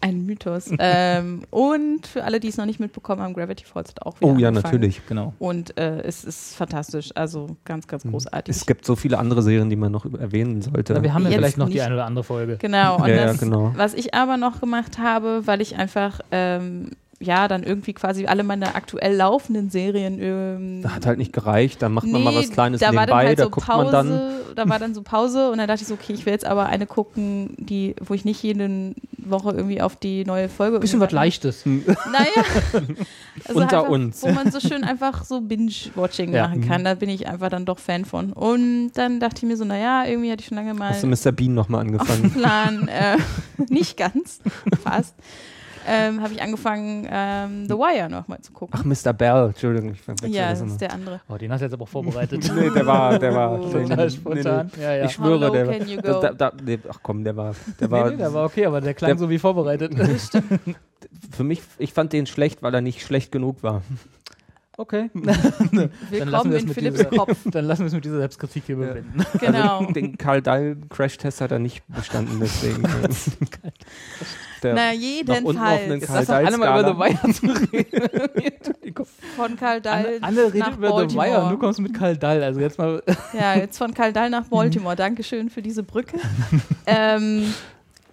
Ein Mythos. ähm, und für alle, die es noch nicht mitbekommen haben, Gravity Falls hat auch wieder Oh ja, angefangen. natürlich. Genau. Und äh, es ist fantastisch, also ganz, ganz großartig. Es gibt so viele andere Serien, die man noch erwähnen sollte. Na, wir haben ja Jetzt vielleicht noch die eine oder andere Folge. Genau, und Ja, ja, das, genau. was ich aber noch gemacht habe, weil ich einfach, ähm, ja, dann irgendwie quasi alle meine aktuell laufenden Serien. Ähm, Da hat halt nicht gereicht, da macht man mal Nee, was Kleines da war nebenbei, dann halt da so guckt Pause, man dann. Da war dann so Pause und dann dachte ich so, okay, ich will jetzt aber eine gucken, die, wo ich nicht jede Woche irgendwie auf die neue Folge. Bisschen was Leichtes. Naja. Also Unter einfach, uns. Wo man so schön einfach so Binge-Watching Ja. machen kann. Da bin ich einfach dann doch Fan von. Und dann dachte ich mir so, naja, irgendwie hatte ich schon lange mal Hast du Mr. Bean nochmal angefangen? Plan, äh, nicht ganz, fast, ähm, habe ich angefangen, ähm, The Wire nochmal zu gucken. Ach, Mr. Bell, Entschuldigung, ich ja, das ist der andere. Oh, den hast du jetzt aber auch vorbereitet. Nee, der war, der war. Oh. nee, nee, Total nee, spontan. Ja, ja. Ich schwöre, How der war. Da, da, da, nee, ach komm, der war. Der Nee, war, nee, der war okay, aber der klang der- so wie vorbereitet. für mich, ich fand den schlecht, weil er nicht schlecht genug war. Okay. Dann lassen Willkommen wir es in mit Philipps dieser- Kopf. Dann lassen wir es mit dieser Selbstkritik hier Ja. bewenden. Genau. Also, den Karl Dahl Crash-Test hat er nicht bestanden, deswegen. Der, Na, nach unten auf einen jedenfalls. Karl Lass doch alle mal über. The Wire zu reden. Von Karl Dahl Anne, Anne redet nach über The Baltimore. Wire und du kommst mit Karl Dall. Also jetzt mal. Ja, jetzt von Karl Dahl nach Baltimore. Dankeschön für diese Brücke. ähm,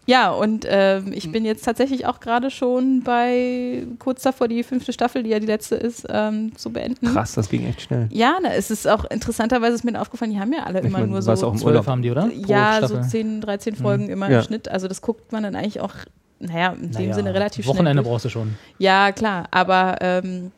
ja, und ähm, ich bin jetzt tatsächlich auch gerade schon bei kurz davor, die fünfte Staffel, die ja die letzte ist, ähm, zu beenden. Krass, das ging echt schnell. Ja, ne, es ist auch interessanterweise ist mir aufgefallen, die haben ja alle Ich immer mein, nur so auch im Zwölf Urlaub. haben die, oder? Pro ja, Staffel. so 10, 13 Folgen immer Ja. im Schnitt. Also das guckt man dann eigentlich auch naja, in dem Naja, Sinne relativ Wochenende schnell. durch. brauchst du schon. Ja, klar, aber ähm,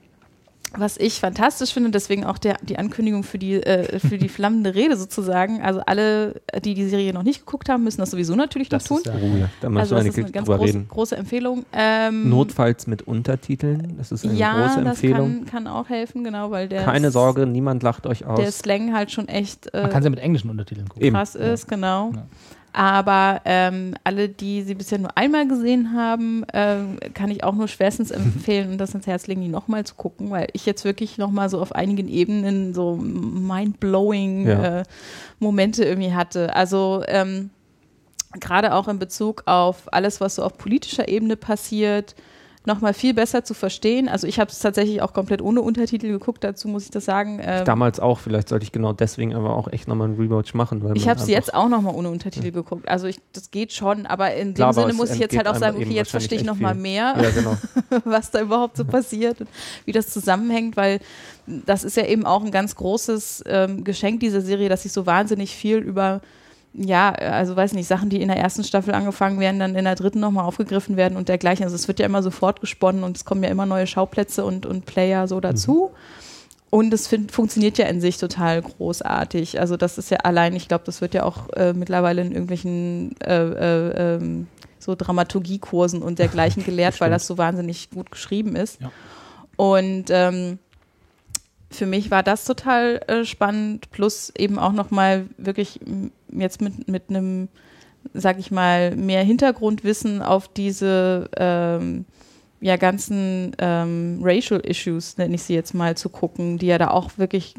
was ich fantastisch finde, deswegen auch der, die Ankündigung für die, äh, für die flammende Rede sozusagen. Also alle, die die Serie noch nicht geguckt haben, müssen das sowieso natürlich Das noch tun. ist ja, Oh ja, da also das ist eine ganz große, reden. große Empfehlung. Ähm, Notfalls mit Untertiteln, das ist eine ja, große das Empfehlung. kann, kann auch helfen, genau, weil der, Keine Sorge, niemand lacht euch aus. der Slang halt schon echt äh, man kann sie mit englischen Untertiteln gucken. Eben. krass ist, genau. Ja. Aber ähm, alle, die sie bisher nur einmal gesehen haben, ähm, kann ich auch nur schwerstens empfehlen und das ins Herz legen, die nochmal zu gucken, weil ich jetzt wirklich nochmal so auf einigen Ebenen so mind-blowing Ja. äh, Momente irgendwie hatte. Also ähm, gerade auch in Bezug auf alles, was so auf politischer Ebene passiert, nochmal viel besser zu verstehen. Also ich habe es tatsächlich auch komplett ohne Untertitel geguckt, dazu muss ich das sagen. Ähm, Damals auch, vielleicht sollte ich genau deswegen aber auch echt nochmal einen Rewatch machen. Ich habe sie einfach- jetzt auch nochmal ohne Untertitel geguckt. Also ich, das geht schon, aber in dem Klar, aber Sinne es muss ich jetzt halt auch sagen, okay, jetzt verstehe ich nochmal mehr, Ja, genau. was da überhaupt so passiert und wie das zusammenhängt, weil das ist ja eben auch ein ganz großes ähm, Geschenk dieser Serie, dass sich so wahnsinnig viel über ja, also weiß nicht, Sachen, die in der ersten Staffel angefangen werden, dann in der dritten nochmal aufgegriffen werden und dergleichen. Also es wird ja immer so fortgesponnen und es kommen ja immer neue Schauplätze und, und Player so dazu. Und es fin- funktioniert ja in sich total großartig. Also das ist ja allein, ich glaube, das wird ja auch äh, mittlerweile in irgendwelchen äh, äh, ähm, so Dramaturgiekursen und dergleichen gelehrt, weil das so wahnsinnig gut geschrieben ist. Ja. Und ähm, für mich war das total äh, spannend, plus eben auch nochmal wirklich jetzt mit, mit einem, sag ich mal, mehr Hintergrundwissen auf diese ähm, ja, ganzen ähm, Racial Issues, nenne ich sie jetzt mal, zu gucken, die ja da auch wirklich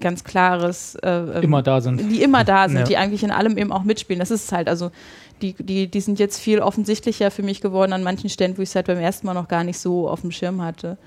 ganz klares äh, ähm, Immer da sind. die immer da sind, Ja. die eigentlich in allem eben auch mitspielen. Das ist halt. Also die, die, die sind jetzt viel offensichtlicher für mich geworden an manchen Stellen, wo ich es halt beim ersten Mal noch gar nicht so auf dem Schirm hatte.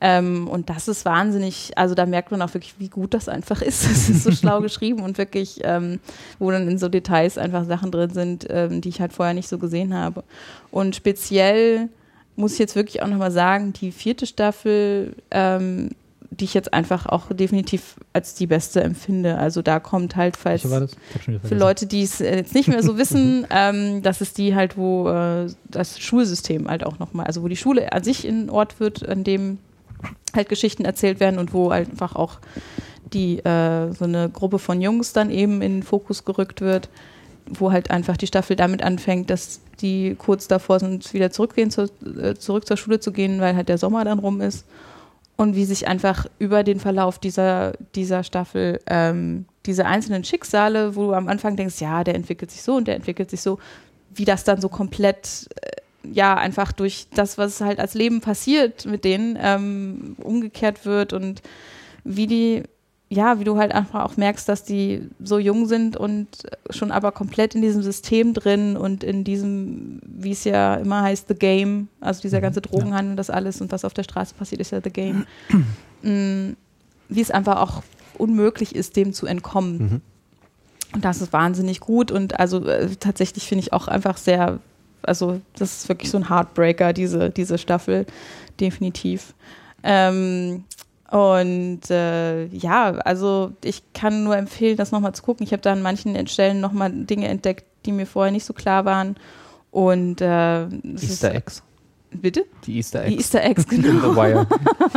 Ähm, und das ist wahnsinnig, also da merkt man auch wirklich, wie gut das einfach ist. Es ist so schlau geschrieben und wirklich, ähm, wo dann in so Details einfach Sachen drin sind, ähm, die ich halt vorher nicht so gesehen habe. Und speziell muss ich jetzt wirklich auch nochmal sagen, die vierte Staffel, ähm, die ich jetzt einfach auch definitiv als die beste empfinde. Also da kommt halt, falls für. Leute, die es jetzt nicht mehr so wissen, ähm, das ist die halt, wo äh, das Schulsystem halt auch nochmal, also wo die Schule an sich ein Ort wird, an dem halt Geschichten erzählt werden und wo einfach auch die äh, so eine Gruppe von Jungs dann eben in den Fokus gerückt wird, wo halt einfach die Staffel damit anfängt, dass die kurz davor sind, wieder zurückgehen zur, äh, zurück zur Schule zu gehen, weil halt der Sommer dann rum ist. Und wie sich einfach über den Verlauf dieser, dieser Staffel ähm, diese einzelnen Schicksale, wo du am Anfang denkst, ja, der entwickelt sich so und der entwickelt sich so, wie das dann so komplett, äh, ja, einfach durch das, was halt als Leben passiert mit denen, ähm, umgekehrt wird und wie die, ja, wie du halt einfach auch merkst, dass die so jung sind und schon aber komplett in diesem System drin und in diesem, wie es ja immer heißt, The Game, also dieser ganze Drogenhandel, das alles und was auf der Straße passiert, ist ja The Game. Mm, wie es einfach auch unmöglich ist, dem zu entkommen. Mhm. Und das ist wahnsinnig gut und also äh, tatsächlich finde ich auch einfach sehr, also das ist wirklich so ein Heartbreaker, diese, diese Staffel, definitiv. Ähm, und äh, ja, also ich kann nur empfehlen, das nochmal zu gucken. Ich habe da an manchen Stellen nochmal Dinge entdeckt, die mir vorher nicht so klar waren. Und äh, Easter Eggs. Bitte? Die Easter Die Eggs. Easter Eggs, In The genau. Wire.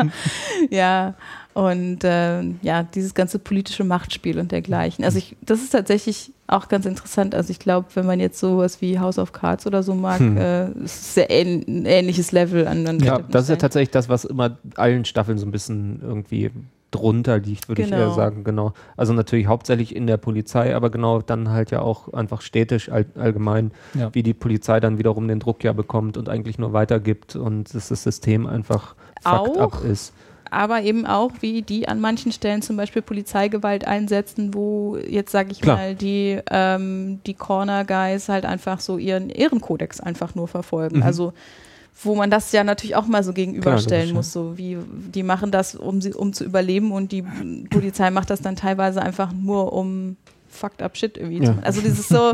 ja, und äh, ja, dieses ganze politische Machtspiel und dergleichen. Also ich, das ist tatsächlich auch ganz interessant. Also ich glaube, wenn man jetzt sowas wie House of Cards oder so mag, Hm. äh, ist es sehr ähn ein ähnliches Level an. an Ja, das ist ja tatsächlich das, was immer allen Staffeln so ein bisschen irgendwie drunter liegt, würde ich Genau. eher sagen, genau. Also natürlich hauptsächlich in der Polizei, aber genau dann halt ja auch einfach städtisch all, allgemein, Ja. wie die Polizei dann wiederum den Druck ja bekommt und eigentlich nur weitergibt und dass das System einfach fucked Auch. up ist. Aber eben auch, wie die an manchen Stellen zum Beispiel Polizeigewalt einsetzen, wo jetzt sage ich Klar. mal die ähm, die Corner Guys halt einfach so ihren Ehrenkodex einfach nur verfolgen. Mhm. Also wo man das ja natürlich auch mal so gegenüberstellen Klar, muss, so wie die machen das, um sie um zu überleben und die Polizei macht das dann teilweise einfach nur um fucked up shit irgendwie Ja. Also dieses so,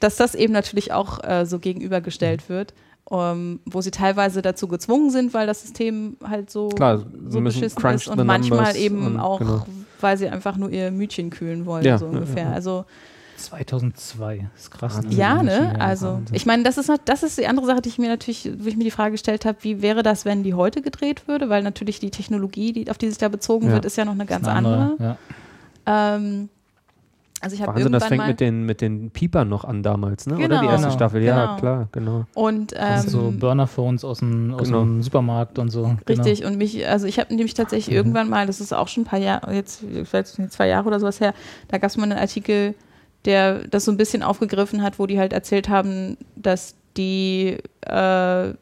dass das eben natürlich auch äh, so gegenübergestellt wird. Um, wo sie teilweise dazu gezwungen sind, weil das System halt so, Klar, so beschissen ist und the manchmal eben und- auch, genau. weil sie einfach nur ihr Mütchen kühlen wollen, Ja, so ungefähr. ja, ja. Also 2002. Das ist krass. Ne? Ja, ne? Also, ich meine, das ist, noch- das ist die andere Sache, die ich mir natürlich, wo ich mir die Frage gestellt habe, wie wäre das, wenn die heute gedreht würde? Weil natürlich die Technologie, die, auf die sich da bezogen Ja. wird, ist ja noch eine ganz Eine andere. Ja. Ähm, also ich habe Wahnsinn, das fängt mal mit den, mit den Piepern noch an damals, ne? Oder Genau. die erste Genau. Staffel, ja, Genau. klar, genau. und Das sind so ähm, Burner-Phones aus, dem, aus Genau. dem Supermarkt und so. Richtig, und mich, also ich habe nämlich tatsächlich Mhm. irgendwann mal, das ist auch schon ein paar Jahre, jetzt vielleicht zwei Jahre oder sowas her, da gab es mal einen Artikel, der das so ein bisschen aufgegriffen hat, wo die halt erzählt haben, dass die äh,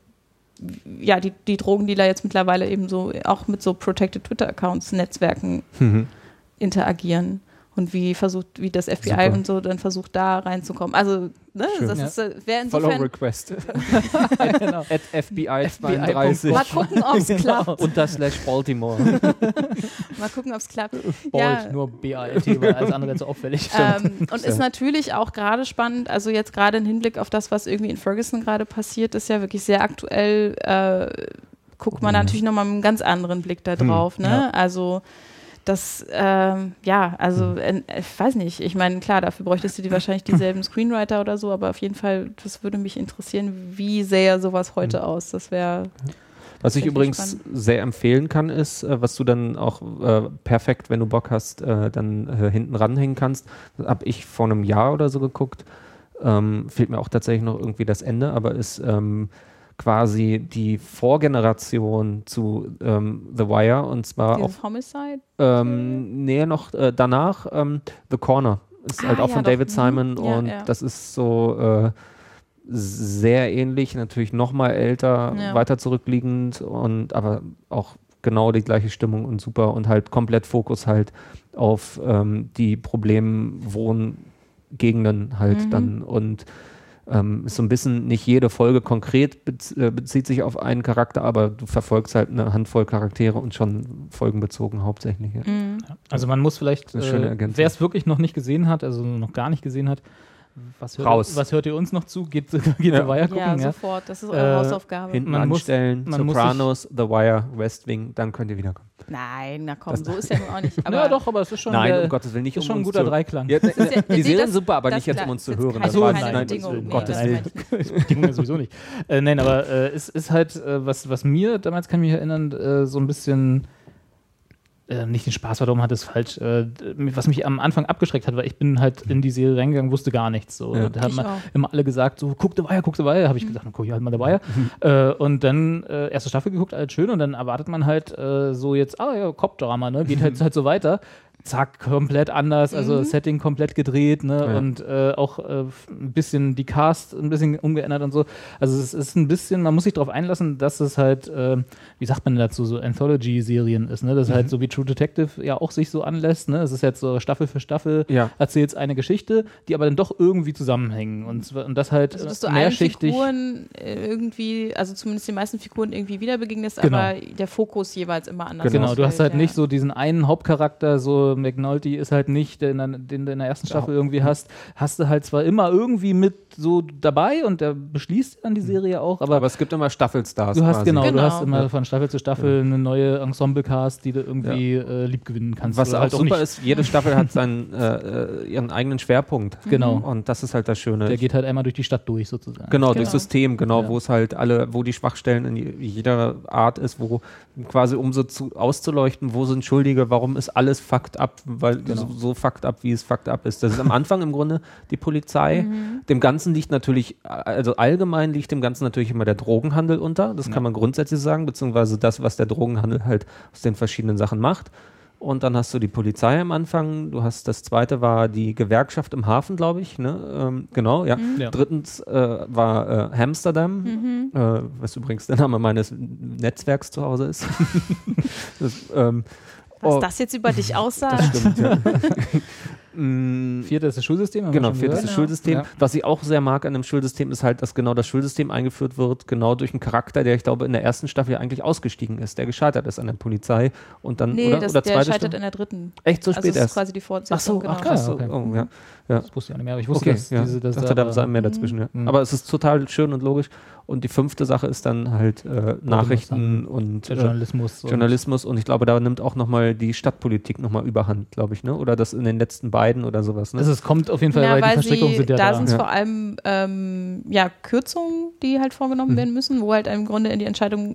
ja, die, die Drogendealer jetzt mittlerweile eben so auch mit so Protected Twitter-Accounts, Netzwerken Mhm. interagieren und wie versucht, wie das FBI Super. und so dann versucht, da reinzukommen. Also, ne, Schön. das Ja. ist, äh, wäre Follow insofern. Request. genau. At FBI 32 Mal gucken, ob es klappt. unter slash Baltimore. Mal gucken, ob es klappt. Bald, Ja. nur B-A-L-T, weil alles andere wäre zu auffällig. Ähm, und ist natürlich auch gerade spannend, also jetzt gerade im Hinblick auf das, was irgendwie in Ferguson gerade passiert, ist ja wirklich sehr aktuell, äh, guckt man Mhm. natürlich nochmal mit einem ganz anderen Blick da drauf. Ne? ja. Also das, ähm, ja, also äh, ich weiß nicht, ich meine, klar, dafür bräuchtest du die wahrscheinlich dieselben Screenwriter oder so, aber auf jeden Fall, das würde mich interessieren, wie sähe sowas heute aus? Das wäre Was ich übrigens spannend. sehr empfehlen kann, ist, äh, was du dann auch äh, perfekt, wenn du Bock hast, äh, dann äh, hinten ranhängen kannst. Das habe ich vor einem Jahr oder so geguckt. Ähm, fehlt mir auch tatsächlich noch irgendwie das Ende, aber ist ähm, quasi die Vorgeneration zu ähm, The Wire und zwar auch dieses Homicide. ähm, näher noch äh, danach ähm, The Corner. Ist Ah, halt auch ja, von doch. David Mhm. Simon Ja, und ja. das ist so äh, sehr ähnlich, natürlich noch mal älter, weiter zurückliegend und aber auch genau die gleiche Stimmung und super und halt komplett Fokus halt auf ähm, die Problemwohngegenden halt Mhm. dann und ähm, ist so ein bisschen nicht jede Folge konkret äh, bezieht sich auf einen Charakter, aber du verfolgst halt eine Handvoll Charaktere und schon folgenbezogen hauptsächlich. Ja. Mhm. Also man muss vielleicht, äh, wer es wirklich noch nicht gesehen hat, also noch gar nicht gesehen hat, was hört, Raus. was hört ihr uns noch zu? Geht, geht Ja. The Wire gucken? Ja, sofort, das ist eure Äh, Hausaufgabe. Hinten Man muss- anstellen, man muss Sopranos, The Wire, West Wing, dann könnt ihr wiederkommen. Nein, na komm, Das- so ist ja nun auch nicht. Aber ja, doch, aber es ist schon, Nein, der, um Gottes Willen, nicht ist um schon ein uns guter zu, Dreiklang. Ja, ist ja- die nee, Serien das- super, aber das nicht jetzt, um uns zu ist hören. Das war nein, keine Gottes. Willen. Bedingungen sowieso nicht. Äh, nein, aber äh, es ist halt, äh, was, was mir damals kann ich mich erinnern, äh, so ein bisschen äh, nicht den Spaß war, darum hat es falsch, äh, was mich am Anfang abgeschreckt hat, weil ich bin halt in die Serie reingegangen, wusste gar nichts. So. Ja. Da haben Ich wir auch. immer alle gesagt, so, guck The Wire, guck The Wire. Habe ich gesagt, dann guck ich halt mal The Wire. äh, und dann äh, erste Staffel geguckt, alles schön. Und dann erwartet man halt äh, so jetzt, ah ja, Cop-Drama, ne? geht halt, halt so weiter. Zack, komplett anders, also Setting komplett gedreht, ne? Ja. Und äh, auch äh, ein bisschen die Cast ein bisschen umgeändert und so. Also es ist ein bisschen, man muss sich darauf einlassen, dass es halt, äh, wie sagt man dazu, so Anthology-Serien ist, ne? Das ist halt so wie True Detective ja auch sich so anlässt, ne? Es ist jetzt so Staffel für Staffel, Ja. erzählt eine Geschichte, die aber dann doch irgendwie zusammenhängen und, und das halt Also, dass du allen mehrschichtig. Figuren äh, irgendwie, also zumindest den meisten Figuren irgendwie wieder begegnest, Genau. aber der Fokus jeweils immer anders Genau, du hast halt ja. nicht so diesen einen Hauptcharakter, so McNulty ist halt nicht, der, den du in der ersten Staffel irgendwie hast. Hast du halt zwar immer irgendwie mit so dabei und der beschließt dann die Serie auch, aber, Aber es gibt immer Staffelstars. du hast quasi. genau, du Genau. hast immer Ja. von Staffel zu Staffel eine neue Ensemble-Cast, die du irgendwie äh, liebgewinnen kannst. Was Oder auch halt super nicht. ist, jede Staffel hat seinen, äh, äh, ihren eigenen Schwerpunkt. Genau. Und das ist halt das Schöne. Der geht halt einmal durch die Stadt durch sozusagen. Genau, Genau. durchs System, genau, Ja. wo es halt alle, wo die Schwachstellen in je- jeder Art ist, wo quasi um so zu, auszuleuchten, wo sind Schuldige, warum ist alles fucked up, weil Genau. so, so fucked up, wie es fucked up ist. Das ist am Anfang im Grunde die Polizei. Dem Ganzen liegt natürlich, also allgemein liegt dem Ganzen natürlich immer der Drogenhandel unter, das kann man grundsätzlich sagen, beziehungsweise das, was der Drogenhandel halt aus den verschiedenen Sachen macht. Und dann hast du die Polizei am Anfang. Du hast das zweite war die Gewerkschaft im Hafen, glaube ich. Ne? Ähm, genau, ja. Ja. Drittens äh, war äh, Amsterdam, Mhm. äh, was übrigens der Name meines Netzwerks zu Hause ist. das, ähm, Was oh, das jetzt über dich aussagt. das stimmt, ja. Mm, Vierte ist das Schulsystem. Genau, viertes gehört. Schulsystem. Ja. Was ich auch sehr mag an dem Schulsystem ist halt, dass genau das Schulsystem eingeführt wird, genau durch einen Charakter, der ich glaube in der ersten Staffel eigentlich ausgestiegen ist, der gescheitert ist an der Polizei und dann Nee, oder, das, oder der zweite scheitert Staffel? in der dritten. Echt so Also spät ist erst. quasi die Ach Fortsetzung. so, genau. ach krass. Ah, okay. Oh, ja. Das wusste ich auch nicht mehr, aber ich wusste, Okay, dass ja. diese, dass dachte, da war mehr dazwischen. Ja. Mhm. Aber es ist total schön und logisch. Und die fünfte Sache ist dann halt äh, Nachrichten und der äh, Journalismus. und- Journalismus. Und ich glaube, da nimmt auch nochmal die Stadtpolitik nochmal überhand, glaube ich, ne? Oder das in den letzten beiden oder sowas. Ne? Also es kommt auf jeden Fall, Ja, weil die weil Verstrickungen sie, sind ja da da. sind es Ja. vor allem ähm, ja, Kürzungen, die halt vorgenommen Mhm. werden müssen, wo halt im Grunde in die Entscheidung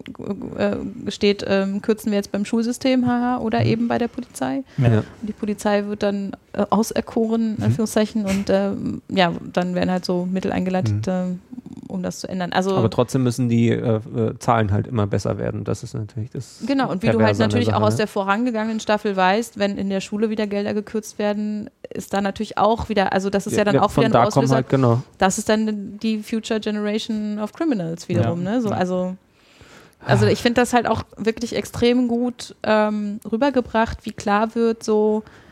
äh, steht, ähm, kürzen wir jetzt beim Schulsystem, haha, oder Mhm. eben bei der Polizei. Ja. Ja. Und die Polizei wird dann äh, auserkoren, in Anführungszeichen, und ähm, ja, dann werden halt so Mittel eingeleitet, ähm, um das zu ändern. Also Aber trotzdem müssen die äh, äh, Zahlen halt immer besser werden. Das ist natürlich das. Genau, und wie du halt natürlich auch Sache, aus ne? der vorangegangenen Staffel weißt, wenn in der Schule wieder Gelder gekürzt werden, ist da natürlich auch wieder, also das ist ja, dann auch von wieder ein da Auslöser. halt, genau. das ist dann die Future Generation of Criminals wiederum, Ja. ne? So, also, also ich finde das halt auch wirklich extrem gut ähm, rübergebracht, wie klar wird so, äh,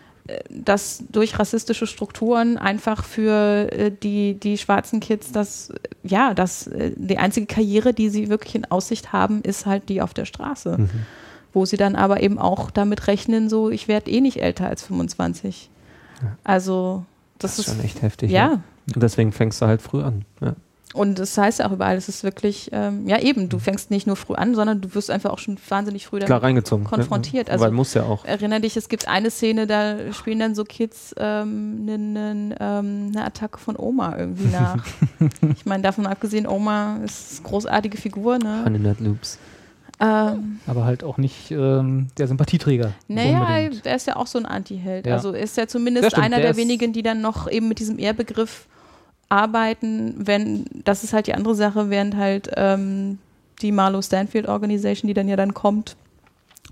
dass durch rassistische Strukturen einfach für äh, die, die schwarzen Kids das, ja, das, äh, die einzige Karriere, die sie wirklich in Aussicht haben, ist halt die auf der Straße. Mhm. Wo sie dann aber eben auch damit rechnen, so, ich werde eh nicht älter als 25. Also, das, Das ist ist, schon echt heftig. ja. ne? Und deswegen fängst du halt früh an. Ja. Und das heißt ja auch überall, es ist wirklich, ähm, ja eben, du fängst nicht nur früh an, sondern du wirst einfach auch schon wahnsinnig früh damit Klar reingezogen. konfrontiert. Ne? Also Weil muss ja auch. Erinner dich, es gibt eine Szene, da spielen dann so Kids ähm, ne, ne, ähm, eine Attacke von Oma irgendwie nach. ich meine, davon abgesehen, Oma ist eine großartige Figur, ne? 100 Loops. Ähm, Aber halt auch nicht ähm, der Sympathieträger. naja, unbedingt. er ist ja auch so ein Anti-Held. Ja. Also er ist ja zumindest stimmt, einer der wenigen, die dann noch eben mit diesem Ehrbegriff arbeiten, wenn, das ist halt die andere Sache, während halt ähm, die Marlow Stanfield Organisation, die dann ja dann kommt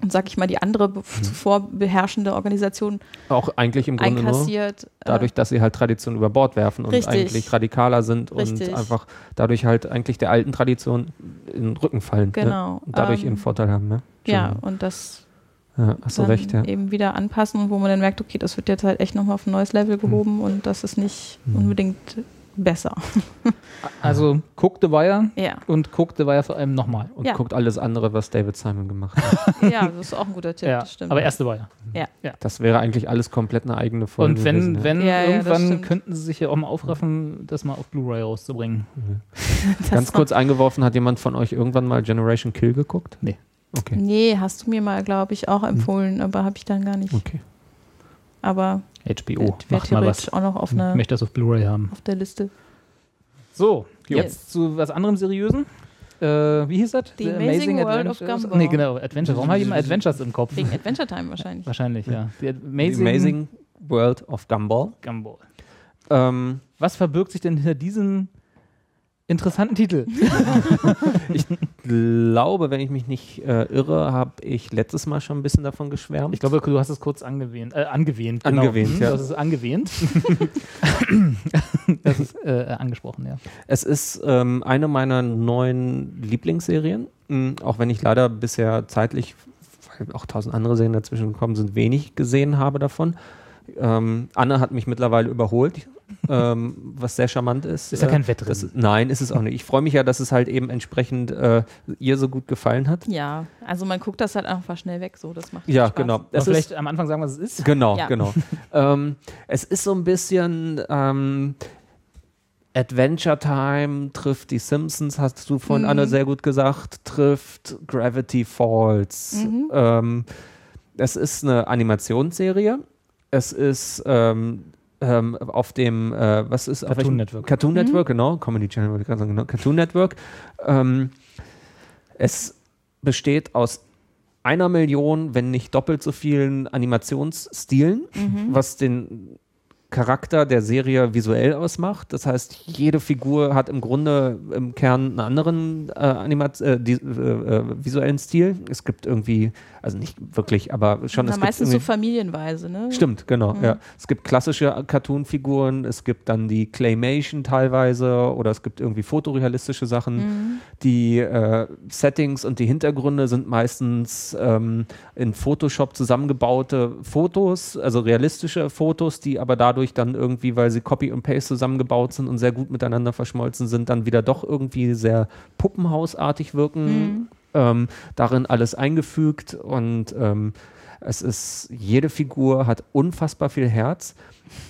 und sag ich mal, die andere Mhm. zuvor beherrschende Organisation Auch eigentlich im Grunde nur äh, dadurch, dass sie halt Tradition über Bord werfen und Richtig. eigentlich radikaler sind Richtig. und einfach dadurch halt eigentlich der alten Tradition in den Rücken fallen. Genau, Ne? Und dadurch ähm, ihren Vorteil haben. Ne? ja, und das ja, hast du recht, ja. eben wieder anpassen und wo man dann merkt, okay, das wird jetzt halt echt nochmal auf ein neues Level Hm. gehoben und das ist nicht unbedingt besser. Also guck The Wire Ja, und guck The Wire vor allem nochmal. Und ja. guckt alles andere, was David Simon gemacht hat. ja, das ist auch ein guter Tipp, Ja, das stimmt. aber erst The Wire. Das wäre eigentlich alles komplett eine eigene Folge. Und wenn, gewesen, ja. wenn Ja, ja, irgendwann könnten sie sich ja auch mal aufraffen, das mal auf Blu-ray rauszubringen. Das Ganz kurz eingeworfen, hat jemand von euch irgendwann mal Generation Kill geguckt? Nee. Okay. Nee, hast du mir mal, glaube ich, auch empfohlen, aber habe ich dann gar nicht. Okay. Aber HBO, wäre macht mal was. auch noch auf, Ich einer, möchte das auf Blu-ray haben. auf der Liste. So, jetzt zu was anderem Seriösen. Äh, wie hieß das? The Amazing World of Adventures? Gumball. Nee, genau, Adventure. Warum habe ich immer Adventures im Kopf? Wegen Adventure Time wahrscheinlich. Wahrscheinlich, ja. The The Amazing, Amazing World of Gumball. Gumball. Ähm, Was verbirgt sich denn hinter diesem interessanten Titel? glaube, wenn ich mich nicht äh, irre, habe ich letztes Mal schon ein bisschen davon geschwärmt. Ich glaube, du hast es kurz angewähnt. Äh, angewähnt, genau. Angewähnt, Hm, ja. Du hast es angewähnt. das ist äh, angesprochen, ja. Es ist ähm, eine meiner neuen Lieblingsserien, mh, auch wenn ich leider bisher zeitlich, weil auch tausend andere Serien dazwischen gekommen sind, wenig gesehen habe davon. Ähm, Anne hat mich mittlerweile überholt, ähm, was sehr charmant ist. Ist ja Äh, kein Wettrennen. das, nein, ist es auch nicht. Ich freue mich ja, dass es halt eben entsprechend äh, ihr so gut gefallen hat. Ja, also man guckt das halt einfach schnell weg, so das macht Ja, Spaß. genau. Es vielleicht ist, am Anfang sagen, was es ist. genau, Ja. genau. ähm, es ist so ein bisschen ähm, Adventure Time trifft die Simpsons, hast du von Mhm. Anne sehr gut gesagt, trifft Gravity Falls. Mhm. Ähm, es ist eine Animationsserie. Es ist ähm, ähm, auf dem, äh, was ist Cartoon welchem- Network. Cartoon Mhm. Network, genau. Comedy Channel wollte ich gerade sagen, genau. Cartoon Network. Ähm, es besteht aus einer Million, wenn nicht doppelt so vielen Animationsstilen, Mhm. was den Charakter der Serie visuell ausmacht. Das heißt, jede Figur hat im Grunde im Kern einen anderen äh, Animat äh, die, äh, äh, visuellen Stil. Es gibt irgendwie, also nicht wirklich, aber schon Na, es meistens so familienweise, ne? Stimmt, genau. Mhm. Ja. Es gibt klassische Cartoon-Figuren, es gibt dann die Claymation teilweise oder es gibt irgendwie fotorealistische Sachen. Mhm. Die äh, Settings und die Hintergründe sind meistens ähm, in Photoshop zusammengebaute Fotos, also realistische Fotos, die aber dadurch dann irgendwie, weil sie Copy und Paste zusammengebaut sind und sehr gut miteinander verschmolzen sind, dann wieder doch irgendwie sehr puppenhausartig wirken. Mhm. Ähm, darin alles eingefügt und ähm, es ist, jede Figur hat unfassbar viel Herz.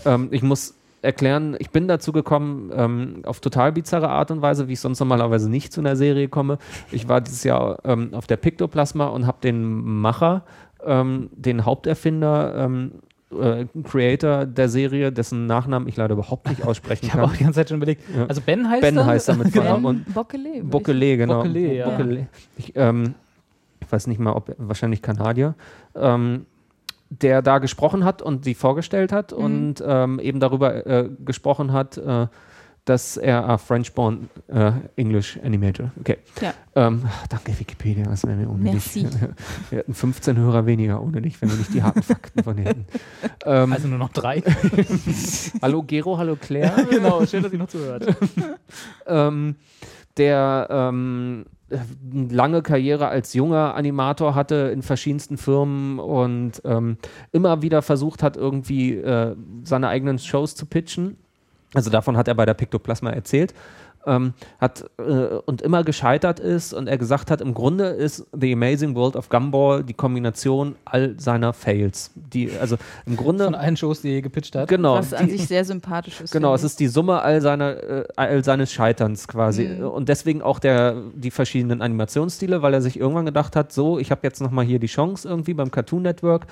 Ähm, ich muss erklären, ich bin dazu gekommen, ähm, auf total bizarre Art und Weise, wie ich sonst normalerweise nicht zu einer Serie komme. Ich war dieses Jahr ähm, auf der Pictoplasma und habe den Macher, ähm, den Haupterfinder, ähm, äh, Creator der Serie, dessen Nachnamen ich leider überhaupt nicht aussprechen Ich habe auch kann. die ganze Zeit schon überlegt. Ja. Also Ben heißt Ben er? heißt er mit Vornamen und ich- Bokele, genau. Bokele, ja. Bokele. Ich, ähm, ich weiß nicht mal, ob wahrscheinlich Kanadier, ähm, der da gesprochen hat und sie vorgestellt hat Mhm. und ähm, eben darüber äh, gesprochen hat, äh, dass er a French-born äh, English Animator. Okay. Ja. Ähm, danke Wikipedia, was wären wir ohne Merci. dich? Wir hätten 15 Hörer weniger ohne dich, wenn wir nicht die harten Fakten von dir hätten. Ähm, Also nur noch drei. hallo Gero, hallo Claire. genau, schön, dass ihr noch zuhört. ähm, der ähm, eine lange Karriere als junger Animator hatte in verschiedensten Firmen und ähm, immer wieder versucht hat, irgendwie äh, seine eigenen Shows zu pitchen. Also davon hat er bei der Pictoplasma erzählt. Ähm, hat äh, und immer gescheitert ist und er gesagt hat, im Grunde ist The Amazing World of Gumball die Kombination all seiner Fails. Die, also im Grunde Von allen Shows, die er je gepitcht hat. genau, Was an die- sich sehr sympathisch ist. Genau, es ist die Summe all, seiner, äh, all seines Scheiterns quasi. Mhm. Und deswegen auch der, die verschiedenen Animationsstile, weil er sich irgendwann gedacht hat, so, ich habe jetzt nochmal hier die Chance irgendwie beim Cartoon Network.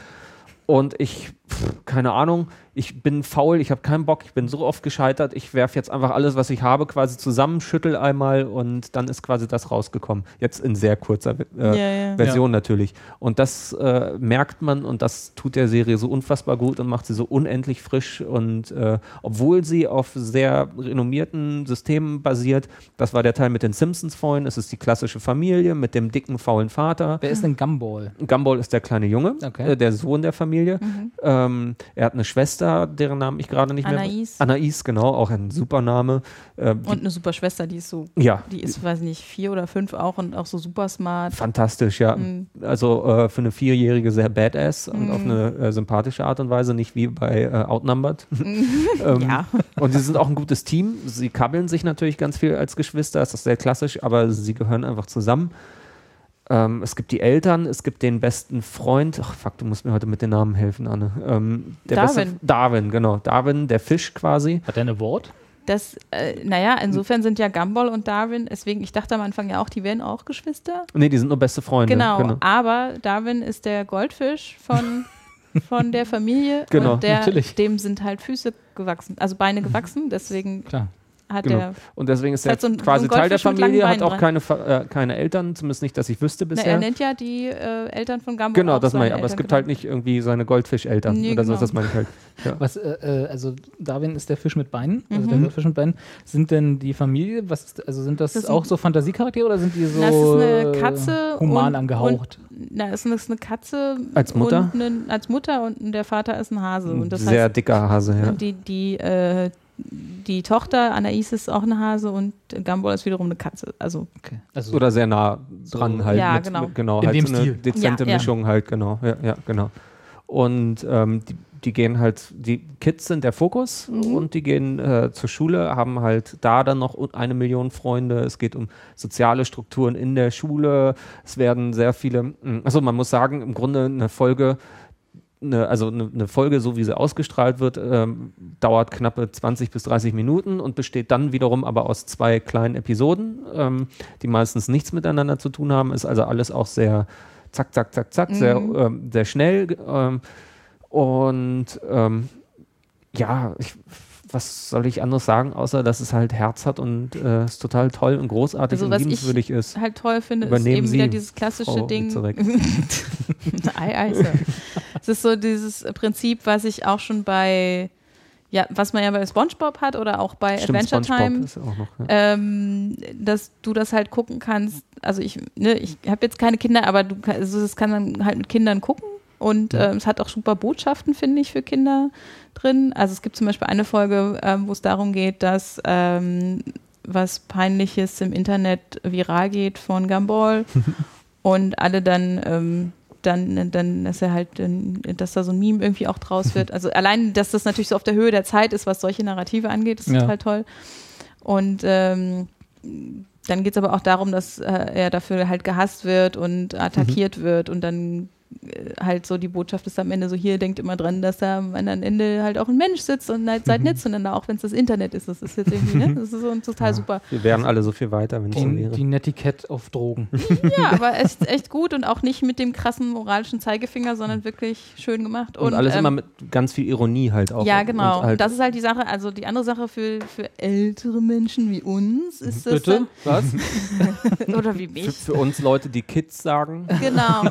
Und ich, pff, keine Ahnung, ich bin faul, ich habe keinen Bock, ich bin so oft gescheitert, ich werfe jetzt einfach alles, was ich habe, quasi zusammen, schüttel einmal und dann ist quasi das rausgekommen. Jetzt in sehr kurzer äh, Ja, ja. Version natürlich. Und das äh, merkt man und das tut der Serie so unfassbar gut und macht sie so unendlich frisch. Und äh, obwohl sie auf sehr renommierten Systemen basiert, das war der Teil mit den Simpsons vorhin, es ist die klassische Familie mit dem dicken, faulen Vater. Wer ist denn Gumball? Gumball ist der kleine Junge, Okay. äh, der Sohn der Familie. Ähm, er hat eine Schwester, deren Namen ich gerade nicht Anais. mehr. Anais, genau, auch ein super Name. Äh, Und eine super Schwester, die ist so, ja, die ist, weiß nicht, vier oder fünf auch und auch so super smart. Fantastisch, ja. Mhm. Also äh, für eine Vierjährige sehr badass und Mhm. auf eine äh, sympathische Art und Weise, nicht wie bei äh, Outnumbered. ähm, Ja. Und sie sind auch ein gutes Team. Sie kabbeln sich natürlich ganz viel als Geschwister, das ist sehr klassisch, aber sie gehören einfach zusammen. Ähm, es gibt die Eltern, es gibt den besten Freund. Ach fuck, du musst mir heute mit den Namen helfen, Anne. Ähm, der Beste, Darwin. Darwin, genau. Darwin, der Fisch quasi. Hat der eine Wort? Das, äh, naja, insofern sind ja Gumball und Darwin, deswegen, ich dachte am Anfang ja auch, die wären auch Geschwister. Nee, die sind nur beste Freunde. Genau, aber Darwin ist der Goldfisch von, von der Familie Genau, und der, natürlich. dem sind halt Füße gewachsen, also Beine gewachsen, deswegen Klar. Hat Genau. er, Und deswegen ist er halt so ein- quasi so Teil der Familie, hat auch keine, äh, keine Eltern, zumindest nicht, dass ich wüsste na, bisher. er nennt ja die äh, Eltern von Gumball Genau, auch das meine ich. Aber es Eltern, gibt genau. halt nicht irgendwie seine Goldfischeltern Nee, oder so, genau. das meine ich halt. Ja. Was, äh, äh, also Darwin ist der Fisch mit Beinen, also der Mhm. Goldfisch mit Beinen. Sind denn die Familie, was ist, also sind das, Das sind- auch so Fantasiecharaktere oder sind die so Das ist eine äh, Katze human und- angehaucht? Na, es ist eine Katze Als Mutter? Und ein, als Mutter und der Vater ist ein Hase. Und das Sehr heißt, dicker Hase, ja. und die, die, äh, die Tochter Anais ist auch eine Hase und Gumball ist wiederum eine Katze. Also okay. also, Oder sehr nah dran So- halt. Ja, mit, genau. Mit, genau In halt dem so eine Stil. dezente Ja, ja. Mischung halt, genau. Ja, ja genau. Und ähm, die, die gehen halt, die Kids sind der Fokus Mhm. und die gehen äh, zur Schule, haben halt da dann noch eine Million Freunde. Es geht um soziale Strukturen in der Schule. Es werden sehr viele, also man muss sagen, im Grunde eine Folge, eine, also eine, eine Folge, so wie sie ausgestrahlt wird, ähm, dauert knappe 20 bis 30 Minuten und besteht dann wiederum aber aus zwei kleinen Episoden, ähm, die meistens nichts miteinander zu tun haben. Ist also alles auch sehr zack, zack, zack, zack, sehr, ähm, sehr schnell. Ähm, und ähm, ja, ich, was soll ich anderes sagen, außer dass es halt Herz hat und äh, es total toll und großartig Also und was ich liebenswürdig ist. halt toll finde, ist Übernehmen eben wieder Sie, dieses klassische Frau Ding. Ei, ei, Sir. Es ist so dieses Prinzip, was ich auch schon bei, ja, was man ja bei SpongeBob hat oder auch bei Stimmt, Adventure SpongeBob Time. noch. Ja. ähm, dass du das halt gucken kannst. Also ich, ne, ich habe jetzt keine Kinder, aber du also das kann man halt mit Kindern gucken. Und ähm, es hat auch super Botschaften, finde ich, für Kinder drin. Also es gibt zum Beispiel eine Folge, ähm, wo es darum geht, dass ähm, was Peinliches im Internet viral geht von Gumball und alle dann ähm, dann, dann, dass er halt, dass da so ein Meme irgendwie auch draus wird. Also allein, dass das natürlich so auf der Höhe der Zeit ist, was solche Narrative angeht, ist Ja. total toll. Und ähm, dann geht es aber auch darum, dass äh, er dafür halt gehasst wird und attackiert wird und dann halt so die Botschaft ist am Ende so, hier denkt immer dran, dass da am anderen Ende halt auch ein Mensch sitzt und halt seid nett zueinander, auch wenn es das Internet ist. Das ist jetzt irgendwie, ne? Das ist so total super. Wir wären alle so viel weiter, wenn es so Die, wäre. die Netiquette auf Drogen. Ja, aber echt, echt gut und auch nicht mit dem krassen moralischen Zeigefinger, sondern wirklich schön gemacht. und, alles ähm, immer mit ganz viel Ironie halt auch. Ja, genau. Und halt, das ist halt die Sache, also die andere Sache für, für ältere Menschen wie uns ist das Bitte? Was? dann, oder wie für, mich. für uns Leute, die Kids sagen. Genau.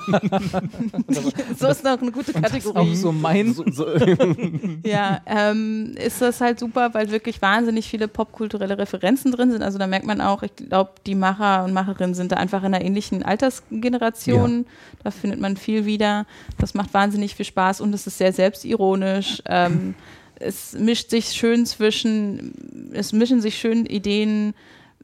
so ist noch eine gute Auch Kategorie. so mein. So, so, Ja, ähm, ist das halt super, weil wirklich wahnsinnig viele popkulturelle Referenzen drin sind. Also da merkt man auch, ich glaube, die Macher und Macherinnen sind da einfach in einer ähnlichen Altersgeneration. Da findet man viel wieder. Das macht wahnsinnig viel Spaß und es ist sehr selbstironisch. Ähm, es mischt sich schön zwischen, es mischen sich schön Ideen,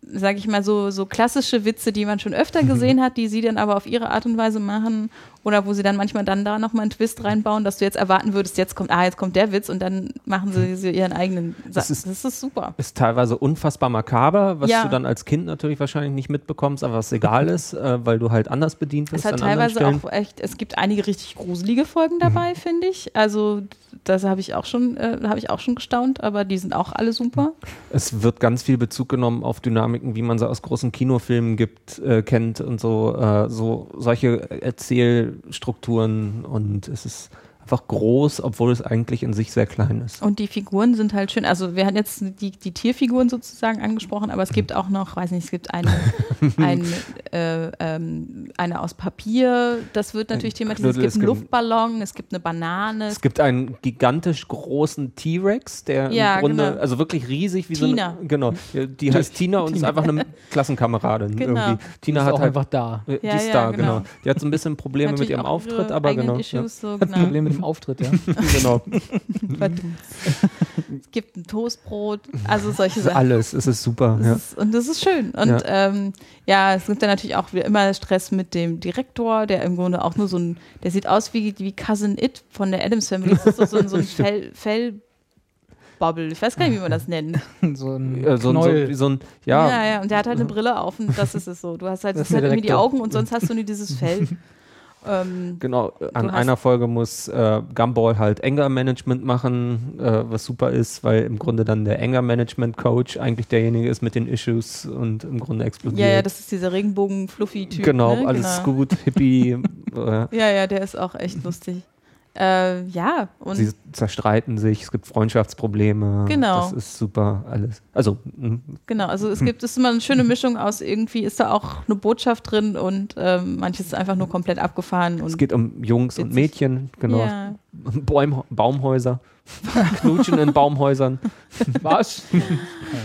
sage ich mal, so, so klassische Witze, die man schon öfter gesehen hat, die sie dann aber auf ihre Art und Weise machen. Oder wo sie dann manchmal dann da nochmal einen Twist reinbauen, dass du jetzt erwarten würdest, jetzt kommt, ah, jetzt kommt der Witz und dann machen sie, sie ihren eigenen Satz. Das ist- Das ist super. ist teilweise unfassbar makaber, was Ja. du dann als Kind natürlich wahrscheinlich nicht mitbekommst, aber was egal ist, äh, weil du halt anders bedient Es wirst. hat an anderen teilweise auch echt, es gibt einige richtig gruselige Folgen dabei, finde ich. Also das habe ich auch schon, äh, habe ich auch schon gestaunt, aber die sind auch alle super. Es wird ganz viel Bezug genommen auf Dynamiken, wie man sie aus großen Kinofilmen gibt, äh, kennt und so, äh, so solche Erzählstrukturen und es ist einfach groß, obwohl es eigentlich in sich sehr klein ist. Und die Figuren sind halt schön. Also wir hatten jetzt die, die Tierfiguren sozusagen angesprochen, aber es gibt auch noch, weiß nicht, es gibt eine, ein, äh, ähm, eine aus Papier, das wird natürlich thematisiert. Knüttel, Es gibt einen Luftballon, es gibt eine Banane. Es gibt einen gigantisch großen T-Rex, der Ja, im Grunde, genau. also wirklich riesig wie Tina. so eine, genau, die heißt Tina und ist einfach eine Klassenkameradin Genau. irgendwie. Tina ist hat auch halt, einfach da. äh, die Ja, ist ja, da, genau. genau. Die hat so ein bisschen Probleme mit Natürlich ihrem auch Auftritt, aber genau. Ja. Issues, so, ein genau. Problem mit dem Auftritt, ja. genau. Es gibt ein Toastbrot, also solche Sachen. alles, es ist super. Ja. ist, und das ist schön. Und Ja. Ähm, ja, es gibt dann natürlich auch wieder immer Stress mit dem Direktor, der im Grunde auch nur so ein, der sieht aus wie, wie Cousin It von der Adams Family. Das ist so, so, ein- so ein Fell, Fellbubble. Ich weiß gar nicht, wie man das nennt. so ein Ja, so, ein- so, Knoll. wie so ein, ja, ja, ja. Und der hat halt eine Brille auf und das ist es so. Du hast halt, Das das ist halt irgendwie die. Augen und sonst hast du nur dieses Fell. Ähm, Genau, an hast- einer Folge muss äh, Gumball halt Anger-Management machen, äh, was super ist, weil im Grunde dann der Anger-Management-Coach eigentlich derjenige ist mit den Issues und im Grunde explodiert. ja, ja, das ist dieser Regenbogen-Fluffy-Typ. genau, ne? alles genau. gut, Hippie. äh, Ja, ja, der ist auch echt lustig. Äh, ja, und sie zerstreiten sich, es gibt Freundschaftsprobleme. Genau. Das ist super alles. Also, mh, Genau, also Hm. es gibt, es ist immer eine schöne Mischung aus irgendwie ist da auch eine Botschaft drin und ähm, manches ist einfach nur komplett abgefahren und es geht um Jungs und. Mädchen, genau. ja, Bäum, Baumhäuser. Knutschen in Baumhäusern. Was?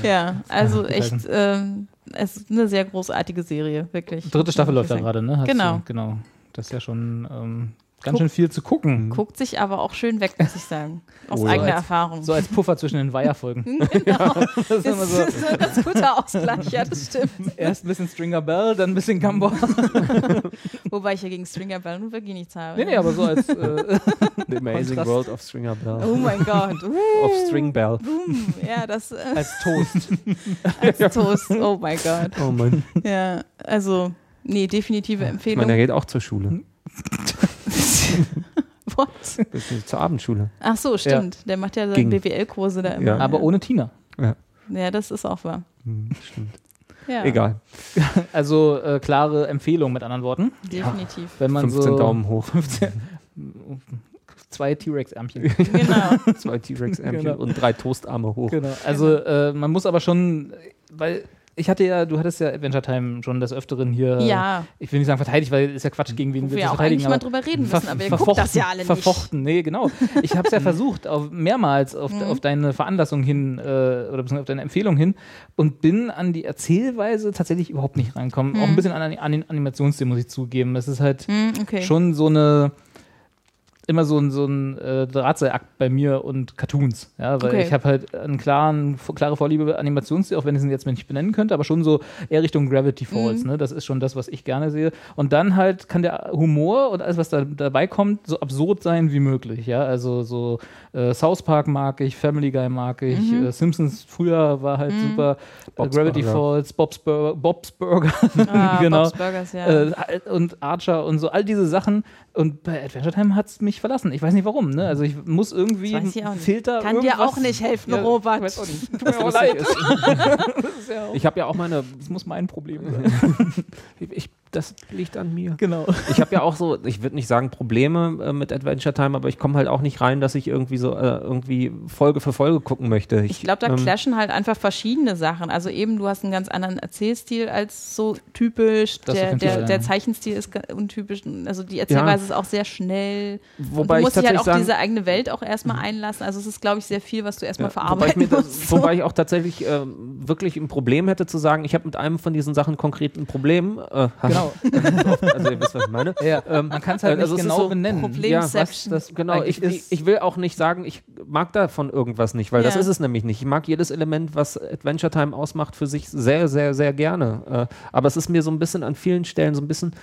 ja, also Ja, echt, ähm, es ist eine sehr großartige Serie, wirklich. Dritte Staffel läuft Deswegen. gerade, ne? Hast Genau. Du, genau. Das ist ja schon ähm, ganz Guck- schön viel zu gucken. Guckt sich aber auch schön weg, muss ich sagen. Aus Oh eigener Als- Erfahrung. So als Puffer zwischen den Weiherfolgen. genau. Das ist immer Das so. ist ein ganz guter Ausgleich, ja, das stimmt. Erst ein bisschen Stringer Bell, dann ein bisschen Gumball. Wobei ich ja gegen Stringer Bell nun wirklich nichts habe. nee, nee, aber so als. Äh, The Amazing Kontrast. World of Stringer Bell. Oh mein Gott. Of String Bell. Boom. Ja, das äh, als Toast. als Toast. Oh mein Gott. Oh Mann. Ja, also, nee, definitive Ich Empfehlung. meine, er geht auch zur Schule. What? Zur Abendschule. Ach so, stimmt. Der macht ja seine. BWL-Kurse da immer. Ja. aber ohne Tina. Ja, das ist auch wahr. Hm, stimmt. Ja, Egal. Also äh, klare Empfehlung mit anderen Worten. Definitiv. Wenn man 15 so Daumen hoch. 15, zwei T-Rex-Ärmchen. Genau. Zwei T-Rex-Ärmchen Genau. und drei Toastarme hoch. Genau. Also äh, man muss aber schon, weil ich hatte ja, du hattest ja Adventure Time schon des Öfteren hier. Ja, Ich will nicht sagen verteidigt, weil ist ja Quatsch, gegen wen wir wir das verteidigen. eigentlich mal drüber reden müssen, aber ihr guckt das ja alle nicht. Verfochten, nee, genau. Ich habe es ja versucht, auf, mehrmals auf, Mhm. auf deine Veranlassung hin äh, oder beziehungsweise auf deine Empfehlung hin und bin an die Erzählweise tatsächlich überhaupt nicht reinkommen. Auch ein bisschen an, an den Animationsstil, muss ich zugeben. Es ist halt Hm, okay. schon so eine immer so ein, so ein äh, Drahtseilakt bei mir und Cartoons. Ja, weil Okay. ich habe halt einen klaren, klare Vorliebe für Animationsstil, auch wenn ich es jetzt nicht benennen könnte, aber schon so eher Richtung Gravity Falls. Ne? Das ist schon das, was ich gerne sehe. Und dann halt kann der Humor und alles, was da dabei kommt, so absurd sein wie möglich. Ja, also so äh, South Park mag ich, Family Guy mag ich, äh, Simpsons früher war halt super, äh, Bob's Gravity Burger. Falls, Bob's, Bur Bob's Burger, Ah, genau. Bob's Burgers, ja. Äh, und Archer und so, all diese Sachen. Und bei Adventure Time hat es mich verlassen. Ich weiß nicht warum. Ne? Also ich muss irgendwie Das nicht. Filter. Kann dir auch nicht helfen, Ja, Robert. Ich weiß auch nicht. Tut Das mir auch leid. ist, Das ist ja auch- ich habe ja auch meine, Das muss mein Problem sein. ich, das liegt an mir. genau. Ich habe ja auch so, ich würde nicht sagen Probleme äh, mit Adventure Time, aber ich komme halt auch nicht rein, dass ich irgendwie so äh, irgendwie Folge für Folge gucken möchte. Ich glaube, da ähm, clashen halt einfach verschiedene Sachen. Also eben, du hast einen ganz anderen Erzählstil als so typisch. Das Der, der, ja. der Zeichenstil ist untypisch. Also die Erzählweise ist auch sehr schnell. Wobei und ich du musst dich halt auch sagen- diese eigene Welt auch erstmal einlassen. Also es ist, glaube ich, sehr viel, was du erstmal Ja, wobei, ich verarbeiten das, musst. wobei ich auch tatsächlich ähm, wirklich ein Problem hätte zu sagen, ich habe mit einem von diesen Sachen konkret ein Problem. Äh, Genau. also ihr wisst, was ich meine. Ja, man kann es halt Also nicht genau so benennen. Problem- Ja, was das genau. Ich, ich, will auch nicht sagen, ich mag davon irgendwas nicht, weil das Ja. ist es nämlich nicht. Ich mag jedes Element, was Adventure Time ausmacht, für sich sehr, sehr, sehr gerne. Äh, aber es ist mir so ein bisschen an vielen Stellen so ein bisschen,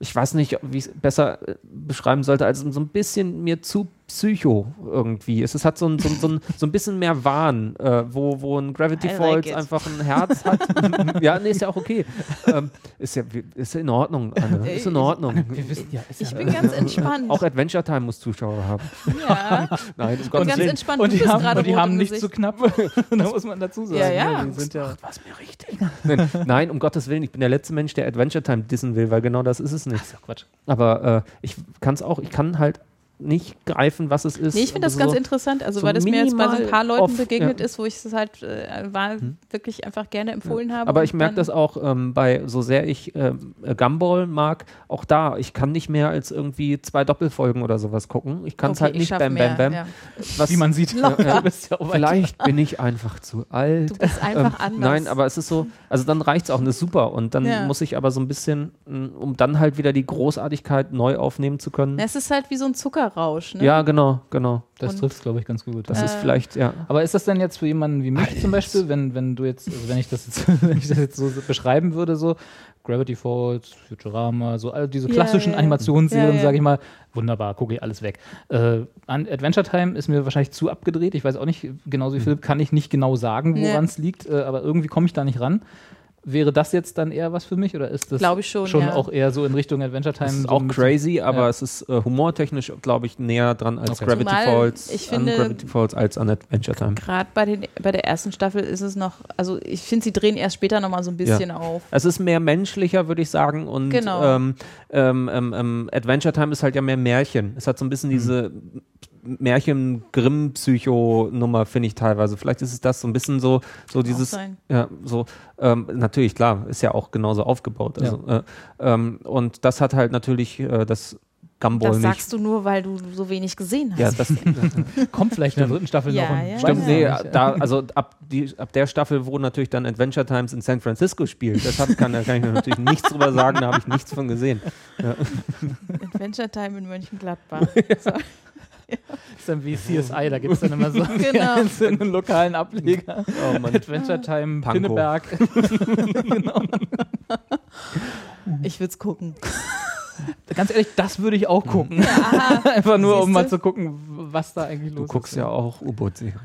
ich weiß nicht, wie ich es besser äh, beschreiben sollte, als so ein bisschen mir zu psycho irgendwie. Es, es hat so ein, so, ein- so, ein, so ein bisschen mehr Wahn, äh, wo, wo ein Gravity like Falls it. einfach ein Herz hat. ja, nee, ist ja auch okay. Ähm, ist ja ist ja in Ordnung, Anne. Ist in Ordnung. Wir wissen ja, ist Ich ja bin ganz entspannt. Auch Adventure Time muss Zuschauer haben. ja. Nein, um Und Gottes ganz Willen. entspannt. und du die bist haben, gerade und die haben nicht Gesicht. so knapp. da muss man dazu sagen. Ja, ja. Die sind ja Was mir richtig. Nein, nein, um Gottes Willen, ich bin der letzte Mensch, der Adventure Time dissen will, weil genau das ist es nicht. Ach so, Quatsch. Aber äh, ich kann es auch, ich kann halt nicht greifen, was es ist. Nee, ich finde das Also ganz so- interessant, also so weil das mir jetzt bei so ein paar Leuten off, begegnet ja. ist, wo ich es halt äh, war, wirklich einfach gerne empfohlen habe. Aber ich merke das auch ähm, bei, so sehr ich äh, Gumball mag, auch da, ich kann nicht mehr als irgendwie zwei Doppelfolgen oder sowas gucken. Ich kann es Okay, halt ich nicht bam, bam, bam. ja. Was, Wie man sieht, ja weit- Vielleicht bin ich einfach zu alt. Du bist einfach Ähm, anders. Nein, aber es ist so, also dann reicht es auch, eine super. Und dann Ja. muss ich aber so ein bisschen, mh, um dann halt wieder die Großartigkeit neu aufnehmen zu können. Es ist halt wie so ein Zuckerrausch. Ne? Ja, genau, genau. Das trifft es, glaube ich, ganz gut. Das Äh, ist vielleicht, ja. Aber ist das denn jetzt für jemanden wie mich zum Beispiel, wenn, wenn du jetzt, also wenn ich das jetzt, wenn ich das jetzt so beschreiben würde, so Gravity Falls, Futurama, so all diese klassischen ja. Animationsserien, Ja, ja. sage ich mal, wunderbar, gucke ich alles weg. Äh, Adventure Time ist mir wahrscheinlich zu abgedreht. Ich weiß auch nicht, genauso wie Philipp kann ich nicht genau sagen, woran es liegt, äh, aber irgendwie komme ich da nicht ran. Wäre das jetzt dann eher was für mich oder ist das Glaube ich schon, ja. auch eher so in Richtung Adventure Time? Das ist so auch crazy, aber ja. es ist äh, humortechnisch, glaube ich, näher dran als Okay. Gravity Zumal Falls, ich an finde- Gravity Falls als an Adventure Time. Gerade bei, den, bei der ersten Staffel ist es noch, also ich finde, sie drehen erst später nochmal so ein bisschen auf. Es ist mehr menschlicher, würde ich sagen. Und Genau. ähm, ähm, ähm, ähm, Adventure Time ist halt ja mehr Märchen. Es hat so ein bisschen diese Märchen-Grimm-Psycho-Nummer, finde ich teilweise. Vielleicht ist es das so ein bisschen so, so dieses, sein. ja, so, ähm, natürlich, klar, ist ja auch genauso aufgebaut. Also, äh, ähm, und das hat halt natürlich äh, das Gumball Das nicht. sagst du nur, weil du so wenig gesehen hast. ja, das, Kommt vielleicht in der dritten Staffel Ja, noch. ja, Stimmt, nee, da, also ab, die, ab der Staffel, wo natürlich dann Adventure Times in San Francisco spielt, deshalb kann, da kann ich natürlich nichts drüber sagen, da habe ich nichts von gesehen. Adventure Time in Mönchengladbach. So. ist dann wie CSI, da gibt es dann immer so die Genau. einzelnen lokalen Ableger. Oh Mann. Adventure Time, Pankow. Pinneberg. genau. Ich würde es gucken. Ganz ehrlich, das würde ich auch gucken. Einfach nur, um mal zu gucken, was da eigentlich los Du ist. guckst ja auch U-Boot-Serien.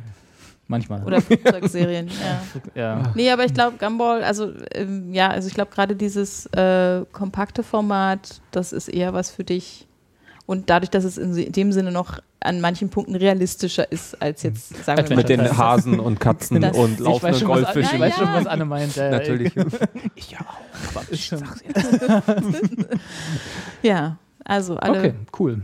Manchmal. Oder Flugzeugserien, ja. ja. Nee, aber ich glaube, Gumball, also ähm, ja, also ich glaube gerade dieses äh, kompakte Format, das ist eher was für dich. Und dadurch, dass es in dem Sinne noch an manchen Punkten realistischer ist, als jetzt, sagen wir mal, Mit den. Hasen und Katzen Das- und Ich weiß laufenden Goldfischen. ich weiß schon, Ja, was ja. Anne meint. Ja, Natürlich. Ich ja auch. Aber ist schon. Ja, also alle. Okay, cool.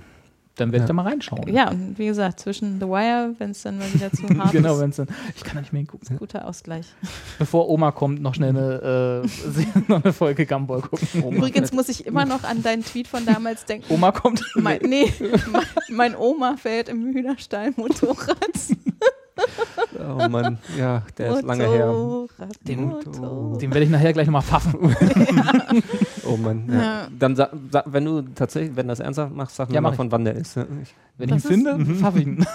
Dann werde ich Ja. da mal reinschauen. Ja, und wie gesagt, zwischen The Wire, wenn es dann mal wieder zu hart genau, ist, wenn es dann. Ich kann da nicht mehr hingucken. guter Ausgleich. Bevor Oma kommt, noch schnell eine, äh, noch eine Folge Gumball gucken. Übrigens muss ich immer noch an deinen Tweet von damals denken. Oma kommt. Mein, nee, mein, mein Oma fährt im Hühnerstall Motorrad. Oh Mann, ja, der ist lange her. Motorrad, Den- Motorrad. Den werde ich nachher gleich nochmal pfaffen. Oh Mann. Ja. Ja. Dann sa sa wenn du tatsächlich, wenn das ernsthaft machst, sag mir Ja, mal, mach ich. von wann der ist. Ja, ich, Wenn ich ihn finde, pfaff ich ihn.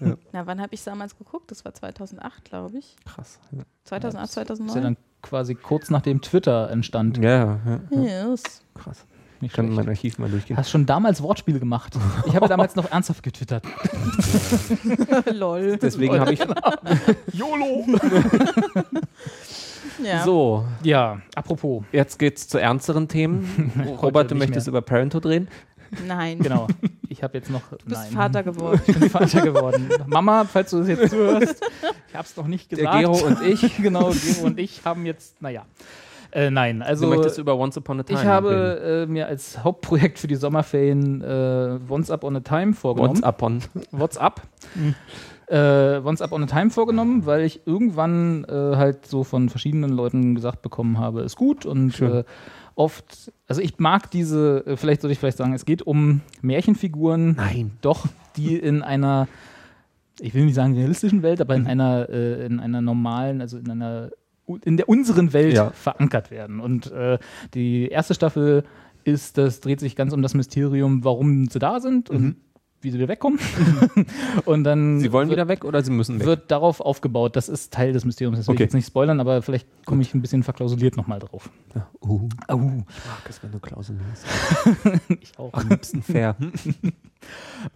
Na, wann habe ich damals geguckt? Das war 2008, glaube ich. krass. Ja, 2008, Das ist ja 2009. dann quasi kurz nachdem Twitter entstand. ja, ja, ja. Yes. krass. Ich kann mein Archiv mal durchgehen. Hast schon damals Wortspiele gemacht. Ich habe ja damals noch ernsthaft getwittert. Lol. Deswegen habe ich. YOLO! Ja. So, Ja, apropos. jetzt geht's zu ernsteren Themen. Robert, du möchtest mehr. über Parenthood reden? Nein. Genau. Ich habe jetzt noch. Du bist nein. Vater geworden. Ich bin Vater geworden. Mama, falls du das jetzt zuhörst, ich habe es noch nicht Der gesagt. Gero und ich. genau, Gero und ich haben jetzt, naja. Äh, nein, also. du möchtest über Once Upon a Time ich habe äh, mir als Hauptprojekt für die Sommerferien äh, Once Up on a Time vorgenommen. Once Upon. What's Up? Äh, Once Up on a Time vorgenommen, weil ich irgendwann äh, halt so von verschiedenen Leuten gesagt bekommen habe, ist gut und äh, oft, also ich mag diese, äh, vielleicht sollte ich vielleicht sagen, es geht um Märchenfiguren, Nein. doch, die in einer, ich will nicht sagen realistischen Welt, aber Mhm. in einer, äh, in einer normalen, also in einer, in der unseren Welt Ja. verankert werden. Und äh, die erste Staffel ist, das dreht sich ganz um das Mysterium, warum sie da sind und wie sie wieder wegkommen. und dann Mhm. Sie wollen wird, wieder weg oder sie müssen weg? wird darauf aufgebaut. Das ist Teil des Mysteriums. Das will Okay. ich jetzt nicht spoilern, aber vielleicht komme ich ein bisschen verklausuliert nochmal drauf. Uh, Au, ich mag es, wenn du Klauseln hast. ich auch. Am liebsten fair.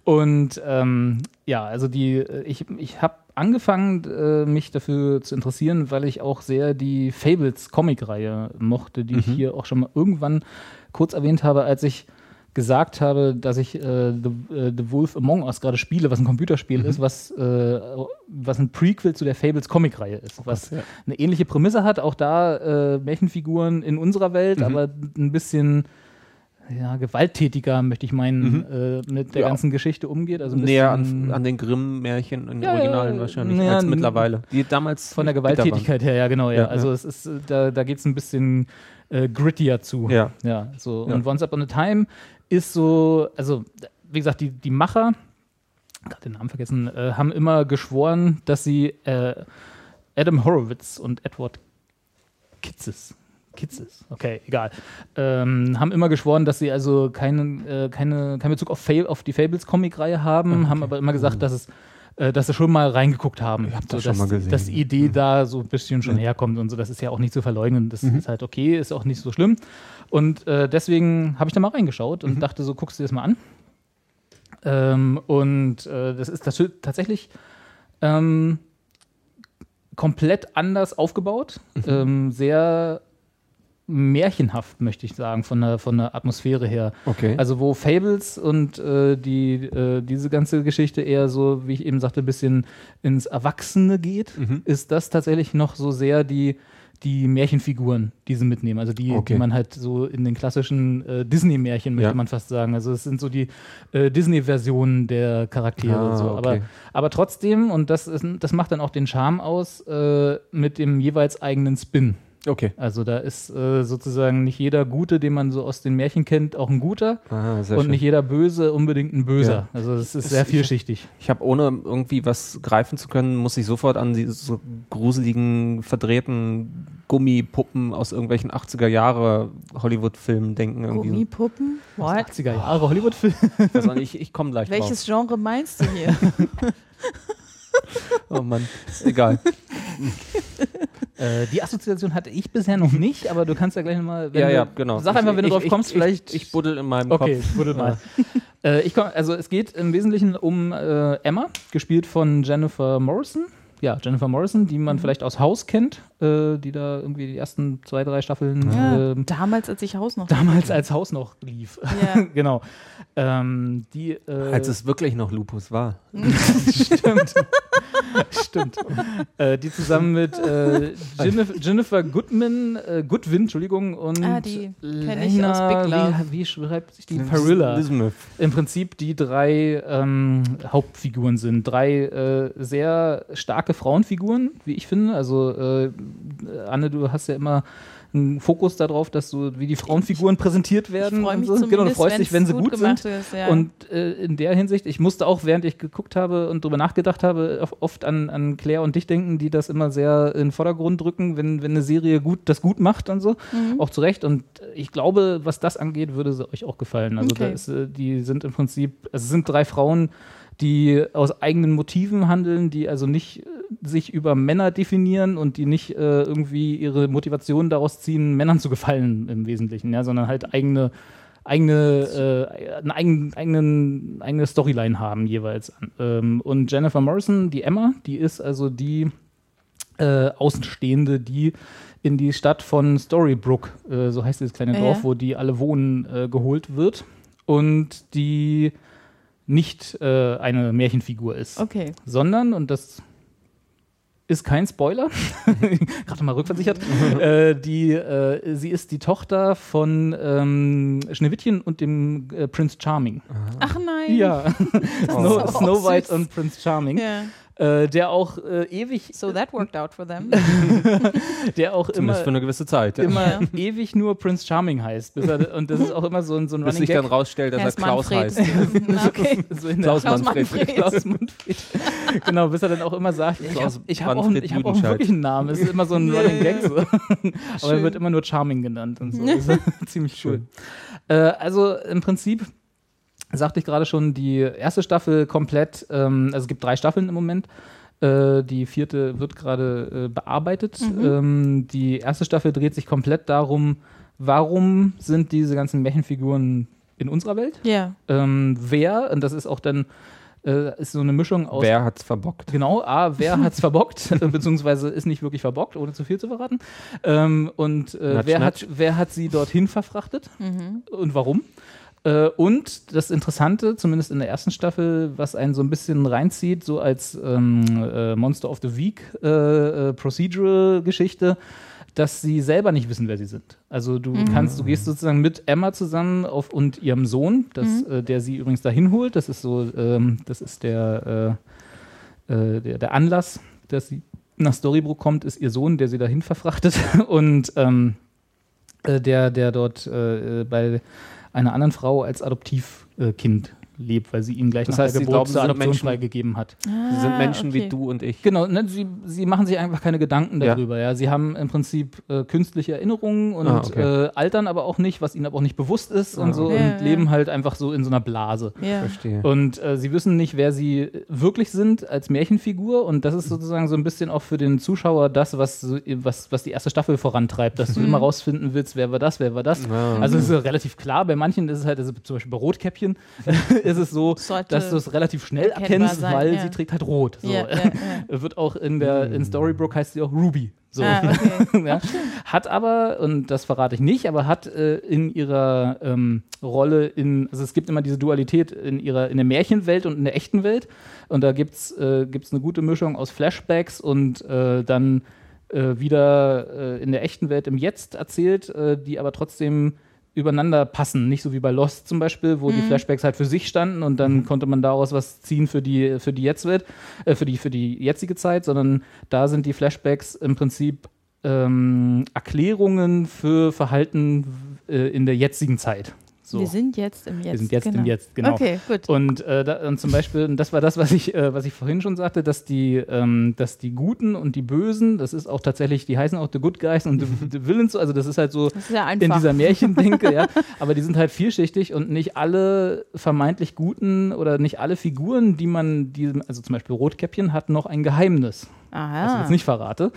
Und ähm, ja, also die, äh, ich, ich habe angefangen, äh, mich dafür zu interessieren, weil ich auch sehr die Fables Comic-Reihe mochte, die ich hier auch schon mal irgendwann kurz erwähnt habe, als ich gesagt habe, dass ich äh, The, äh, The Wolf Among Us gerade spiele, was ein Computerspiel ist, was, äh, was ein Prequel zu der Fables Comic-Reihe ist, was ja. eine ähnliche Prämisse hat, auch da äh, Märchenfiguren in unserer Welt, aber ein bisschen ja, gewalttätiger, möchte ich meinen, äh, mit der Ja. ganzen Geschichte umgeht. Also Näher an, an den Grimm-Märchen in den Ja, Originalen wahrscheinlich ja, als mittlerweile. Die damals von der. Gewalttätigkeit her, ja, genau, ja. Also es ist, äh, da, da geht es ein bisschen äh, grittier zu. Ja. Ja, so. Und Once Upon a Time ist so, also, wie gesagt, die, die Macher, gerade den Namen vergessen, äh, haben immer geschworen, dass sie äh, Adam Horowitz und Edward Kitzes, Kitzes, okay, egal, ähm, haben immer geschworen, dass sie also keinen, äh, keine, keinen Bezug auf, Fa auf die Fables-Comic-Reihe haben, haben aber immer gesagt, dass es äh, dass sie schon mal reingeguckt haben. Ich hab das dass, schon mal gesehen. Dass die Idee da so ein bisschen schon herkommt und so. Das ist ja auch nicht zu verleugnen. Das Mhm. ist halt okay, ist auch nicht so schlimm. Und äh, deswegen habe ich da mal reingeschaut Mhm. und dachte so, guckst du dir das mal an. Ähm, und äh, das ist das tatsächlich ähm, komplett anders aufgebaut. Mhm. Ähm, sehr märchenhaft, möchte ich sagen, von der, von der Atmosphäre her. Okay. Also wo Fables und äh, die, äh, diese ganze Geschichte eher so, wie ich eben sagte, ein bisschen ins Erwachsene geht, Mhm. ist das tatsächlich noch so sehr die, die Märchenfiguren, die sie mitnehmen. Also die, Okay. die man halt so in den klassischen äh, Disney-Märchen, möchte Ja. man fast sagen. Also es sind so die äh, Disney-Versionen der Charaktere. Ah, so. aber, okay. aber trotzdem, und das, ist, das macht dann auch den Charme aus, äh, mit dem jeweils eigenen Spin. Okay. Also da ist äh, sozusagen nicht jeder Gute, den man so aus den Märchen kennt, auch ein Guter Ah, sehr und schön. nicht jeder Böse unbedingt ein Böser. Ja. Also es ist sehr ich- vielschichtig. Ich habe ohne irgendwie was greifen zu können, muss ich sofort an diese so gruseligen, verdrehten Gummipuppen aus irgendwelchen 80er Jahre Hollywood-Filmen denken. Irgendwie. Gummipuppen? What? 80er Jahre Hollywood-Film. Also ich ich komme gleich Welches Genre meinst du hier? Oh Mann, egal. äh, die Assoziation hatte ich bisher noch nicht, aber du kannst ja gleich nochmal. ja, ja, genau. Sag einfach, wenn du Ich- drauf ich- kommst, ich, vielleicht. Ich, buddel in meinem Okay, Kopf. buddel mal. Äh, ich komm, also es geht im Wesentlichen um äh, Emma, gespielt von Jennifer Morrison. Ja, Jennifer Morrison, die Mhm. man vielleicht aus Haus kennt, äh, die da irgendwie die ersten zwei, drei Staffeln ja, ähm, damals, als ich Haus noch. damals als Haus noch lief. Ja. genau. Ähm, die, äh, Als es wirklich noch Lupus war. stimmt. stimmt. Äh, die zusammen mit äh, Jennifer, Jennifer Goodman, äh, Goodwin, Entschuldigung, und Ah, die kenn ich aus Lena- Big Love. Wie, wie schreibt sich die? Parilla. Lismith. Im Prinzip die drei ähm, Hauptfiguren sind. Drei äh, sehr starke Frauenfiguren, wie ich finde. Also äh, Anne, du hast ja immer einen Fokus darauf, dass so wie die Frauenfiguren präsentiert werden. Ich mich so. Genau, du freust dich, wenn sie gut, gemacht sind. Ist, ja. Und äh, in der Hinsicht, ich musste auch, während ich geguckt habe und darüber nachgedacht habe, of- oft an, an Claire und dich denken, die das immer sehr in den Vordergrund drücken, wenn, wenn eine Serie gut das gut macht und so. Mhm. Auch zu Recht. Und ich glaube, was das angeht, würde sie euch auch gefallen. Also da Okay. ist, äh, die sind im Prinzip, also es sind drei Frauen, die aus eigenen Motiven handeln, die also nicht äh, sich über Männer definieren und die nicht äh, irgendwie ihre Motivation daraus ziehen, Männern zu gefallen im Wesentlichen, ja, sondern halt eigene eigene, äh, eine eigen, eigenen, eigene Storyline haben jeweils. Ähm, und Jennifer Morrison, die Emma, die ist also die äh, Außenstehende, die in die Stadt von Storybrooke, äh, so heißt dieses kleine Ja. Dorf, wo die alle wohnen, äh, geholt wird und die nicht äh, eine Märchenfigur ist, okay. sondern, und das ist kein Spoiler, gerade mal rückversichert, äh, die, äh, sie ist die Tochter von ähm, Schneewittchen und dem äh, Prince Charming. Ach nein. Ja, Snow, Snow White und Prince Charming, Ja. Äh, der auch äh, ewig, So that worked out for them. der auch immer Zumindest für eine gewisse Zeit. Ja. immer Ja. ewig nur Prince Charming heißt. Bis er, und das ist auch immer so ein, so ein Bis Running sich dann Gag. rausstellt, dass Er er Klaus Manfred. heißt. Okay. So in der Klaus Klaus Manfred. Manfred. Klaus Manfred. genau, bis er dann auch immer sagt, ich habe Klaus ich hab auch, Manfred ich hab auch wirklich einen Namen. Es ist immer so ein Running Gag. So. Aber er wird immer nur Charming genannt und so. Das ist ziemlich cool. Äh, also im Prinzip sagte ich gerade schon, die erste Staffel komplett, ähm, also es gibt drei Staffeln im Moment. Äh, die vierte wird gerade äh, bearbeitet. Ähm, die erste Staffel dreht sich komplett darum, warum sind diese ganzen Märchenfiguren in unserer Welt? Ja. Ähm, wer, und das ist auch dann äh, ist so eine Mischung aus Wer hat's verbockt? Genau, A, wer hat's verbockt, äh, beziehungsweise ist nicht wirklich verbockt, ohne zu viel zu verraten. Ähm, und äh, Natsch, wer, natsch. Hat, wer hat sie dorthin verfrachtet Mhm. und warum? Äh, und das Interessante, zumindest in der ersten Staffel, was einen so ein bisschen reinzieht, so als ähm, äh, Monster of the Week äh, äh, Procedural-Geschichte, dass sie selber nicht wissen, wer sie sind. Also du kannst, du gehst sozusagen mit Emma zusammen auf und ihrem Sohn, das, äh, der sie übrigens dahin holt. Das ist so, ähm, das ist der, äh, äh, der, der Anlass, dass sie nach Storybrooke kommt, ist ihr Sohn, der sie dahin verfrachtet. Und ähm, äh, der, der dort äh, bei einer anderen Frau als Adoptivkind lebt, weil sie ihn gleich Das nach heißt, der Geburt zur Adoption Menschen- freigegeben hat. Sie sind Ah, Menschen wie okay. du und ich. Genau, ne, sie, sie machen sich einfach keine Gedanken Ja. darüber. Ja. Sie haben im Prinzip äh, künstliche Erinnerungen und Ah, okay. äh, altern aber auch nicht, was ihnen aber auch nicht bewusst ist Ah, und so. Ja, und ja. leben halt einfach so in so einer Blase. Ja. Verstehe. Und äh, sie wissen nicht, wer sie wirklich sind als Märchenfigur. Und das ist sozusagen so ein bisschen auch für den Zuschauer das, was, was, was die erste Staffel vorantreibt, dass du immer rausfinden willst, wer war das, wer war das. Ah. Also es ist ja relativ klar, bei manchen ist es halt, also zum Beispiel bei Rotkäppchen ist es so, Sollte dass du es relativ schnell erkennst, sein, weil ja. sie trägt halt rot. So. Ja, ja, ja. Wird auch in der in Storybrooke heißt sie auch Ruby. So. Ah, okay. ja. Hat aber, und das verrate ich nicht, aber hat äh, in ihrer ähm, Rolle in, also es gibt immer diese Dualität in ihrer, in der Märchenwelt und in der echten Welt. Und da gibt es äh, gibt's eine gute Mischung aus Flashbacks und äh, dann äh, wieder äh, in der echten Welt im Jetzt erzählt, äh, die aber trotzdem übereinander passen. Nicht so wie bei Lost zum Beispiel, wo die Flashbacks halt für sich standen und dann konnte man daraus was ziehen für die, für die Jetztwelt, äh, für die, für die jetzige Zeit, sondern da sind die Flashbacks im Prinzip ähm, Erklärungen für Verhalten äh, in der jetzigen Zeit. So. Wir sind jetzt im Jetzt. Wir sind jetzt genau. im Jetzt, genau. Okay, gut. Und, äh, da, und zum Beispiel, und das war das, was ich, äh, was ich vorhin schon sagte, dass die, ähm, dass die Guten und die Bösen, das ist auch tatsächlich, die heißen auch The Good Guys und The, the Villains, also das ist halt so ist ja in dieser Märchendenke, ja. Aber die sind halt vielschichtig und nicht alle vermeintlich Guten oder nicht alle Figuren, die man, die, also zum Beispiel Rotkäppchen hat noch ein Geheimnis Aha. was ich jetzt nicht verrate,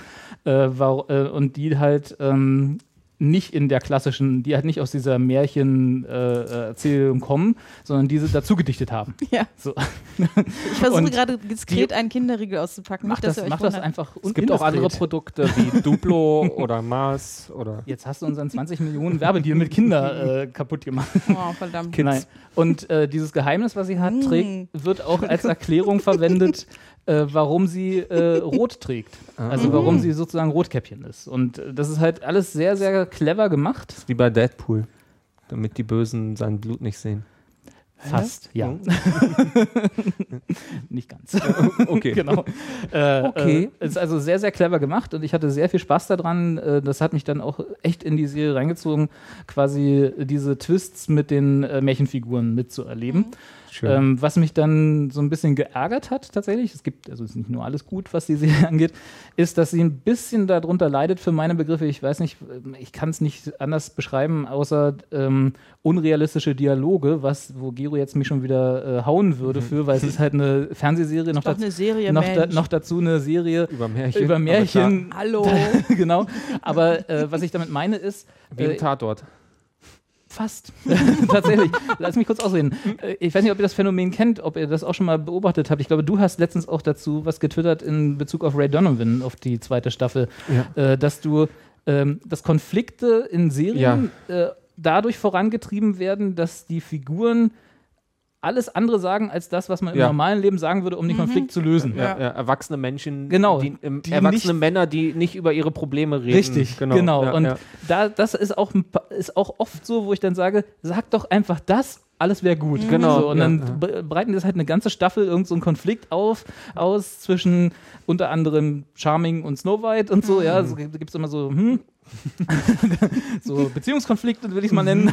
äh, war, äh, und die halt ähm, nicht in der klassischen, die halt nicht aus dieser Märchenerzählung kommen, sondern diese dazu gedichtet haben. Ja. So. Ich versuche gerade diskret einen Kinderriegel auszupacken. Mach Nicht, dass das, mach das einfach Es gibt auch andere. Produkte wie Duplo oder Mars oder. Jetzt hast du unseren 20 Millionen Werbedeal mit Kinder äh, kaputt gemacht. Oh, verdammt. Nein. Und äh, dieses Geheimnis, was sie hat, Mm. trägt, wird auch als Erklärung verwendet, äh, warum sie äh, rot trägt. Also warum sie sozusagen Rotkäppchen ist. Und äh, das ist halt alles sehr, sehr clever gemacht. Wie bei Deadpool. Damit die Bösen sein Blut nicht sehen. Fast, ja. Hm? Nicht ganz. Okay. genau. Äh, Okay. Äh, ist also sehr, sehr clever gemacht und ich hatte sehr viel Spaß daran. Äh, das hat mich dann auch echt in die Serie reingezogen, quasi diese Twists mit den äh, Märchenfiguren mitzuerleben. Schön. Ähm, was mich dann so ein bisschen geärgert hat tatsächlich, es gibt, also es ist nicht nur alles gut, was die Serie angeht, ist, dass sie ein bisschen darunter leidet für meine Begriffe. Ich weiß nicht, ähm, ich kann es nicht anders beschreiben, außer ähm, unrealistische Dialoge, was, wo Gero jetzt mich schon wieder äh, hauen würde für, weil es ist halt eine Fernsehserie, noch, Doch daz- eine Serie, noch, da, noch dazu eine Serie Über Märchen. über aber Märchen. Hallo. genau. Aber äh, was ich damit meine ist, Wie im äh, Tatort. Fast. Tatsächlich. Lass mich kurz ausreden. Äh, Ich weiß nicht, ob ihr das Phänomen kennt, ob ihr das auch schon mal beobachtet habt. Ich glaube, du hast letztens auch dazu was getwittert in Bezug auf Ray Donovan, auf die zweite Staffel, äh, dass du, ähm, dass Konflikte in Serien äh, dadurch vorangetrieben werden, dass die Figuren alles andere sagen als das, was man im Ja. normalen Leben sagen würde, um den Konflikt zu lösen. Ja, ja, erwachsene Menschen, Genau, die, ähm, die erwachsene nicht- Männer, die nicht über ihre Probleme reden. Richtig, genau. Ja, und ja. Da, das ist auch, ist auch oft so, wo ich dann sage, sag doch einfach das, alles wäre gut. Genau, So, und ja, dann ja. bre- breiten das halt eine ganze Staffel irgend so einen Konflikt auf, aus zwischen unter anderem Charming und Snow White und so. Ja, so gibt es immer so, hm, so Beziehungskonflikte, will ich es mal nennen.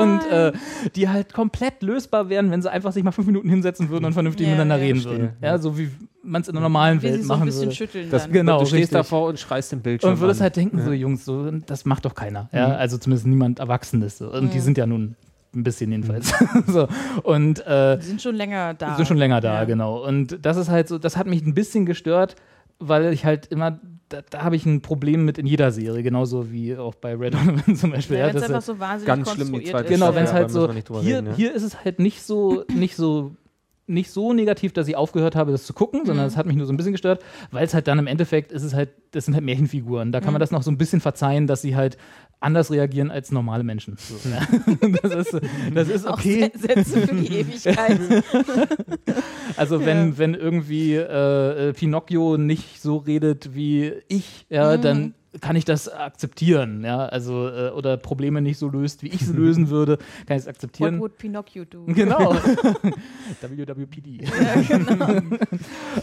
und äh, die halt komplett lösbar wären, wenn sie einfach sich mal fünf Minuten hinsetzen würden und vernünftig Ja, miteinander ja, reden verstehe, würden. Ja, so wie man es in der normalen Wie sie Welt so ein machen bisschen würde. schütteln Das, dann. Genau, du stehst richtig. davor und schreist den Bildschirm Und würdest an. halt denken, Mhm. so Jungs, so, das macht doch keiner. Ja? Also zumindest niemand Erwachsenes. So. Und Mhm. die sind ja nun ein bisschen jedenfalls. so. Und äh, Die sind schon länger da. sind schon länger da, Ja. genau. Und das ist halt so, das hat mich ein bisschen gestört, weil ich halt immer, da, da habe ich ein Problem mit in jeder Serie, genauso wie auch bei Red Donovan zum Beispiel. Ja, Ja, wenn es dass einfach so wahnsinnig Ganz schlimm, die konstruiert zweite ist. Genau, wenn es Ja, halt so. wir nicht drüber Hier, reden, ja. hier ist es halt nicht so, nicht so, nicht so negativ, dass ich aufgehört habe, das zu gucken, Mhm. sondern es hat mich nur so ein bisschen gestört, weil es halt dann im Endeffekt ist es halt, das sind halt Märchenfiguren. Da kann Mhm. man das noch so ein bisschen verzeihen, dass sie halt anders reagieren als normale Menschen. So, ja. das, ist, das ist Auch okay. Se- Sätze für die Ewigkeit. Also wenn, wenn irgendwie äh, äh, Pinocchio nicht so redet wie ich, ja, dann kann ich das akzeptieren, ja, also äh, oder Probleme nicht so löst, wie ich sie lösen würde, kann ich es What akzeptieren. would Pinocchio do? Genau. WWPD.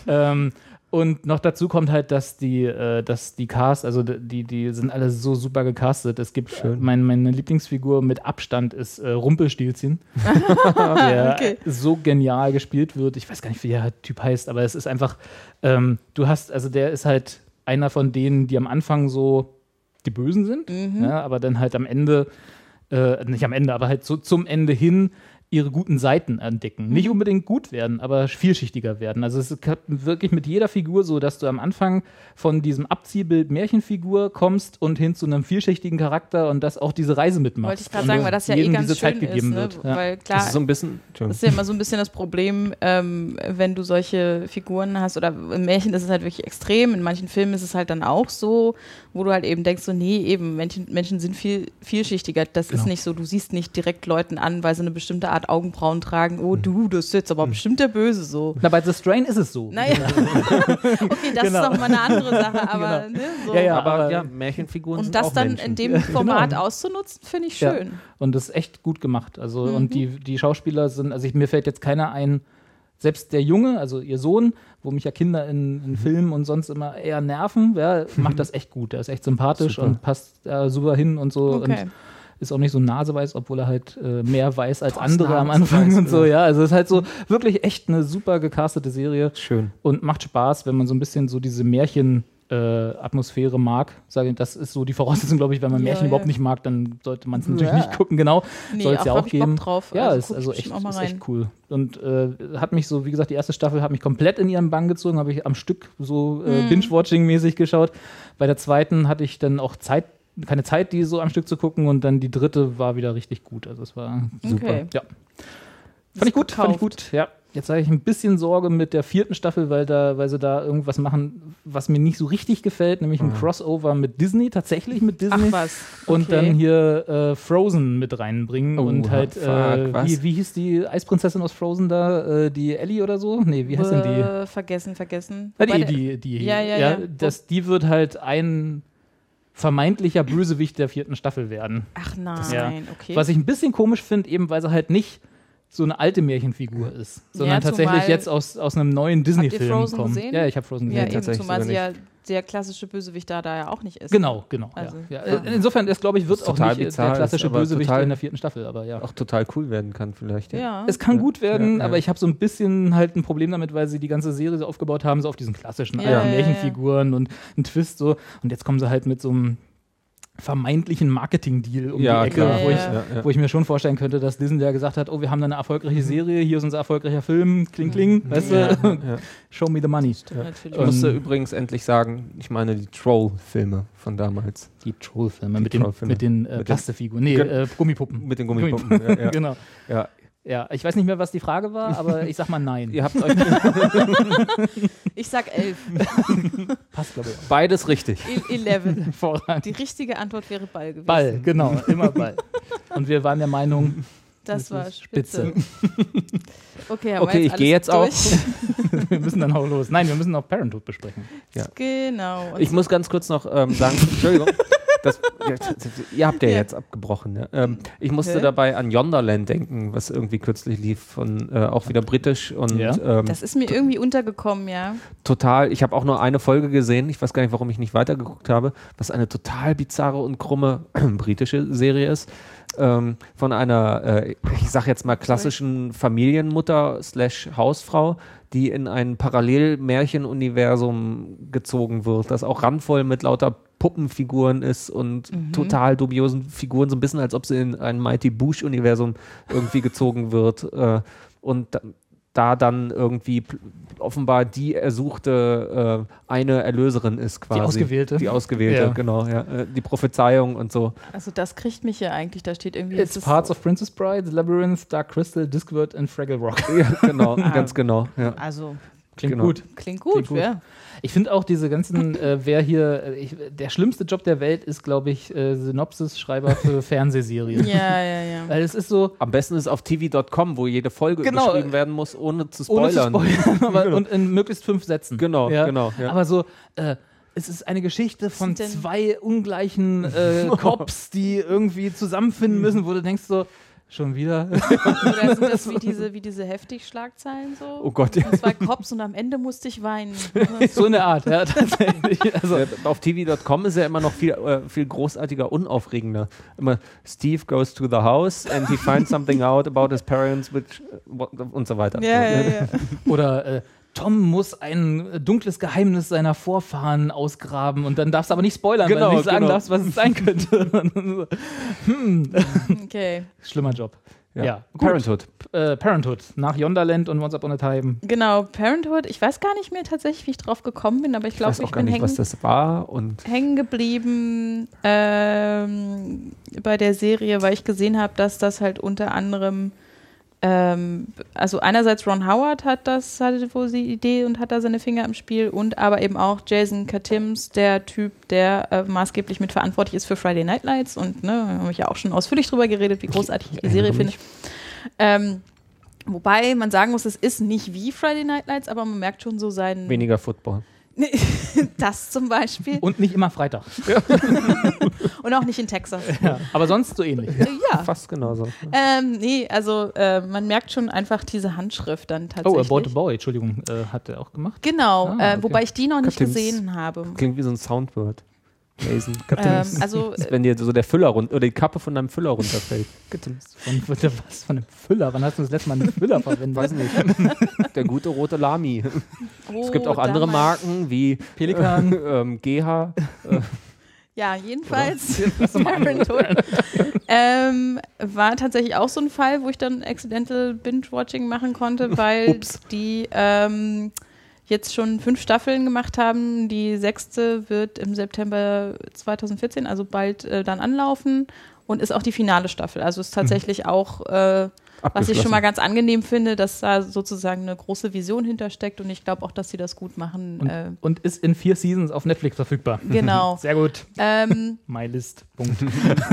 ähm, und noch dazu kommt halt, dass die, äh, dass die Cast, also die, die sind alle so super gecastet. Es gibt mein, meine Lieblingsfigur mit Abstand ist äh, Rumpelstilzchen, der Okay. so genial gespielt wird. Ich weiß gar nicht, wie der Typ heißt, aber es ist einfach, ähm, du hast, also der ist halt einer von denen, die am Anfang so die Bösen sind, ja, aber dann halt am Ende, äh, nicht am Ende, aber halt so zum Ende hin ihre guten Seiten entdecken. Nicht unbedingt gut werden, aber vielschichtiger werden. Also es ist wirklich mit jeder Figur so, dass du am Anfang von diesem Abziehbild Märchenfigur kommst und hin zu einem vielschichtigen Charakter und das auch diese Reise mitmachst. Wollte ich gerade Und sagen, weil das ja eh ganz diese Zeit schön gegeben ist, ne? wird. Ja. weil klar, Das ist so ein bisschen. Das ist ja immer so ein bisschen das Problem, ähm, wenn du solche Figuren hast, oder im Märchen ist es halt wirklich extrem, in manchen Filmen ist es halt dann auch so, wo du halt eben denkst, so, nee, eben, Menschen, Menschen sind viel vielschichtiger. Das ist Genau. nicht so, du siehst nicht direkt Leuten an, weil sie eine bestimmte Art Augenbrauen tragen, oh du, das ist jetzt aber bestimmt der Böse so. Na, bei The Strain ist es so. Naja, okay, das Genau. ist nochmal eine andere Sache, aber ne, so. Ja, ja, aber, ja, Märchenfiguren sind Und das auch dann Menschen. in dem Format Genau. auszunutzen, finde ich Ja. schön. Und das ist echt gut gemacht. Also, Mhm. und die, die Schauspieler sind, also ich, mir fällt jetzt keiner ein, selbst der Junge, also ihr Sohn, wo mich ja Kinder in, in Filmen und sonst immer eher nerven, ja, macht das echt gut. Er ist echt sympathisch Super. und passt äh, super hin und so. Okay. Und ist auch nicht so naseweiß, obwohl er halt äh, mehr weiß als Boah, andere am Anfang und so, ja. ja. Also es ist halt so wirklich echt eine super gecastete Serie Schön. und macht Spaß, wenn man so ein bisschen so diese Märchen äh, Atmosphäre mag. Sage ich, das ist so die Voraussetzung, glaube ich, wenn man Ja, Märchen ja. überhaupt nicht mag, dann sollte man es natürlich Ja. nicht gucken, genau. Nee, Soll es ja auch geben. drauf. Ja, Also ist also echt, bestimmt auch mal ist echt cool. Und äh, hat mich so, wie gesagt, die erste Staffel hat mich komplett in ihren Bann gezogen, habe ich am Stück so äh, Mhm. Binge-Watching-mäßig geschaut. Bei der zweiten hatte ich dann auch Zeit, keine Zeit, die so am Stück zu gucken und dann die dritte war wieder richtig gut. Also es war super. Okay. Ja. Fand ich gut, fand ich gut, ja. Jetzt habe ich ein bisschen Sorge mit der vierten Staffel, weil, da, weil sie da irgendwas machen, was mir nicht so richtig gefällt, nämlich ein Crossover mit Disney, tatsächlich mit Ach Disney. was. Und okay. dann hier äh, Frozen mit reinbringen Oh, und halt, fuck, äh, was? wie, wie hieß die Eisprinzessin aus Frozen da? Äh, die Ellie oder so? Nee, wie heißt denn die? Äh, Vergessen, vergessen. Ja, Wobei die, die, die, Ja, ja, ja. Das, die wird halt ein vermeintlicher Bösewicht der vierten Staffel werden. Ach nein, Ja. okay. Was ich ein bisschen komisch finde, eben weil sie halt nicht so eine alte Märchenfigur ist, sondern Ja, tatsächlich jetzt aus, aus einem neuen Disney-Film Frozen kommt. gesehen? Ja, ich habe Frozen Ja, gesehen. eben, tatsächlich zumal sie ja der klassische Bösewicht da, da ja auch nicht ist. Genau, genau. Also- ja. Ja. Äh, Insofern ist, glaube ich, wird auch nicht äh, bizarr, der klassische Bösewicht in der vierten Staffel, aber ja. Auch total cool werden kann vielleicht. Ja. Es kann gut werden, Ja, ja. aber ich habe so ein bisschen halt ein Problem damit, weil sie die ganze Serie so aufgebaut haben, so auf diesen klassischen Ja, alten ja, ja. Märchenfiguren und einen Twist so. Und jetzt kommen sie halt mit so einem vermeintlichen Marketing-Deal um Ja, die Ecke, klar. wo, ich, Ja, ja, wo ich mir schon vorstellen könnte, dass Disney ja gesagt hat, oh, wir haben da eine erfolgreiche Serie, hier ist unser erfolgreicher Film, kling, kling, weißt Ja. du, Ja. show me the money. Ich musste Ähm, übrigens endlich sagen, ich meine die Troll-Filme von damals. Die Trollfilme Die mit den, Trollfilme. mit den äh, Mit den- Plastikfiguren, nee, Ge- äh, Gummipuppen. Mit den Gummipuppen. ja, ja. genau. Ja. Ja, ich weiß nicht mehr, was die Frage war, aber ich sag mal nein. Ihr habt euch Ich sag elf. Passt, glaube ich. beides richtig. El- Eleven. Hervorragend. Die richtige Antwort wäre Ball gewesen. Ball, genau, immer Ball. Und wir waren der Meinung, Das Das war ist spitze. Okay, Okay, ich gehe jetzt auch. wir müssen dann auch los. Nein, wir müssen noch Parenthood besprechen. durch. Genau. Und Ich muss ganz kurz noch ähm, sagen, Entschuldigung, das, ihr habt ja, Ja. jetzt abgebrochen. Ja. Ähm, ich musste Hä? dabei an Yonderland denken, was irgendwie kürzlich lief, von äh, auch wieder britisch und Ja. ähm, das ist mir irgendwie untergekommen, ja. total. Ich habe auch nur eine Folge gesehen. Ich weiß gar nicht, warum ich nicht weitergeguckt habe, was eine total bizarre und krumme britische Serie ist. Ähm, von einer, äh, ich sag jetzt mal klassischen Familienmutter slash Hausfrau, die in ein Parallelmärchenuniversum gezogen wird, das auch randvoll mit lauter Puppenfiguren ist und total dubiosen Figuren, so ein bisschen als ob sie in ein Mighty Boosh-Universum irgendwie gezogen wird. Äh, und da, da dann irgendwie offenbar die ersuchte äh, eine Erlöserin ist quasi. Ausgewählte. Die Ausgewählte, Ja. genau, ja. Äh, Die Prophezeiung und so. Also das kriegt mich ja eigentlich. Da steht irgendwie. It's parts of Princess Bride, The Labyrinth, Dark Crystal, Discworld and Fraggle Rock. Ja, genau, ganz genau. Ja. Also Klingt Genau. gut. klingt gut, Klingt gut. ja. Ich finde auch diese ganzen, äh, wer hier, äh, ich, der schlimmste Job der Welt ist, glaube ich, äh, Synopsis-Schreiber für Fernsehserien. Ja, ja, ja. Weil es ist so, Am besten ist auf tv.com, wo jede Folge Genau. geschrieben werden muss, ohne zu ohne zu spoilern. spoilern, aber, und in möglichst fünf Sätzen. Genau, ja. genau, ja. Aber so, äh, es ist eine Geschichte von zwei ungleichen äh, Cops, die irgendwie zusammenfinden müssen, wo du denkst so, schon wieder. Oder sind das wie diese, wie diese Heftig-Schlagzeilen so? Oh Gott, ja. Zwei Cops und am Ende musste ich weinen. so in der Art, ja, tatsächlich. Also, Auf TV.com ist ja immer noch viel, äh, viel großartiger, unaufregender. Immer Steve goes to the house and he finds something out about his parents which, äh, und so weiter. ja, ja, ja. Oder äh, Tom muss ein äh, dunkles Geheimnis seiner Vorfahren ausgraben und dann darfst du aber nicht spoilern, weil Genau, du nicht sagen genau. darfst, was es sein könnte. hm, Okay. schlimmer Job. Ja, Ja. Parenthood. Äh, Parenthood, nach Yonderland und Once Upon a Time. Genau, Parenthood. Ich weiß gar nicht mehr tatsächlich, wie ich drauf gekommen bin, aber ich Ich glaube, ich, gar bin nicht, was hängen, das war und hängen geblieben ähm, bei der Serie, weil ich gesehen habe, dass das halt unter anderem ähm, also einerseits Ron Howard hat das, hatte wohl die Idee und hat da seine Finger im Spiel und aber eben auch Jason Katims, der Typ, der äh, maßgeblich mitverantwortlich ist für Friday Night Lights und ne, da habe ich ja auch schon ausführlich drüber geredet, wie großartig ich die Serie finde. Ähm, wobei man sagen muss, es ist nicht wie Friday Night Lights, aber man merkt schon so seinen. weniger Football. das zum Beispiel. Und nicht immer Freitag. Und auch nicht in Texas. Ja, aber sonst so ähnlich. Äh, ja. Fast genauso. Ähm, nee, also äh, man merkt schon einfach diese Handschrift dann Oh, tatsächlich. About a Boy, Entschuldigung, äh, hat er auch gemacht. Genau, Ah, äh, okay. wobei ich die noch nicht Katims. gesehen habe. Klingt wie so ein Soundword. Jason Ähm, also Das ist, wenn dir so der Füller runter oder die Kappe von deinem Füller runterfällt. Von, was von einem Füller? Wann hast du das letzte Mal einen Füller verwendet? Weiß nicht. Der gute rote Lami. oh, Es gibt auch andere damals- Marken wie Pelikan. ähm, GH. Ja, jedenfalls. Ähm, war tatsächlich auch so ein Fall, wo ich dann Accidental Binge-Watching machen konnte, weil Ups. die ähm, jetzt schon fünf Staffeln gemacht haben. Die sechste wird im September 2014, also bald äh, dann anlaufen und ist auch die finale Staffel. Also ist tatsächlich auch äh, was ich schon mal ganz angenehm finde, dass da sozusagen eine große Vision hintersteckt und ich glaube auch, dass sie das gut machen. Und, Äh, und ist in vier Seasons auf Netflix verfügbar. genau. Sehr gut. ähm, MyList. Punkt.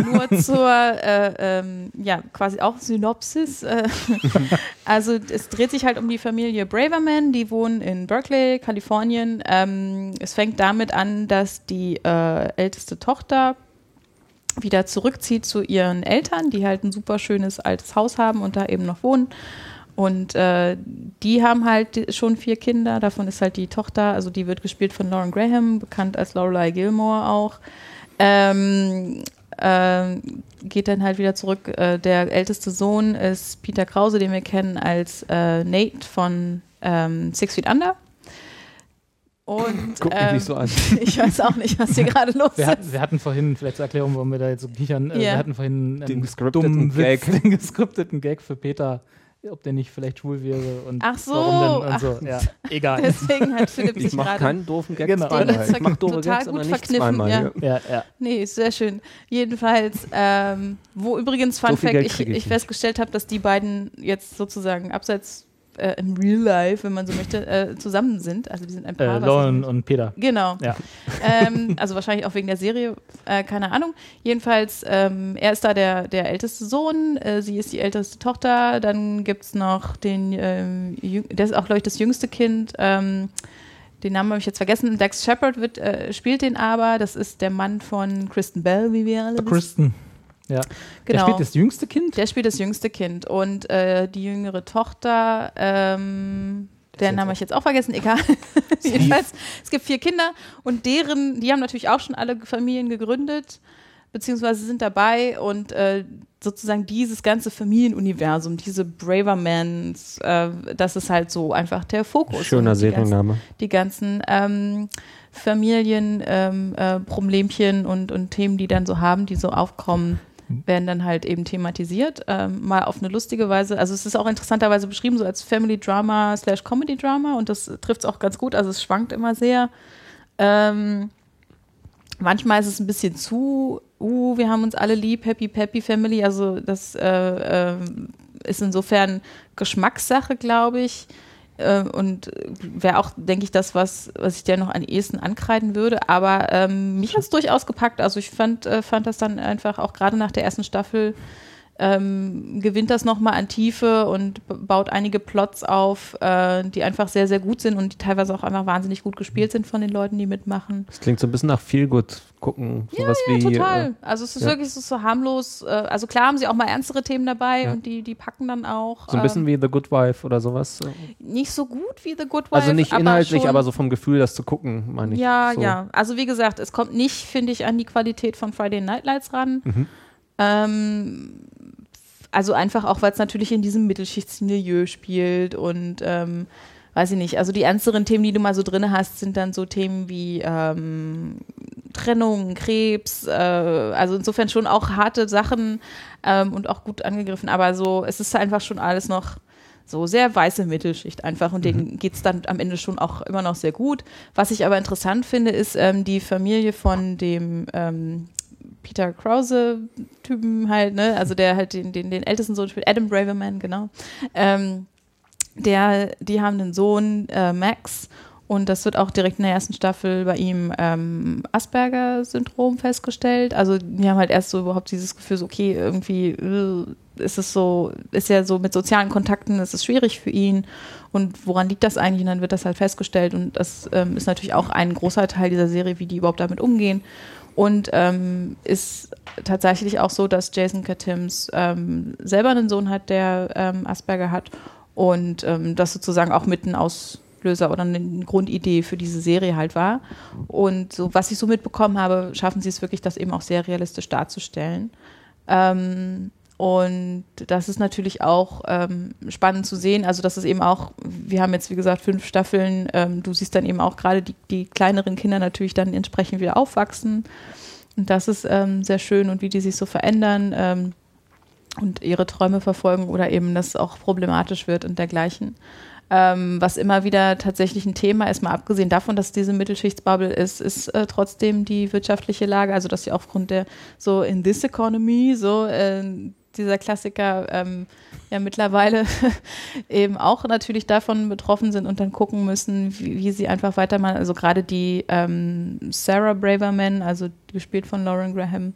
nur zur, äh, ähm, ja, quasi auch Synopsis. Äh, also es dreht sich halt um die Familie Braverman, die wohnen in Berkeley, Kalifornien. Ähm, es fängt damit an, dass die äh, älteste Tochter wieder zurückzieht zu ihren Eltern, die halt ein super schönes altes Haus haben und da eben noch wohnen. Und äh, die haben halt schon vier Kinder. Davon ist halt die Tochter, also die wird gespielt von Lauren Graham, bekannt als Lorelei Gilmore auch. Ähm, ähm, geht dann halt wieder zurück. Äh, der älteste Sohn ist Peter Krause, den wir kennen als äh, Nate von ähm, Six Feet Under. Und Guck mich ähm, nicht so an. ich weiß auch nicht, was hier gerade los Wir, ist. hatten, wir hatten vorhin, vielleicht zur Erklärung, warum wir da jetzt so kichern, äh, wir hatten vorhin einen Den gescripteten dummen Gag. Witz, den gescripteten Gag für Peter, ob der nicht vielleicht schwul wäre und Ach so, warum denn und ach. so. Ja, egal. Deswegen hat Philipp Ich sich mache gerade keinen doofen Gag Genau. zweimal. Ich mache doofe total Gags, gut aber nicht verkniffen, zweimal. ja. Ja. ja. Nee, ist sehr schön. Jedenfalls, ähm, wo übrigens Fun So Fact, ich, ich ich festgestellt habe, dass die beiden jetzt sozusagen abseits äh, im Real Life, wenn man so möchte, äh, zusammen sind. Also die sind ein Paar. Äh, Lauren und Peter. Genau. Ja. ähm, also wahrscheinlich auch wegen der Serie, äh, keine Ahnung. Jedenfalls, ähm, er ist da der, der älteste Sohn, äh, sie ist die älteste Tochter, dann gibt es noch den, der ist auch, glaube ich, das jüngste Kind, ähm, den Namen habe ich jetzt vergessen, Dax Shepard wird, äh, spielt den aber, das ist der Mann von Kristen Bell, wie wir alle wissen. Kristen. Ja. Der Genau. spielt das jüngste Kind. Der spielt das jüngste Kind und äh, die jüngere Tochter, ähm, deren Namen habe ich jetzt auch vergessen, egal. Jedenfalls, es gibt vier Kinder und deren, die haben natürlich auch schon alle Familien gegründet, beziehungsweise sind dabei und äh, sozusagen dieses ganze Familienuniversum, diese Bravermans, äh, das ist halt so einfach der Fokus. Schöner Und die ganzen- Serienname. die ganzen ähm, Familien, ähm, äh, Problemchen und, und Themen, die dann so haben, die so aufkommen, werden dann halt eben thematisiert. Ähm, mal auf eine lustige Weise. Also es ist auch interessanterweise beschrieben, so als Family Drama slash Comedy Drama und das trifft es auch ganz gut. Also es schwankt immer sehr. Ähm, manchmal ist es ein bisschen zu, uh, wir haben uns alle lieb, happy, happy Family. Also das äh, ähm, ist insofern Geschmackssache, glaube ich. Äh, und wäre auch, denke ich, das, was, was ich dir noch am ehesten ankreiden würde. Aber ähm, mich hat es durchaus gepackt. Also ich fand, äh, fand das dann einfach auch gerade nach der ersten Staffel ähm, gewinnt das nochmal an Tiefe und baut einige Plots auf, äh, die einfach sehr, sehr gut sind und die teilweise auch einfach wahnsinnig gut gespielt sind von den Leuten, die mitmachen. Das klingt so ein bisschen nach viel gut gucken. Sowas Ja, wie, total. Äh, Also es ist ja. wirklich so, so harmlos. Äh, also klar haben sie auch mal ernstere Themen dabei Ja. und die, die packen dann auch. so ein bisschen ähm, wie The Good Wife oder sowas. nicht so gut wie The Good Wife. Also nicht inhaltlich, schon, aber so vom Gefühl, das zu gucken, meine ich. Ja, so. ja. Also wie gesagt, es kommt nicht, finde ich, an die Qualität von Friday Night Lights ran. Mhm. Ähm, also einfach auch, weil es natürlich in diesem Mittelschichtsmilieu spielt und ähm, weiß ich nicht, also die ernsteren Themen, die du mal so drin hast, sind dann so Themen wie ähm, Trennung, Krebs, äh, also insofern schon auch harte Sachen ähm, und auch gut angegriffen, aber so, es ist einfach schon alles noch so sehr weiße Mittelschicht einfach und denen geht es dann am Ende schon auch immer noch sehr gut. Was ich aber interessant finde, ist ähm, die Familie von dem ähm, Peter Krause-Typen halt, ne? Also der halt den, den, den ältesten Sohn spielt, Adam Braverman, genau. Ähm, der, die haben einen Sohn, äh, Max, und das wird auch direkt in der ersten Staffel bei ihm ähm, Asperger-Syndrom festgestellt. Also wir haben halt erst so überhaupt dieses Gefühl, so, okay, irgendwie äh, ist es so, ist ja so mit sozialen Kontakten, ist es schwierig für ihn. Und woran liegt das eigentlich? Und dann wird das halt festgestellt. Und das ähm, ist natürlich auch ein großer Teil dieser Serie, wie die überhaupt damit umgehen. Und ähm, ist tatsächlich auch so, dass Jason Katims ähm, selber einen Sohn hat, der ähm, Asperger hat. Und ähm, das sozusagen auch mit ein Auslöser oder eine Grundidee für diese Serie halt war. Und so, was ich so mitbekommen habe, schaffen sie es wirklich, das eben auch sehr realistisch darzustellen. Ähm, und das ist natürlich auch ähm, spannend zu sehen. Also, das ist eben auch, wir haben jetzt, wie gesagt, fünf Staffeln. Ähm, du siehst dann eben auch gerade die, die kleineren Kinder natürlich dann entsprechend wieder aufwachsen. Und das ist ähm, sehr schön und wie die sich so verändern ähm, und ihre Träume verfolgen oder eben das auch problematisch wird und dergleichen. Ähm, was immer wieder tatsächlich ein Thema ist, mal abgesehen davon, dass diese Mittelschichtsbubble ist, ist äh, trotzdem die wirtschaftliche Lage, also dass sie aufgrund der so in this economy, so äh, dieser Klassiker ähm, ja mittlerweile eben auch natürlich davon betroffen sind und dann gucken müssen, wie, wie sie einfach weitermachen. Also gerade die ähm, Sarah Braverman, also gespielt von Lauren Graham,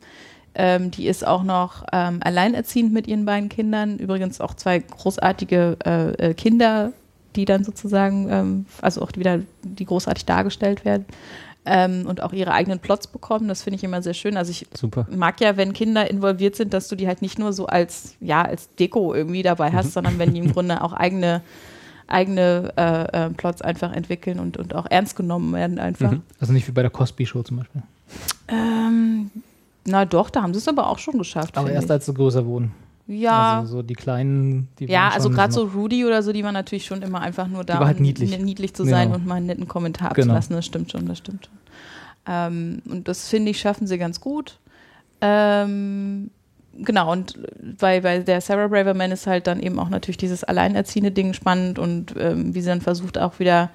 ähm, die ist auch noch ähm, alleinerziehend mit ihren beiden Kindern. Übrigens auch zwei großartige äh, äh, Kinder, die dann sozusagen, ähm, also auch wieder, die großartig dargestellt werden. Ähm, und auch ihre eigenen Plots bekommen. Das finde ich immer sehr schön. Also ich Super. mag ja, wenn Kinder involviert sind, dass du die halt nicht nur so als, ja, als Deko irgendwie dabei hast, sondern wenn die im Grunde auch eigene, eigene äh, äh, Plots einfach entwickeln und, und auch ernst genommen werden einfach. Mhm. Also nicht wie bei der Cosby Show zum Beispiel. Ähm, na doch, da haben sie es aber auch schon geschafft. Aber erst ich. als sie größer wurden. Ja. Also so die kleinen, die ja, also gerade so Rudy oder so, die waren natürlich schon immer einfach nur da, halt um niedlich. niedlich zu sein Genau. und mal einen netten Kommentar Genau. abzulassen. Das stimmt schon, das stimmt schon. Ähm, und das finde ich, schaffen sie ganz gut. Ähm, genau, und bei, bei der Sarah Braverman ist halt dann eben auch natürlich dieses alleinerziehende Ding spannend und ähm, wie sie dann versucht auch wieder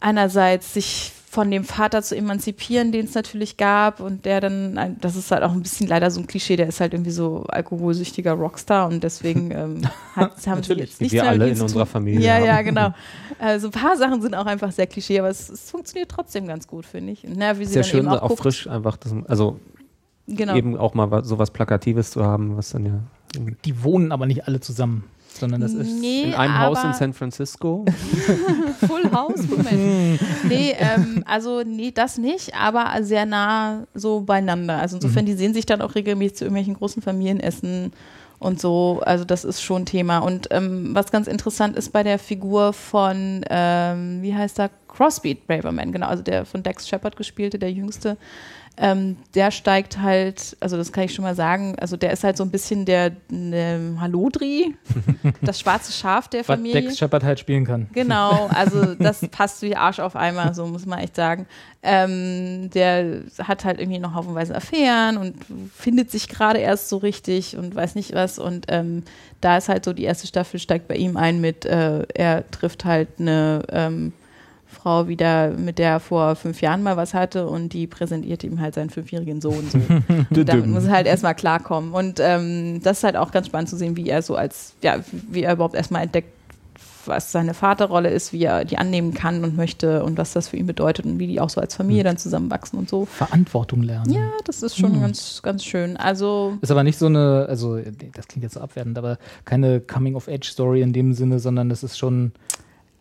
einerseits sich von dem Vater zu emanzipieren, den es natürlich gab und der dann, das ist halt auch ein bisschen leider so ein Klischee, der ist halt irgendwie so alkoholsüchtiger Rockstar und deswegen ähm, hat, haben sie jetzt nichts wir mehr alle in unserer. Familie Ja, haben. ja, genau. Also ein paar Sachen sind auch einfach sehr Klischee, aber es, es funktioniert trotzdem ganz gut, finde ich. Und, na, wie sie Sehr dann schön, eben auch, auch guckt, frisch einfach, das, also genau. eben auch mal was, sowas Plakatives zu haben, was dann ja Die wohnen aber nicht alle zusammen, sondern das ist. Nee, in einem Haus in San Francisco. Full House, Moment. nee, ähm, also nee, das nicht, aber sehr nah so beieinander. Also insofern, die sehen sich dann auch regelmäßig zu irgendwelchen großen Familienessen und so. Also das ist schon Thema. Und ähm, was ganz interessant ist bei der Figur von, ähm, wie heißt er, Crosby Braverman, genau, also der von Dex Shepard gespielte, der jüngste. Ähm, der steigt halt, also das kann ich schon mal sagen, also der ist halt so ein bisschen der ne, Hallodri, das schwarze Schaf der Was Familie. Dex Shepard halt spielen kann. Genau, also das passt wie Arsch auf Eimer, so muss man echt sagen. Ähm, der hat halt irgendwie noch haufenweise Affären und findet sich gerade erst so richtig und weiß nicht was. Und ähm, da ist halt so, die erste Staffel steigt bei ihm ein mit, äh, er trifft halt eine ähm, Frau wieder, mit der er vor fünf Jahren mal was hatte und die präsentiert ihm halt seinen fünfjährigen Sohn. So. Und damit muss er halt erstmal klarkommen. Und ähm, das ist halt auch ganz spannend zu sehen, wie er so als, ja, wie er überhaupt erstmal entdeckt, was seine Vaterrolle ist, wie er die annehmen kann und möchte und was das für ihn bedeutet und wie die auch so als Familie dann zusammenwachsen und so. Verantwortung lernen. Ja, das ist schon Hm. ganz, ganz schön. Also, Ist aber nicht so eine, also das klingt jetzt so abwertend, aber keine Coming-of-Age-Story in dem Sinne, sondern das ist schon,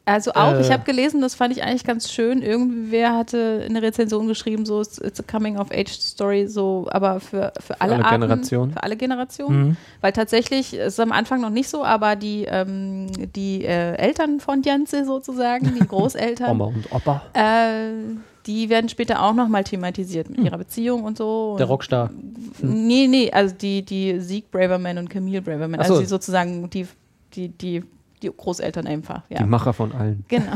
also auch, ich Äh. habe gelesen, das fand ich eigentlich ganz schön. Irgendwer hatte in der Rezension geschrieben, so, it's, a Coming-of-Age-Story, so, aber für, für alle, alle Arten, Generationen. Für alle Generationen. Mhm. Weil tatsächlich ist am Anfang noch nicht so, aber die, ähm, die äh, Eltern von Janze sozusagen, die Großeltern, Oma und Opa. äh, die werden später auch nochmal thematisiert mit ihrer Beziehung und so. Hm. der und, Rockstar. Nee, nee, also die, die Sieg Braverman und Camille Braverman, Ach also so. die sozusagen die, die, die, die Großeltern einfach, ja. Die Macher von allen. Genau,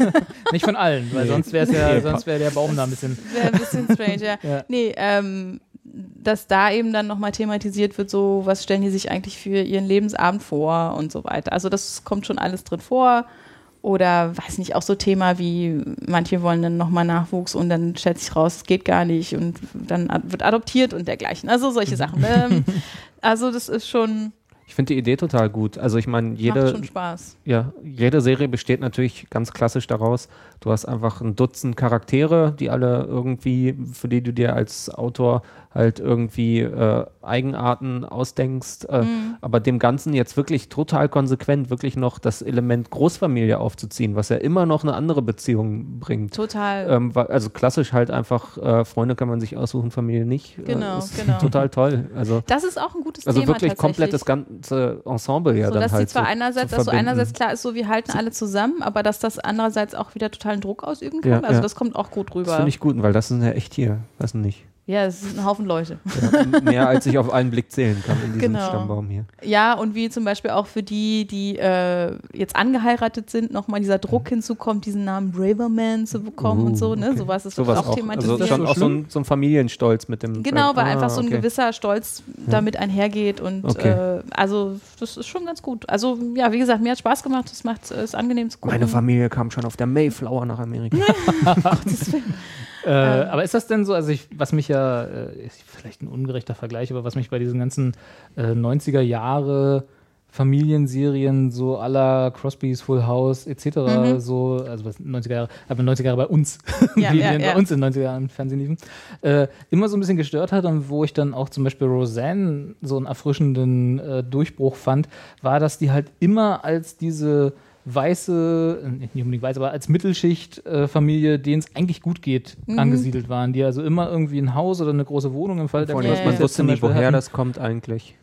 Nicht von allen, weil Nee. sonst wäre ja, Nee. sonst wäre der Baum da ein bisschen. wäre ein bisschen strange, ja. Ja. Nee, ähm, dass da eben dann nochmal thematisiert wird, so, was stellen die sich eigentlich für ihren Lebensabend vor und so weiter. Also das kommt schon alles drin vor. Oder weiß nicht, auch so Thema wie, manche wollen dann nochmal Nachwuchs und dann stellt sich raus, es geht gar nicht und dann wird adoptiert und dergleichen. Also solche Sachen. Ähm, also das ist schon, Ich finde die Idee total gut. Also ich meine, macht jede, schon Spaß. ja, jede Serie besteht natürlich ganz klassisch daraus, du hast einfach ein Dutzend Charaktere, die alle irgendwie, für die du dir als Autor halt irgendwie äh, Eigenarten ausdenkst, äh, Mhm. aber dem Ganzen jetzt wirklich total konsequent wirklich noch das Element Großfamilie aufzuziehen, was ja immer noch eine andere Beziehung bringt. Total. Ähm, also klassisch halt einfach, äh, Freunde kann man sich aussuchen, Familie nicht. Genau, äh, ist genau. Total toll. Also, das ist auch ein gutes also Thema wirklich tatsächlich. komplett das ganze Ensemble ja so, dann dass halt die zwar so einerseits, dass so einerseits klar ist, so wir halten alle zusammen, aber dass das andererseits auch wieder totalen Druck ausüben kann. Ja, also ja. das kommt auch gut Das rüber. finde ich gut, weil das sind ja echt hier, weiß nicht. Ja, es sind ein Haufen Leute. Ja, mehr als ich auf einen Blick zählen kann in diesem Genau. Stammbaum hier. Ja, und wie zum Beispiel auch für die, die äh, jetzt angeheiratet sind, nochmal dieser Druck hinzukommt, diesen Namen Braverman zu bekommen Uh, und so, ne? okay. Sowas ist Sowas auch auch. thematisiert. Also schon so auch so ein, so ein Familienstolz mit dem. Genau, weil Ah, einfach so ein okay. gewisser Stolz damit einhergeht und Okay. äh, also das ist schon ganz gut. Also ja, wie gesagt, mir hat Spaß gemacht, es macht es angenehm zu gucken. Meine Familie kam schon auf der Mayflower nach Amerika. Äh, aber ist das denn so, also ich, was mich ja, äh, ist vielleicht ein ungerechter Vergleich, aber was mich bei diesen ganzen äh, 90er Jahre Familienserien so aller Crosby's Full House etc. Mhm. so, also was 90er Jahre, aber 90er Jahre bei uns, Ja, wie ja, wir ja. bei uns in den 90er Jahren im Fernsehen liefen, äh, immer so ein bisschen gestört hat und wo ich dann auch zum Beispiel Roseanne so einen erfrischenden äh, Durchbruch fand, war, dass die halt immer als diese weiße, äh, nicht unbedingt weiß, aber als Mittelschicht-Familie, denen es eigentlich gut geht, Mhm. angesiedelt waren, die also immer irgendwie ein Haus oder eine große Wohnung im Fall der Vor allem, man wusste nie, Beispiel woher hatten. das kommt eigentlich.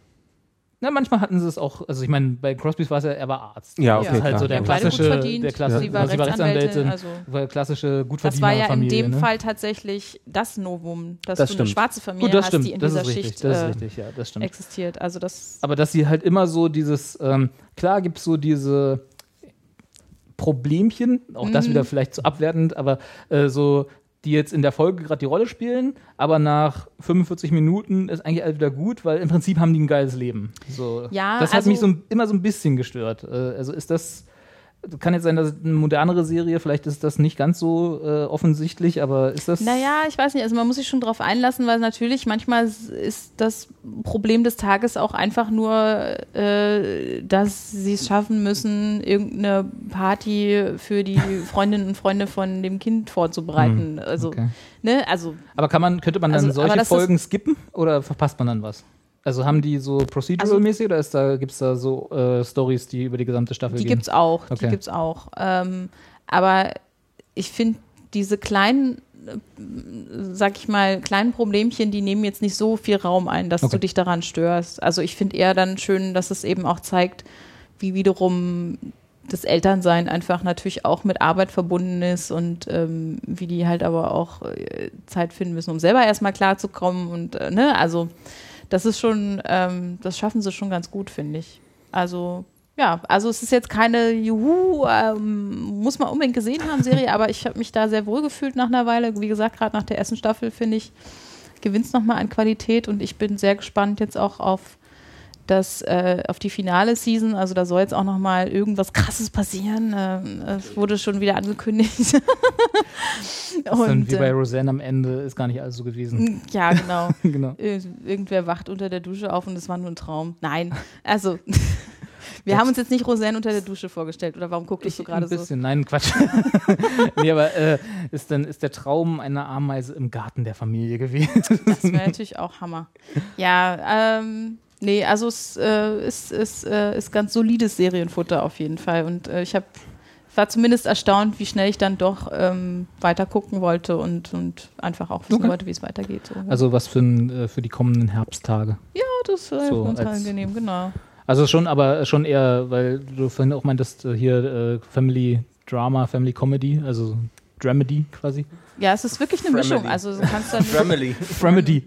Na, manchmal hatten sie es auch, also ich meine, bei Crosbys war es ja, er war Arzt. Ja, das okay, ist halt klar. so der Ja, klassische, verdient. der klassische, Sie war sie war Rechtsanwältin, Rechtsanwältin, also- war klassische Das war ja in Gutverdienerfamilie. dem ne? Fall tatsächlich das Novum, dass Das du eine stimmt. schwarze Familie Gut, das hast, stimmt, die in das dieser richtig, Schicht das äh, richtig, ja, das stimmt. existiert. Also das Aber dass sie halt immer so dieses, ähm, klar gibt es so diese Problemchen, auch das Mhm. wieder vielleicht zu abwertend, aber äh, so, die jetzt in der Folge gerade die Rolle spielen, aber nach 45 Minuten ist eigentlich alles wieder gut, weil im Prinzip haben die ein geiles Leben. So, Ja, das hat also- mich so immer so ein bisschen gestört. Äh, also ist das, kann jetzt sein, dass es eine modernere Serie, vielleicht ist das nicht ganz so äh, offensichtlich, aber ist das. Naja, ich weiß nicht, also man muss sich schon drauf einlassen, weil natürlich manchmal ist das Problem des Tages auch einfach nur, äh, dass sie es schaffen müssen, irgendeine Party für die Freundinnen und Freunde von dem Kind vorzubereiten. Also, Hm, okay. ne, also Aber kann man, könnte man dann Also, solche ist- Folgen skippen oder verpasst man dann was? Also haben die so procedural-mäßig oder ist da, gibt es da so äh, Stories, die über die gesamte Staffel Die gehen? gibt's auch, die Okay. gibt's auch. Ähm, aber ich finde, diese kleinen, äh, sag ich mal, kleinen Problemchen, die nehmen jetzt nicht so viel Raum ein, dass Okay. du dich daran störst. Also ich finde eher dann schön, dass es eben auch zeigt, wie wiederum das Elternsein einfach natürlich auch mit Arbeit verbunden ist und ähm, wie die halt aber auch äh, Zeit finden müssen, um selber erstmal klarzukommen und äh, ne, also das ist schon, ähm, das schaffen sie schon ganz gut, finde ich. Also ja, also es ist jetzt keine Juhu, ähm, muss man unbedingt gesehen haben, Serie, aber ich habe mich da sehr wohl gefühlt nach einer Weile. Wie gesagt, gerade nach der ersten Staffel, finde ich, gewinnt es nochmal an Qualität und ich bin sehr gespannt jetzt auch auf das, äh, auf die finale Season. Also da soll jetzt auch nochmal irgendwas krasses passieren. Ähm, es wurde schon wieder angekündigt. Ist dann wie bei äh, Roseanne am Ende ist gar nicht alles so gewesen. ja, genau. genau. Ir- Irgendwer wacht unter der Dusche auf und es war nur ein Traum. Nein, also wir haben uns jetzt nicht Roseanne unter der Dusche vorgestellt. Oder warum guckst du gerade ein so? bisschen, nein, Quatsch. nee, aber äh, ist dann ist der Traum einer Ameise im Garten der Familie gewesen. Das wäre natürlich auch Hammer. Ja, ähm, nee, also es äh, ist, ist, äh, ist ganz solides Serienfutter auf jeden Fall. Und äh, ich habe war zumindest erstaunt, wie schnell ich dann doch ähm, weiter gucken wollte und, und einfach auch wissen Okay. wollte, wie es weitergeht. So. Also was für, ein, äh, für die kommenden Herbsttage. ja, das ist so ganz als- angenehm, genau. Also schon, aber schon eher, weil du vorhin auch meintest, äh, hier äh, Family Drama, Family Comedy, also Dramedy quasi. Ja, es ist wirklich eine. Mischung. Also du kannst dann Family. Dramedy.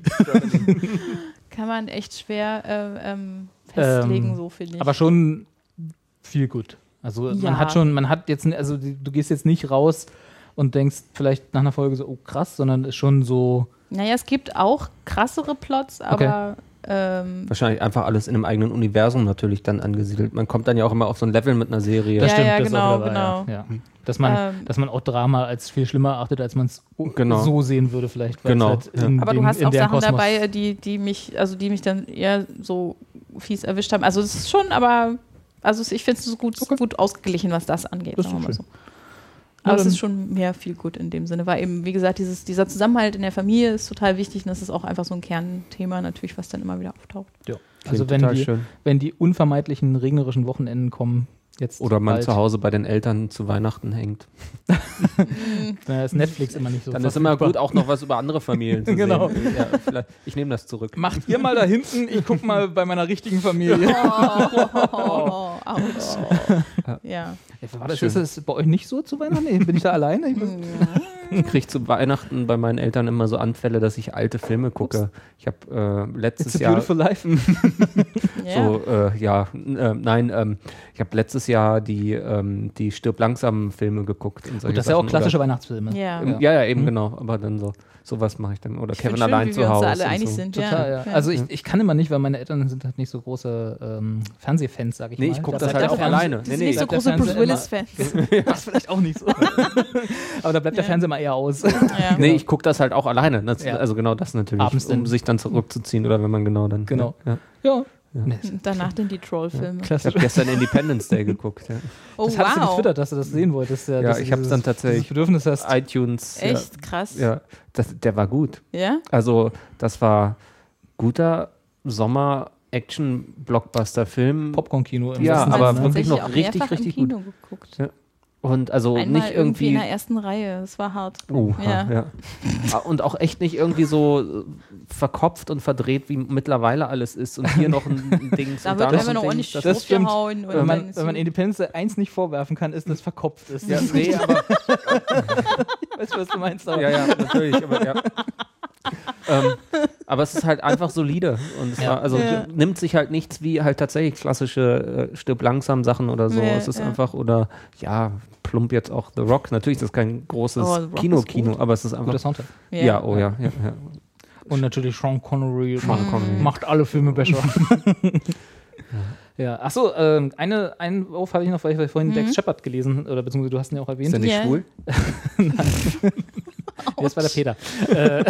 Kann man echt schwer äh, ähm, festlegen, Ähm, so finde ich. Aber schon viel gut. Also Ja. man hat schon, man hat jetzt, also du gehst jetzt nicht raus und denkst vielleicht nach einer Folge so, oh krass, sondern ist schon so, naja, es gibt auch krassere Plots, aber ähm, Wahrscheinlich einfach alles in einem eigenen Universum natürlich dann angesiedelt. Man kommt dann ja auch immer auf so ein Level mit einer Serie. das Ja, stimmt, ja, das ist genau, wahr, genau. Ja. Ja. Dass man, Ähm, dass man auch Drama als viel schlimmer erachtet, als man es Genau. so sehen würde vielleicht. Genau, Halt ja. in aber dem, du hast auch Sachen Kosmos- dabei, die, die mich, also die mich dann eher so fies erwischt haben. Also es ist schon, aber also ich finde es gut, gut ausgeglichen, was das angeht. Das ist so. Aber es ist schon mehr viel gut in dem Sinne, weil eben, wie gesagt, dieses, dieser Zusammenhalt in der Familie ist total wichtig und das ist auch einfach so ein Kernthema natürlich, was dann immer wieder auftaucht. Ja. Klingt Also wenn total die, schön. wenn die unvermeidlichen regnerischen Wochenenden kommen, jetzt Oder man bald, zu Hause bei den Eltern zu Weihnachten hängt. dann ist Netflix immer nicht so Dann ist immer gut, auch noch was über andere Familien zu Genau. sehen. Ja, ich nehme das zurück. Macht ihr mal da hinten, ich guck mal bei meiner richtigen Familie. Oh, ouch. Ja. War das, ist das bei euch nicht so zu Weihnachten? Nee, Bin ich da alleine? Ich Ich kriege zu Weihnachten bei meinen Eltern immer so Anfälle, dass ich alte Filme gucke. Ich habe äh, letztes It's a Jahr beautiful life. ja. so, äh, ja, äh, nein, ähm, ich habe letztes Jahr die, ähm, die Stirb langsam Filme geguckt. Und Gut, das ist ja auch klassische Oder, Weihnachtsfilme. Ja. ja, ja, eben genau. Aber dann so, sowas mache ich dann. Oder Ich Kevin schön, allein wie zu wir uns Hause. alle und einig so. sind. Total, ja. ja. Also ich, ich kann immer nicht, weil meine Eltern sind halt nicht so große ähm, Fernsehfans, sag ich Nee, mal. ich gucke Da das bleibt halt auch alleine. Nee, sind nee, nicht so große Bruce Willis-Fans. Das vielleicht auch nicht so. Aber da bleibt der. Fernseher mal eher aus. Ja. Nee, ich gucke das halt auch alleine. Das, Ja. Also genau das natürlich, Abends um dann. sich dann zurückzuziehen oder wenn man genau dann. Genau. Ja. Ja. Ja. Nee, Danach den die Troll-Filme. Ich klassisch. habe gestern Independence Day geguckt. Ja. Oh, Das hattest du getwittert, dass du das sehen wolltest. Ja, Ja, ich du hab's dieses- dann tatsächlich- Bedürfnis hast. iTunes. Echt krass. Ja, ja das, der war gut. Ja? Also das war guter Sommer Action-Blockbuster-Film. Popcorn-Kino im Ja, aber ne? wirklich noch richtig, richtig Kino geguckt. Ja. Und also Einmal nicht irgendwie in irgendwie. der ersten Reihe. Das war hart. Oh, Ja. ja. ja. Und auch echt nicht irgendwie so äh, verkopft und verdreht, wie mittlerweile alles ist. Und hier noch ein Ding. Da wird einfach ein noch ordentlich Das- stimmt. und Wenn man, wenn man. Independence 1 nicht vorwerfen kann, ist das verkopft ist. Ja, nee, aber Weißt du, was du meinst? Aber Ja, ja, natürlich. Aber, ja. ähm, aber es ist halt einfach solide. Und es Ja. war, also Ja. nimmt sich halt nichts wie halt tatsächlich klassische äh, Stirb langsam Sachen oder so. Ja, es ist ja. einfach, oder ja, plump jetzt auch The Rock. Natürlich ist das kein großes Oh, Kino-Kino, aber es ist einfach. guter Soundtrack. ja. oh ja, ja, ja. Und natürlich Sean Connery, Sean macht, Connery. macht alle Filme besser. ja, achso, ähm, eine, einen Wurf habe ich noch, weil ich vorhin Dex Shepard gelesen, oder beziehungsweise du hast ihn ja auch erwähnt. Ist er nicht Ja. schwul? Nee, das war der Peter. äh,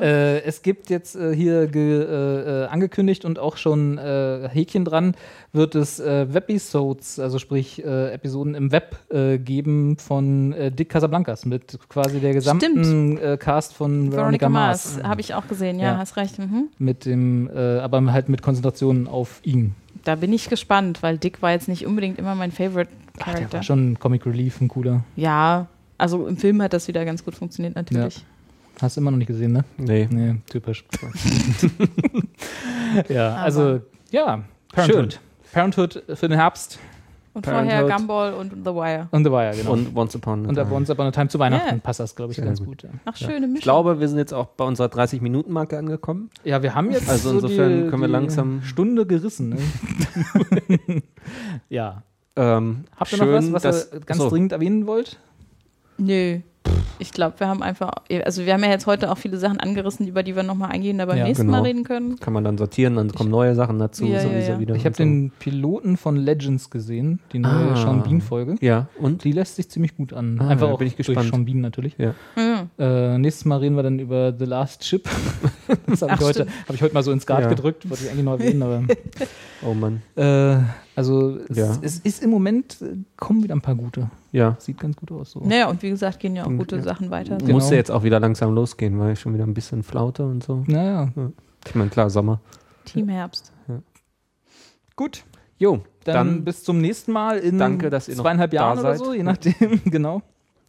äh, es gibt jetzt äh, hier ge, äh, äh, angekündigt und auch schon äh, Häkchen dran, wird es Webisodes, also sprich Episoden im Web geben von Dick Casablancas mit quasi der gesamten Cast von Veronica, Veronica Mars. Mars. Habe ich auch gesehen, ja, Ja. hast recht. Mhm. Mit dem, äh, aber halt mit Konzentration auf ihn. Da bin ich gespannt, weil Dick war jetzt nicht unbedingt immer mein Favorite Ach, der Character. war schon Comic Relief, ein cooler. Ja, also im Film hat das wieder ganz gut funktioniert natürlich. Hast du immer noch nicht gesehen, ne? Nee. Nee, typisch. ja, Aber- also, ja, Parenthood. Parenthood für den Herbst Und Parenthood. vorher Gumball und The Wire. und The Wire, genau. Und Once Upon a Und Time. bei uns aber eine Time zu Weihnachten Ja. passt das, glaube ich, Sehr ganz gut. gut. ja. Ach, schöne Mischung. Ich glaube, wir sind jetzt auch bei unserer 30-Minuten-Marke angekommen. ja, wir haben jetzt Also so insofern die, können wir langsam- Stunde gerissen. Ne? ja. Ähm, Habt ihr schön, noch was, was ihr ganz so, dringend erwähnen wollt? Nö. Ich glaube, wir haben einfach, also wir haben ja jetzt heute auch viele Sachen angerissen, über die wir nochmal eingehen, da beim Ja, nächsten genau. Mal reden können. Kann man dann sortieren, dann kommen neue Sachen dazu. Ja, ja, sowieso ja. wieder Ich habe so. den Piloten von Legends gesehen, die neue Ah. Sean Bean-Folge. Ja, und? Die lässt sich ziemlich gut an. Ah, Einfach da auch bin ich durch gespannt. Sean Bean natürlich. Ja. Mhm. Äh, nächstes Mal reden wir dann über The Last Ship. das habe ich, heute- hab ich heute mal so ins Ja. gedrückt, wollte ich eigentlich noch erwähnen, aber Oh Mann. äh, also es, Ja. es ist im Moment, äh, kommen wieder ein paar gute. Ja. Sieht ganz gut aus. So. Naja, und wie gesagt, gehen ja auch gute ja. Sachen weiter. Genau. Musste jetzt auch wieder langsam losgehen, weil ich schon wieder ein bisschen flaute und so. Naja, Ich meine, klar, Sommer. Team Herbst. gut. Jo, Dann, dann, bis zum nächsten Mal in Danke, dass ihr noch zweieinhalb da Jahren oder so, je nachdem. genau.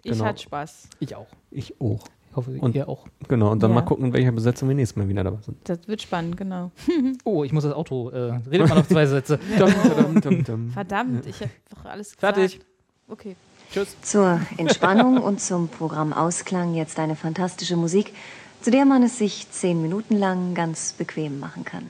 Ich Genau. hatte Spaß. Ich auch. ich auch. Hoffe, Und- ihr auch. Genau, und dann Ja. mal gucken, in welcher Besetzung wir nächstes Mal wieder dabei sind. Das wird spannend, genau. Oh, ich muss das Auto. Äh, redet mal noch zwei Sätze. Verdammt, ich habe doch alles gesagt. Fertig. Okay. Tschüss. Zur Entspannung und zum Programmausklang jetzt eine fantastische Musik, zu der man es sich zehn Minuten lang ganz bequem machen kann.